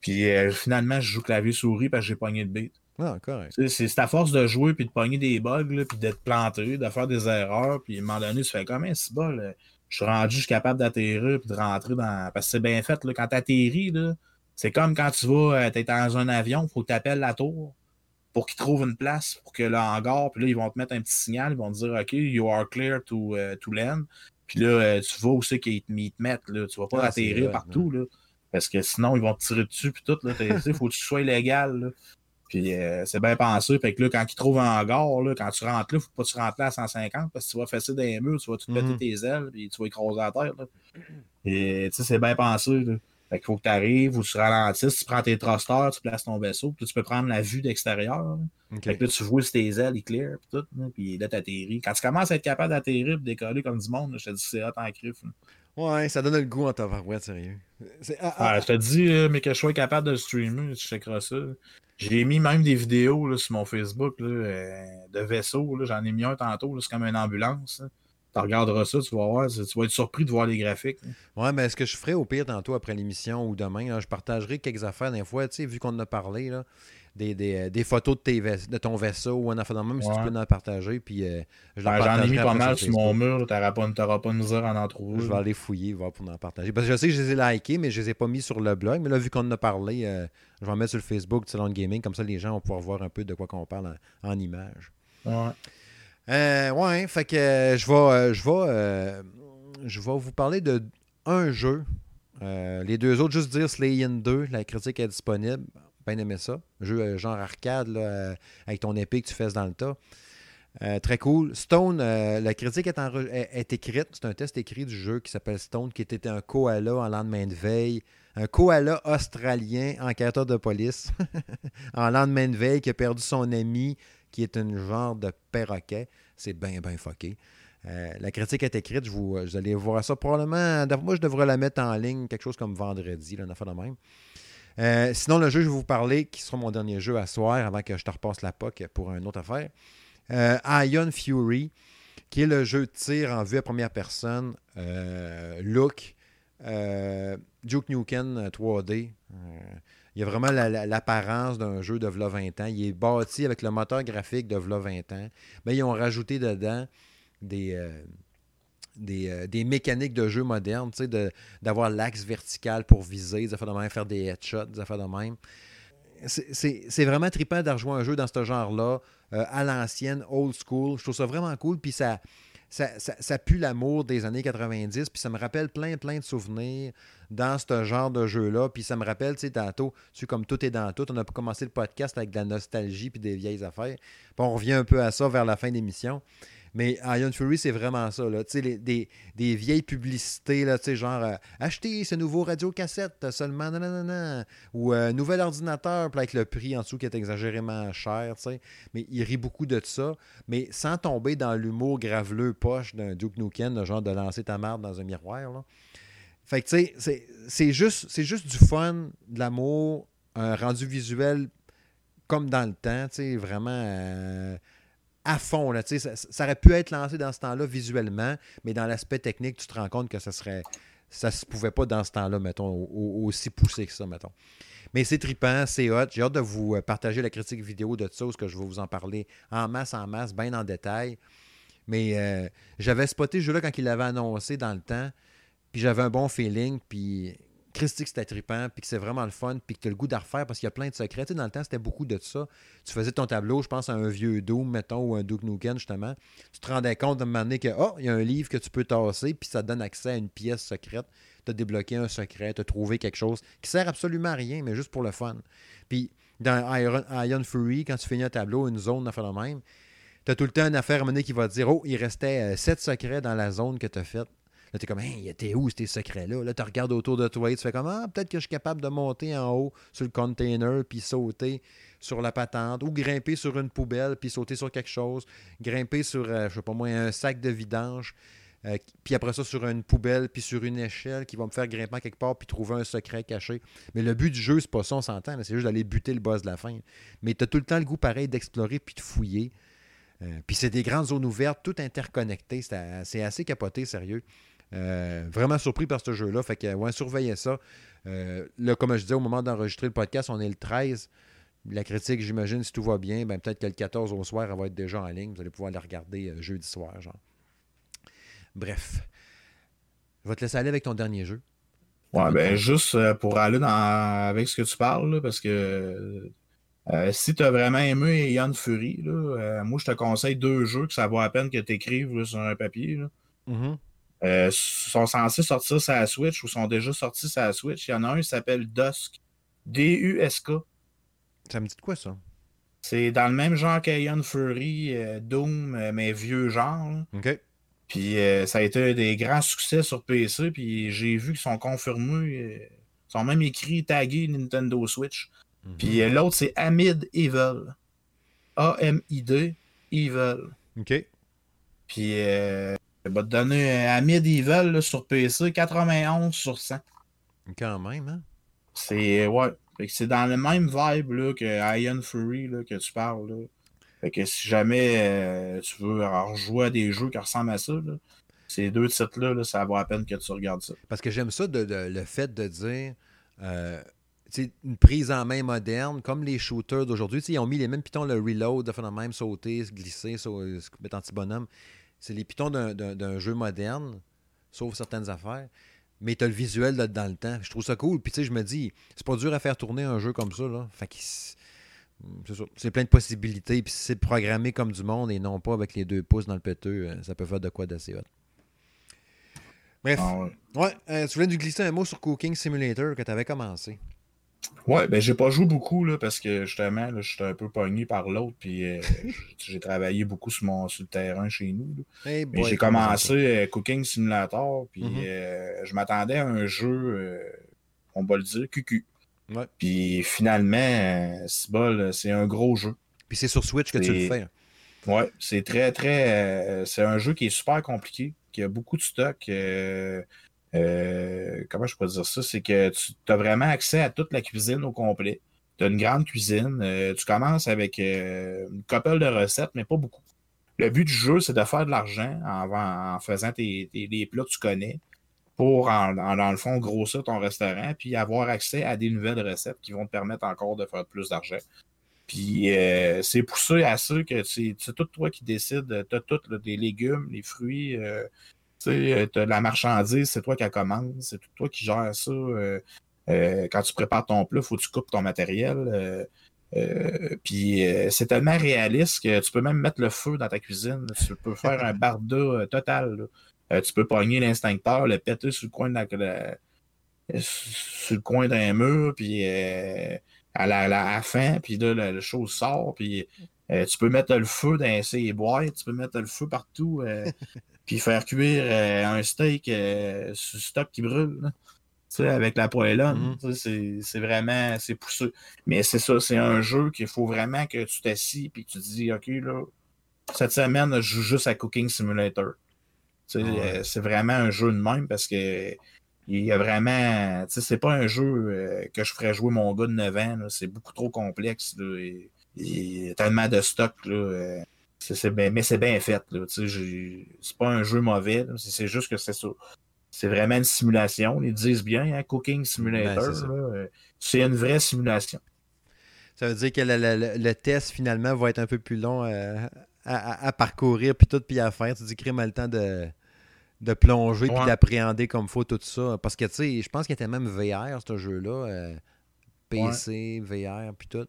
Speaker 2: Puis euh, finalement, je joue clavier souris parce que j'ai pogné de beat.
Speaker 1: Ah, correct.
Speaker 2: C'est à force de jouer puis de pogner des bugs, là, puis d'être planté, de faire des erreurs, puis à un moment donné, tu fais comme un bol. Je suis rendu, je suis capable d'atterrir puis de rentrer dans. Parce que c'est bien fait, là, quand tu atterris, là, c'est comme quand tu vas, tu es dans un avion, il faut que tu appelles la tour pour qu'ils trouvent une place, pour que le hangar, puis là, ils vont te mettre un petit signal, ils vont te dire OK, you are clear to, euh, to land. Puis là, euh, tu vas aussi qu'ils te, te mettent, là. Tu vas pas
Speaker 1: Ah, c'est
Speaker 2: atterrir partout, là. Parce que sinon, ils vont te tirer dessus, puis tout, là. Il faut que tu sois légal, là. Puis euh, c'est bien pensé. Fait que là, quand ils trouvent un hangar, là, quand tu rentres là, faut pas que tu rentres là à 150 parce que tu vas fesser dans les murs, tu vas tout péter
Speaker 1: Mhm.
Speaker 2: tes ailes, puis tu vas écraser la terre. Là. Et tu sais, c'est bien pensé. Là. Fait qu'il faut que tu arrives, ou tu ralentisses, tu prends tes thrusters, tu places ton vaisseau, puis là, tu peux prendre la vue d'extérieur. Fait que là, tu vois si tes ailes, ils clear, puis tout, là, puis là, t'atterris. Quand tu commences à être capable d'atterrir et de décoller comme du monde, là, je te dis que c'est hot en crif.
Speaker 1: Ouais, ça donne le goût en tabarouette, sérieux. Ah, ah,
Speaker 2: Ah, je te dis, mais que je sois capable de streamer, tu checkeras ça. J'ai mis même des vidéos là, sur mon Facebook là, euh, de vaisseaux. J'en ai mis un tantôt. C'est comme une ambulance. Tu regarderas ça, tu vas voir. Tu vas être surpris de voir les graphiques. là.
Speaker 1: Ouais, mais ce que je ferai au pire tantôt après l'émission ou demain, là, je partagerai quelques affaires des fois, tu sais, vu qu'on en a parlé, là, des, des, euh, des photos de, tes vais- de ton vaisseau ou un affaire de même, si tu peux en partager, puis euh, je
Speaker 2: Ben, J'en ai mis pas mal sur mon mur. Tu n'auras pas, t'auras pas de misère à en trouver.
Speaker 1: Je vais aller fouiller, voir pour en partager. Parce que je sais que je les ai likés, mais je les ai pas mis sur le blog. Mais là, vu qu'on en a parlé, euh, je vais en mettre sur le Facebook de Salon Gaming. Comme ça, les gens vont pouvoir voir un peu de quoi qu'on parle en, en images.
Speaker 2: Ouais.
Speaker 1: Euh, ouais, fait que euh, je vais, euh, je, vais, vous parler de un jeu. Les deux autres, juste dire Slay In 2, la critique est disponible. Bien aimé ça. Jeu genre arcade, là, avec ton épée que tu fais dans le tas. Très cool. Stone, la critique est- est écrite. C'est un test écrit du jeu qui s'appelle Stone, qui était un koala en lendemain de veille. Un koala australien, enquêteur de police, en lendemain de veille, qui a perdu son ami, qui est une genre de perroquet. C'est bien, bien fucké. Euh, la critique est écrite. Je vous, allez voir ça probablement. Moi, je devrais la mettre en ligne quelque chose comme vendredi, là, une de même. Euh, sinon, le jeu, je vais vous parler, qui sera mon dernier jeu à soir, avant que je te repasse la POC pour une autre affaire. Euh, Ion Fury, qui est le jeu de tir en vue à première personne. Look, Duke Nukem euh, 3D. Il y a vraiment la- la- l'apparence d'un jeu de v'là 20 ans. Il est bâti avec le moteur graphique de v'là 20 ans. Mais ils ont rajouté dedans des, euh, des, euh, des mécaniques de jeu de- d'avoir l'axe vertical pour viser, des affaires de même, faire des headshots, des affaires de même. C'est vraiment trippant de rejouer un jeu dans ce genre-là, euh, à l'ancienne, old school. Je trouve ça vraiment cool, puis ça, ça, pue l'amour des années 90, puis ça me rappelle plein, plein de souvenirs dans ce genre de jeu-là. Puis ça me rappelle, tu sais, tantôt, tu sais, comme tout est dans tout, on a commencé le podcast avec de la nostalgie puis des vieilles affaires. Puis on revient un peu à ça vers la fin de l'émission. Mais Iron Fury, c'est vraiment ça. Là. Des, vieilles publicités, là, genre euh, Achetez ce nouveau radio-cassette seulement, nanana, ou euh, nouvel ordinateur, avec le prix en dessous qui est exagérément cher. Mais il rit beaucoup de ça, mais sans tomber dans l'humour graveleux poche d'un Duke Nukem, le genre de lancer ta marde dans un miroir. Là. Fait que, tu sais, c'est- juste, juste du fun, de l'amour, un rendu visuel comme dans le temps, tu sais, vraiment euh, à fond. Là, ça, ça aurait pu être lancé dans ce temps-là visuellement, mais dans l'aspect technique, tu te rends compte que ça serait ça se pouvait pas dans ce temps-là, mettons, au- au- aussi poussé que ça, mettons. Mais c'est trippant, c'est hot. J'ai hâte de vous euh, partager la critique vidéo de ça, parce que je vais vous en parler en masse, en masse, bien en détail. Mais euh, j'avais spoté ce jeu-là quand il l'avait annoncé dans le temps, puis j'avais un bon feeling, puis Christy que c'était trippant, puis que c'est vraiment le fun, puis que tu as le goût d'en refaire parce qu'il y a plein de secrets. Dans le temps, c'était beaucoup de ça. Tu faisais ton tableau, je pense à un vieux Doom, mettons, ou un Duke Nukem, justement. Tu te rendais compte de un moment donné que, oh, il y a un livre que tu peux tasser, puis ça te donne accès à une pièce secrète. Tu as débloqué un secret, tu as trouvé quelque chose qui sert absolument à rien, mais juste pour le fun. Puis dans Iron, Fury, quand tu finis un tableau, une zone, à faire le même, tu as tout le temps une affaire à mener qui va te dire, oh, il restait euh, sept secrets dans la zone que tu as faite. Là, t'es comme, hey, t'es où ces secrets-là? Là, tu regardes autour de toi et tu fais comme, ah, peut-être que je suis capable de monter en haut sur le container puis sauter sur la patente ou grimper sur une poubelle puis sauter sur quelque chose, grimper sur, euh, je sais pas moi, un sac de vidange, euh, puis après ça sur une poubelle puis sur une échelle qui va me faire grimper quelque part puis trouver un secret caché. Mais le but du jeu, c'est pas ça, on s'entend, c'est juste d'aller buter le boss de la fin. Mais tu as tout le temps le goût pareil d'explorer puis de fouiller. Euh, puis c'est des grandes zones ouvertes, tout interconnectées. C'est C'est assez capoté, sérieux. Euh, vraiment surpris par ce jeu-là. Fait que, ouais, surveillez ça. Euh, là, comme je disais, au moment d'enregistrer le podcast, on est le 13. La critique, j'imagine, si tout va bien, ben, peut-être que le 14 au soir, elle va être déjà en ligne. Vous allez pouvoir la regarder euh, jeudi soir, genre. Bref. Je vais te laisser aller avec ton dernier jeu.
Speaker 2: Ouais, ben juste pour aller dans, avec ce que tu parles, là, parce que euh, si tu as vraiment aimé Ion Fury, là, euh, moi je te conseille deux jeux que ça vaut la peine que tu écrives sur un papier. Là.
Speaker 1: Mhm.
Speaker 2: Euh, sont censés sortir sur la Switch ou sont déjà sortis sur la Switch. Il y en a un qui s'appelle Dusk. D-U-S-K.
Speaker 1: Ça me dit de quoi, ça?
Speaker 2: C'est dans le même genre qu'Ion Fury, euh, Doom, euh, mais vieux genre.
Speaker 1: OK.
Speaker 2: Puis euh, ça a été des grands succès sur PC. Puis j'ai vu qu'ils sont confirmés. ils sont même écrits, tagués Nintendo Switch.
Speaker 1: Mhm.
Speaker 2: Puis l'autre, c'est Amid Evil. A-M-I-D, Evil.
Speaker 1: OK.
Speaker 2: Puis euh, je vais te donner Evil là, sur PC, 91 sur 100.
Speaker 1: Quand même, hein?
Speaker 2: C'est ouais. C'est dans le même vibe là, que Iron Fury là, que tu parles. Là. Fait que si jamais euh, tu veux rejouer à des jeux qui ressemblent à ça, là, ces deux titres-là, là, ça vaut la peine que tu regardes ça.
Speaker 1: Parce que j'aime ça, de, de- le fait de dire euh, une prise en main moderne, comme les shooters d'aujourd'hui. Ils ont mis les mêmes pitons, le reload, de faire même sauter, se glisser, se mettre en petit bonhomme. C'est les pitons d'un- jeu moderne, sauf certaines affaires. Mais tu as le visuel là, dans le temps. Je trouve ça cool. Puis tu sais, je me dis, c'est pas dur à faire tourner un jeu comme ça. Là. Fait que c'est- C'est ça. C'est plein de possibilités. Puis si c'est programmé comme du monde et non pas avec les deux pouces dans le péteux, euh, ça peut faire de quoi d'assez hot. Bref.
Speaker 2: Ah ouais.
Speaker 1: Ouais, euh, tu voulais nous glisser un mot sur Cooking Simulator que tu avais commencé.
Speaker 2: Ouais, ben j'ai pas joué beaucoup là, parce que justement, là, j'étais un peu pogné par l'autre, puis euh, j'ai travaillé beaucoup sur, mon, sur le terrain chez nous. Mais j'ai commencé euh, Cooking Simulator, puis
Speaker 1: Mhm.
Speaker 2: euh, je m'attendais à un jeu, on va le dire, QQ.
Speaker 1: Ouais.
Speaker 2: Puis finalement, c'est bol, c'est un gros jeu.
Speaker 1: Puis c'est sur Switch que tu le fais.
Speaker 2: Ouais, c'est très, très. c'est un jeu qui est super compliqué, qui a beaucoup de stock. Euh, comment je peux dire ça? C'est que tu as vraiment accès à toute la cuisine au complet. Tu as une grande cuisine. euh, tu commences avec euh, une couple de recettes, mais pas beaucoup. Le but du jeu, c'est de faire de l'argent en, faisant tes, les plats que tu connais pour, en, dans le fond, grossir ton restaurant, puis avoir accès à des nouvelles recettes qui vont te permettre encore de faire plus d'argent. Puis c'est poussé à ça que c'est tout toi qui décides. Tu as tout, là, des légumes, les fruits, tu as de la marchandise, c'est toi qui la commande, c'est toi qui gères ça. euh, euh, quand tu prépares ton plat, il faut que tu coupes ton matériel. euh, euh, puis euh, c'est tellement réaliste que tu peux même mettre le feu dans ta cuisine. Tu peux faire un barda euh, total. Euh, tu peux pogner l'instincteur, le péter sur le coin de la- d'un mur, puis euh, à la, fin, puis là, la, chose sort, puis euh, tu peux mettre le feu dans ces boîtes, tu peux mettre le feu partout, euh, puis faire cuire euh, un steak euh, sur stock qui brûle, là. Tu sais, avec la. Tu sais, c'est- vraiment, c'est poussé. Mais c'est ça, c'est un jeu qu'il faut vraiment que tu t'assis, puis que tu te dis, OK, là, cette semaine, je joue juste à Cooking Simulator.
Speaker 1: Ah
Speaker 2: euh, c'est vraiment un jeu de même parce que il y a vraiment. Tu sais, c'est pas un jeu euh, que je ferais jouer mon gars de 9 ans. C'est beaucoup trop complexe. Là, et, et il y a tellement de stock. Là, euh, bien- mais c'est bien fait. C'est pas un jeu mauvais. C'est, juste que c'est ça. C'est vraiment une simulation. Ils disent bien, hein, Cooking Simulator.
Speaker 1: Ben, c'est
Speaker 2: euh, c'est une vraie simulation.
Speaker 1: Ça veut dire que le, le- le- le test, finalement, va être un peu plus long euh, à, à- à parcourir, puis tout, puis à faire. Tu dis, crime a le temps de, de plonger, puis d'appréhender comme faut tout ça. Parce que, tu sais, je pense qu'il était même VR, ce jeu-là. euh, PC, VR, puis tout.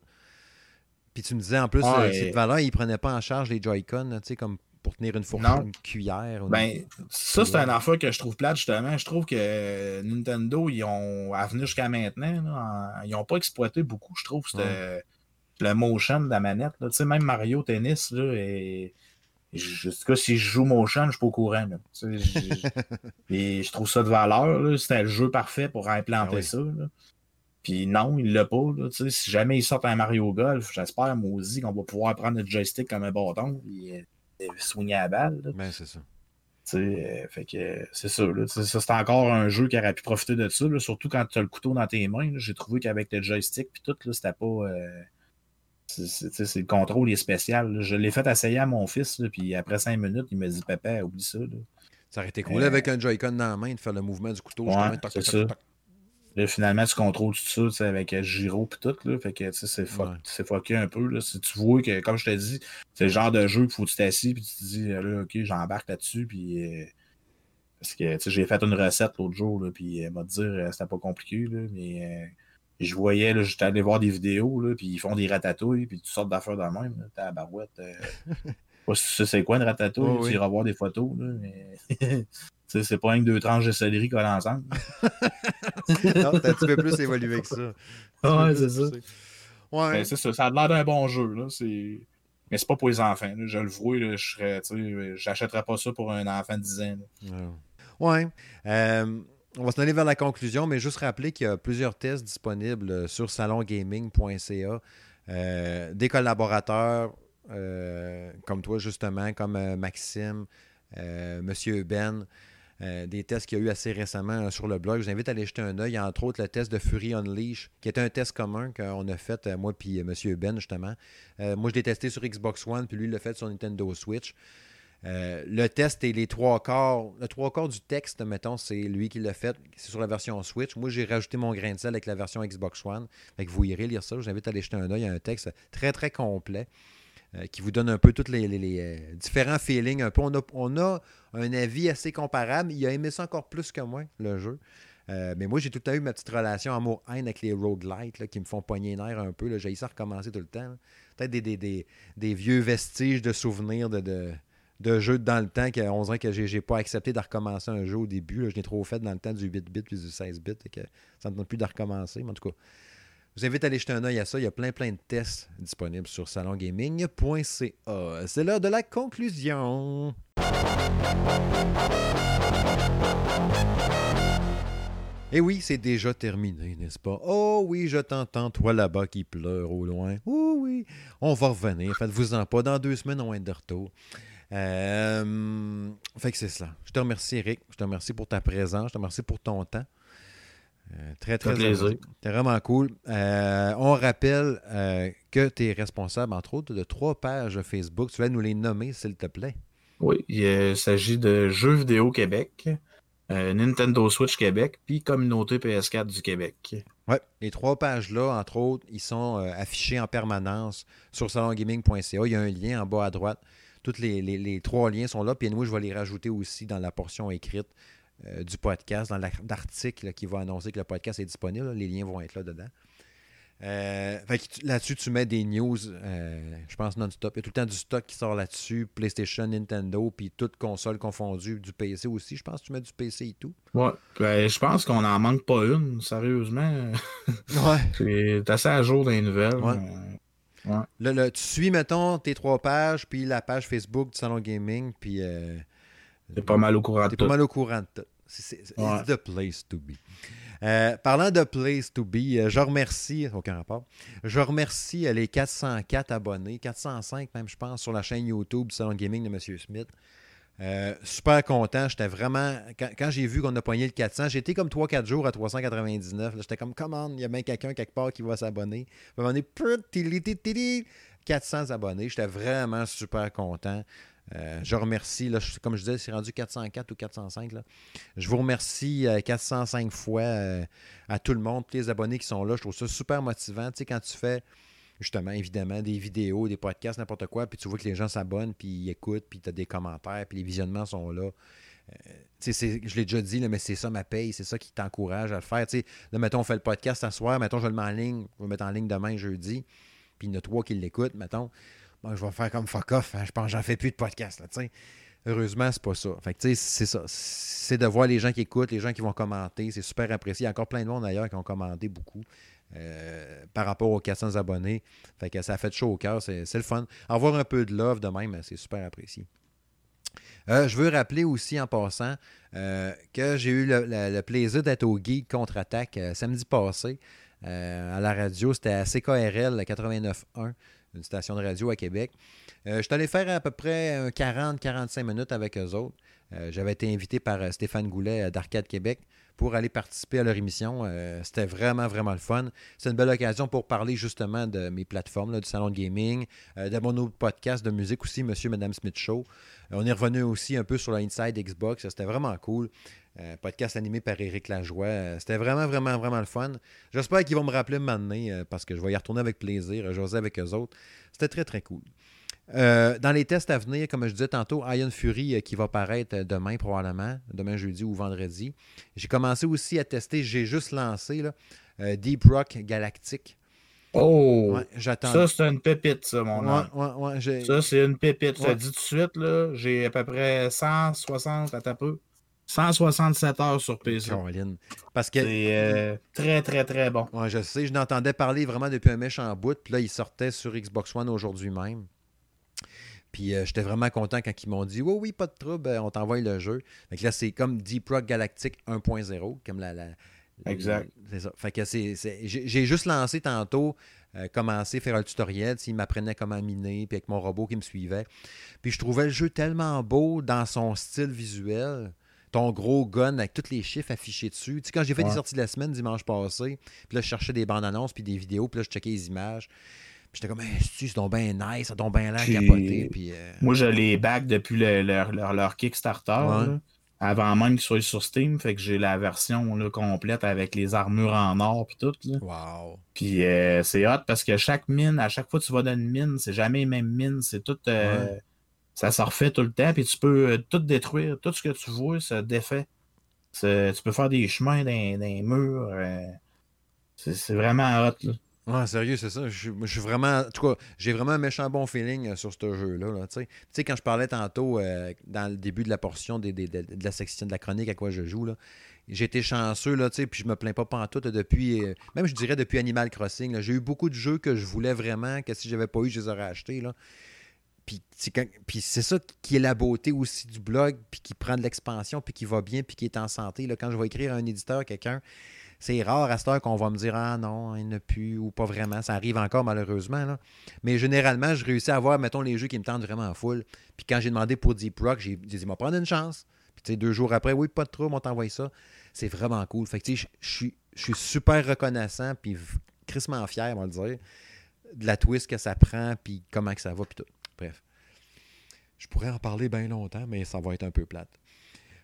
Speaker 1: Puis tu me disais, en plus,
Speaker 2: Ouais.
Speaker 1: euh, cette valeur, il prenait pas en charge les Joy-Con, tu sais, comme pour tenir une fourchette, une cuillère. ou-
Speaker 2: Ben, ça, c'est un affaire que je trouve plate, justement. Je trouve que Nintendo, ils ont, à venir jusqu'à maintenant, là, en- ils n'ont pas exploité beaucoup, je trouve, c'était le motion de la manette. là. Tu sais, même Mario Tennis, là, et, en tout cas, si je joue motion, je suis pas au courant. là. Tu sais, je- et je trouve ça de valeur. C'était le jeu parfait pour implanter
Speaker 1: Ah oui.
Speaker 2: ça. là. Puis non, il l'a pas. là. Tu sais, si jamais ils sortent un Mario Golf, j'espère, maudit, qu'on va pouvoir prendre notre joystick comme un bâton et, et swinger à la balle. là.
Speaker 1: Ben, c'est ça.
Speaker 2: Tu sais, euh, fait que c'est ça, Ça, c'est encore un jeu qui aurait pu profiter de ça, là, surtout quand tu as le couteau dans tes mains. J'ai trouvé qu'avec le joystick puis tout, là, c'était pas. euh, c'est- c'est tu sais, c'est- le contrôle est spécial. là. Je l'ai fait essayer à mon fils, puis après cinq minutes, il m'a dit Papa, oublie ça. Là,
Speaker 1: Ça aurait été cool
Speaker 2: Euh,
Speaker 1: avec un Joy-Con dans la main de faire le mouvement du couteau.
Speaker 2: Ouais, c'est
Speaker 1: toc,
Speaker 2: ça.
Speaker 1: toc, toc.
Speaker 2: Là, finalement, tu contrôles tout ça avec euh, Giro puis tout. Là, fait que c'est fuck-
Speaker 1: Ouais.
Speaker 2: fucké un peu. Là. Si tu vois que, comme je te dis, c'est le genre de jeu qu'il faut que tu t'assis puis tu te dis, là, ok, j'embarque là-dessus. Puis, euh, parce que j'ai fait une recette l'autre jour, là, puis elle m'a dit, euh, c'était pas compliqué, là, mais euh, je voyais, j'étais allé voir des vidéos, là, puis ils font des ratatouilles, puis toutes sortes d'affaires de même. là. T'as la barouette. euh, je sais pas si tu sais c'est quoi une ratatouille,
Speaker 1: Oh,
Speaker 2: tu
Speaker 1: oui.
Speaker 2: iras voir des photos, là, mais c'est pas rien que deux tranches de céleri collées ensemble.
Speaker 1: Non, t'as un petit peu plus évolué que ça.
Speaker 2: Ouais, c'est ça.
Speaker 1: Ouais.
Speaker 2: Ben, c'est ça, ça a l'air d'un bon jeu. Là. c'est- Mais c'est pas pour les enfants. là. Je le vois, là, je serais, tu sais, j'achèterais pas ça pour un enfant de 10 ans.
Speaker 1: Ouais. Euh, on va se aller vers la conclusion, mais juste rappeler qu'il y a plusieurs tests disponibles euh, sur salongaming.ca. Euh, des collaborateurs euh, comme toi, justement, comme euh, Maxime, euh, Monsieur Ben. Euh, des tests qu'il y a eu assez récemment euh, sur le blog. Je vous invite à aller jeter un œil. Entre autres le test de Fury Unleash, qui est un test commun qu'on a fait, euh, moi puis Monsieur Ben, justement. Moi, je l'ai testé sur Xbox One, puis lui, il l'a fait sur Nintendo Switch. Le test et les trois quarts, le trois quarts du texte, mettons, c'est lui qui l'a fait. C'est sur la version Switch. Moi, j'ai rajouté mon grain de sel avec la version Xbox One. Fait vous irez lire ça. Je vous invite à aller jeter un œil. A un texte très, très complet euh, qui vous donne un peu tous les, euh, différents feelings. Un peu. On, a, on a un avis assez comparable. Il a aimé ça encore plus que moi, le jeu. Euh, mais moi, j'ai tout le temps eu ma petite relation amour-haine avec les roguelites qui me font poigner nerf un peu. J'ai ça recommencer tout le temps. Peut-être des, des, vieux vestiges de souvenirs de, de, jeux dans le temps qu'on dirait que j'ai pas accepté de recommencer un jeu au début. Je l'ai trop fait dans le temps du 8-bit puis du 16-bit et que ça ne tente plus de recommencer. Mais en tout cas, je vous invite à aller jeter un œil à ça. Il y a plein plein de tests disponibles sur salongaming.ca. C'est l'heure de la conclusion. Et oui, c'est déjà terminé, n'est-ce pas? Oh oui, je t'entends, toi là-bas qui pleure au loin. Oh oui, on va revenir. Faites-vous-en pas. Dans deux semaines, on va être de retour. Euh, fait que c'est ça. Je te remercie, Eric. Je te remercie pour ta présence. Je te remercie pour ton temps. Euh, très, très
Speaker 2: plaisir.
Speaker 1: C'est vraiment cool. Euh, on rappelle que tu es responsable, entre autres, de trois pages Facebook. Tu vas nous les nommer, s'il te plaît.
Speaker 2: Oui, il s'agit de Jeux vidéo Québec, euh, Nintendo Switch Québec, puis Communauté PS4 du Québec.
Speaker 1: Oui, les trois pages-là, entre autres, ils sont euh, affichés en permanence sur salongaming.ca. Il y a un lien en bas à droite. Tous les, trois liens sont là. Puis nous, je vais les rajouter aussi dans la portion écrite euh, du podcast, dans l'article qui va annoncer que le podcast est disponible. Les liens vont être là dedans. Euh, là-dessus, tu mets des news, euh, je pense non-stop. Il y a tout le temps du stock qui sort là-dessus, PlayStation, Nintendo, puis toutes consoles confondues, du PC aussi. Je pense que tu mets du PC et tout.
Speaker 2: Ouais, ben, je pense qu'on n'en manque pas une, sérieusement. ouais. C'est assez à jour dans les nouvelles.
Speaker 1: Ouais. Là, tu suis, mettons, tes trois pages, puis la page Facebook du Salon Gaming, puis. Euh,
Speaker 2: t'es pas mal au courant de
Speaker 1: tout. T'es pas mal au courant de tout. C'est the place to be. Euh, parlant de Place to Be, euh, je remercie, aucun rapport, je remercie euh, les 404 abonnés, 405 même, je pense, sur la chaîne YouTube du Salon Gaming de M. Smith. super content. J'étais vraiment. Quand, j'ai vu qu'on a poigné le 400, j'étais comme 3-4 jours à 399. J'étais comme, comment il y a bien quelqu'un quelque part qui va s'abonner. À un 400 abonnés. J'étais vraiment super content. Euh, je remercie, là, comme je disais, c'est rendu 404 ou 405. Là. Je vous remercie 405 euh, fois euh, à tout le monde, tous les abonnés qui sont là. Je trouve ça super motivant. Tu sais, quand tu fais, justement, évidemment, des vidéos, des podcasts, n'importe quoi, puis tu vois que les gens s'abonnent, puis ils écoutent, puis tu as des commentaires, puis les visionnements sont là. Je l'ai déjà dit, mais c'est ça ma paye, c'est ça qui t'encourage à le faire. Là, mettons, on fait le podcast ce soir, mettons, je le mets en ligne, je vais le mettre en ligne demain, jeudi, puis il y en a trois qui l'écoutent, mettons je vais faire comme fuck off. Hein, je pense que j'en fais plus de podcast. Là, Heureusement, c'est pas ça. C'est ça. C'est de voir les gens qui écoutent, les gens qui vont commenter. C'est super apprécié. Il y a encore plein de monde d'ailleurs qui ont commenté beaucoup euh, par rapport aux 400 abonnés. Fait que ça fait chaud au cœur. C'est le fun. Avoir un peu de love de même, c'est super apprécié. Euh, je veux rappeler aussi en passant euh, que j'ai eu le, plaisir d'être au Geek contre-attaque samedi passé à la radio. C'était à CKRL 89.1 une station de radio à Québec. Euh, je suis allé faire à peu près 40-45 minutes avec eux autres. Euh, j'avais été invité par euh, Stéphane Goulet d'Arcade Québec pour aller participer à leur émission. C'était vraiment, vraiment le fun. C'est une belle occasion pour parler justement de mes plateformes, du salon de gaming, de mon autre podcast de musique aussi, Monsieur et Madame Smith Show. on est revenu aussi un peu sur l'Inside Xbox. C'était vraiment cool. podcast animé par Éric Lajoie. C'était vraiment, vraiment, vraiment le fun. J'espère qu'ils vont me rappeler maintenant parce que je vais y retourner avec plaisir, jaser avec eux autres. C'était très, très cool. Euh, dans les tests à venir, comme je disais tantôt, Iron Fury euh, qui va paraître demain probablement, demain jeudi ou vendredi. J'ai commencé aussi à tester, j'ai juste lancé là, euh, Deep Rock Galactic.
Speaker 2: Oh! j'attends. Ça, c'est une pépite, ça, mon
Speaker 1: ouais,
Speaker 2: Ça, c'est une pépite. Je te dis tout de suite, là, j'ai à peu près 160, à peu. 167 heures sur PC.
Speaker 1: Parce que.
Speaker 2: C'est très, très, très bon.
Speaker 1: Ouais, je sais, je n'entendais parler vraiment depuis un méchant bout. Puis là, il sortait sur Xbox One aujourd'hui même. Puis euh, j'étais vraiment content quand ils m'ont dit Oui, oui, pas de trouble, on t'envoie le jeu. Donc là, c'est comme Deep Rock Galactic 1.0, comme la.
Speaker 2: exact.
Speaker 1: C'est ça. Fait que c'est. J'ai juste lancé tantôt, euh, commencé à faire un tutoriel. Il m'apprenait comment miner, puis avec mon robot qui me suivait. Puis je trouvais le jeu tellement beau dans son style visuel ton gros gun avec tous les chiffres affichés dessus. Tu sais, quand j'ai fait des sorties de la semaine dimanche passé, puis là, je cherchais des bandes annonces puis des vidéos, puis là, je checkais les images. J'étais comme, c'est donc bien nice, c'est donc bien l'air capoté. Puis, euh,
Speaker 2: Moi, je les back depuis leur, leur, Kickstarter. avant même qu'ils soient sur Steam, fait que j'ai la version là, complète avec les armures en or puis tout. Là.
Speaker 1: Wow.
Speaker 2: Puis euh, c'est hot parce que chaque mine, à chaque fois que tu vas dans une mine, c'est jamais les mêmes mines, c'est tout. Euh, ça se refait tout le temps, puis tu peux tout détruire, tout ce que tu vois se défait. Tu peux faire des chemins dans, les murs. Euh, c'est vraiment hot. Là.
Speaker 1: Ouais, sérieux, c'est ça. Je, suis vraiment. En tout cas, j'ai vraiment un méchant bon feeling euh, sur ce jeu-là. tu sais, quand je parlais tantôt, euh, dans le début de la portion de la section de la chronique à quoi je joue, là, j'ai été chanceux, là, puis je me plains pas pantoute depuis, euh, même je dirais depuis Animal Crossing. J'ai eu beaucoup de jeux que je voulais vraiment, que si j'avais pas eu, je les aurais achetés. Là. Puis, c'est ça qui est la beauté aussi du blog, puis qui prend de l'expansion, puis qui va bien, puis qui est en santé. Là. Quand je vais écrire à un éditeur, quelqu'un, c'est rare à cette heure qu'on va me dire Ah non, il n'a plus ou pas vraiment. Ça arrive encore malheureusement. Mais généralement, je réussis à avoir, mettons, les jeux qui me tentent vraiment en full. Puis quand j'ai demandé pour Deep Rock, j'ai dit Il m'a prendre une chance. Puis deux jours après, oui, pas de trouble, on t'envoie ça. C'est vraiment cool. Fait que je suis super reconnaissant, puis crissement fier, on va le dire, de la twist que ça prend, puis comment que ça va, puis tout. Bref. Je pourrais en parler bien longtemps, mais ça va être un peu plate.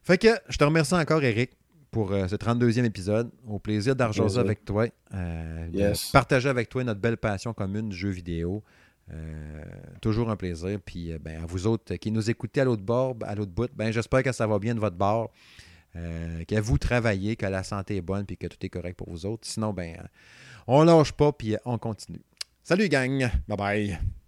Speaker 1: Fait que je te remercie encore, Eric pour euh, ce 32e épisode. Au plaisir d'argent avec toi. Euh, partager avec toi notre belle passion commune du jeu vidéo. Euh, toujours un plaisir. Puis ben, à vous autres qui nous écoutez à l'autre bord, à l'autre bout, ben, j'espère que ça va bien de votre bord. que vous travaillez, que la santé est bonne puis que tout est correct pour vous autres. Sinon, ben, on lâche pas puis on continue. Salut gang! Bye bye!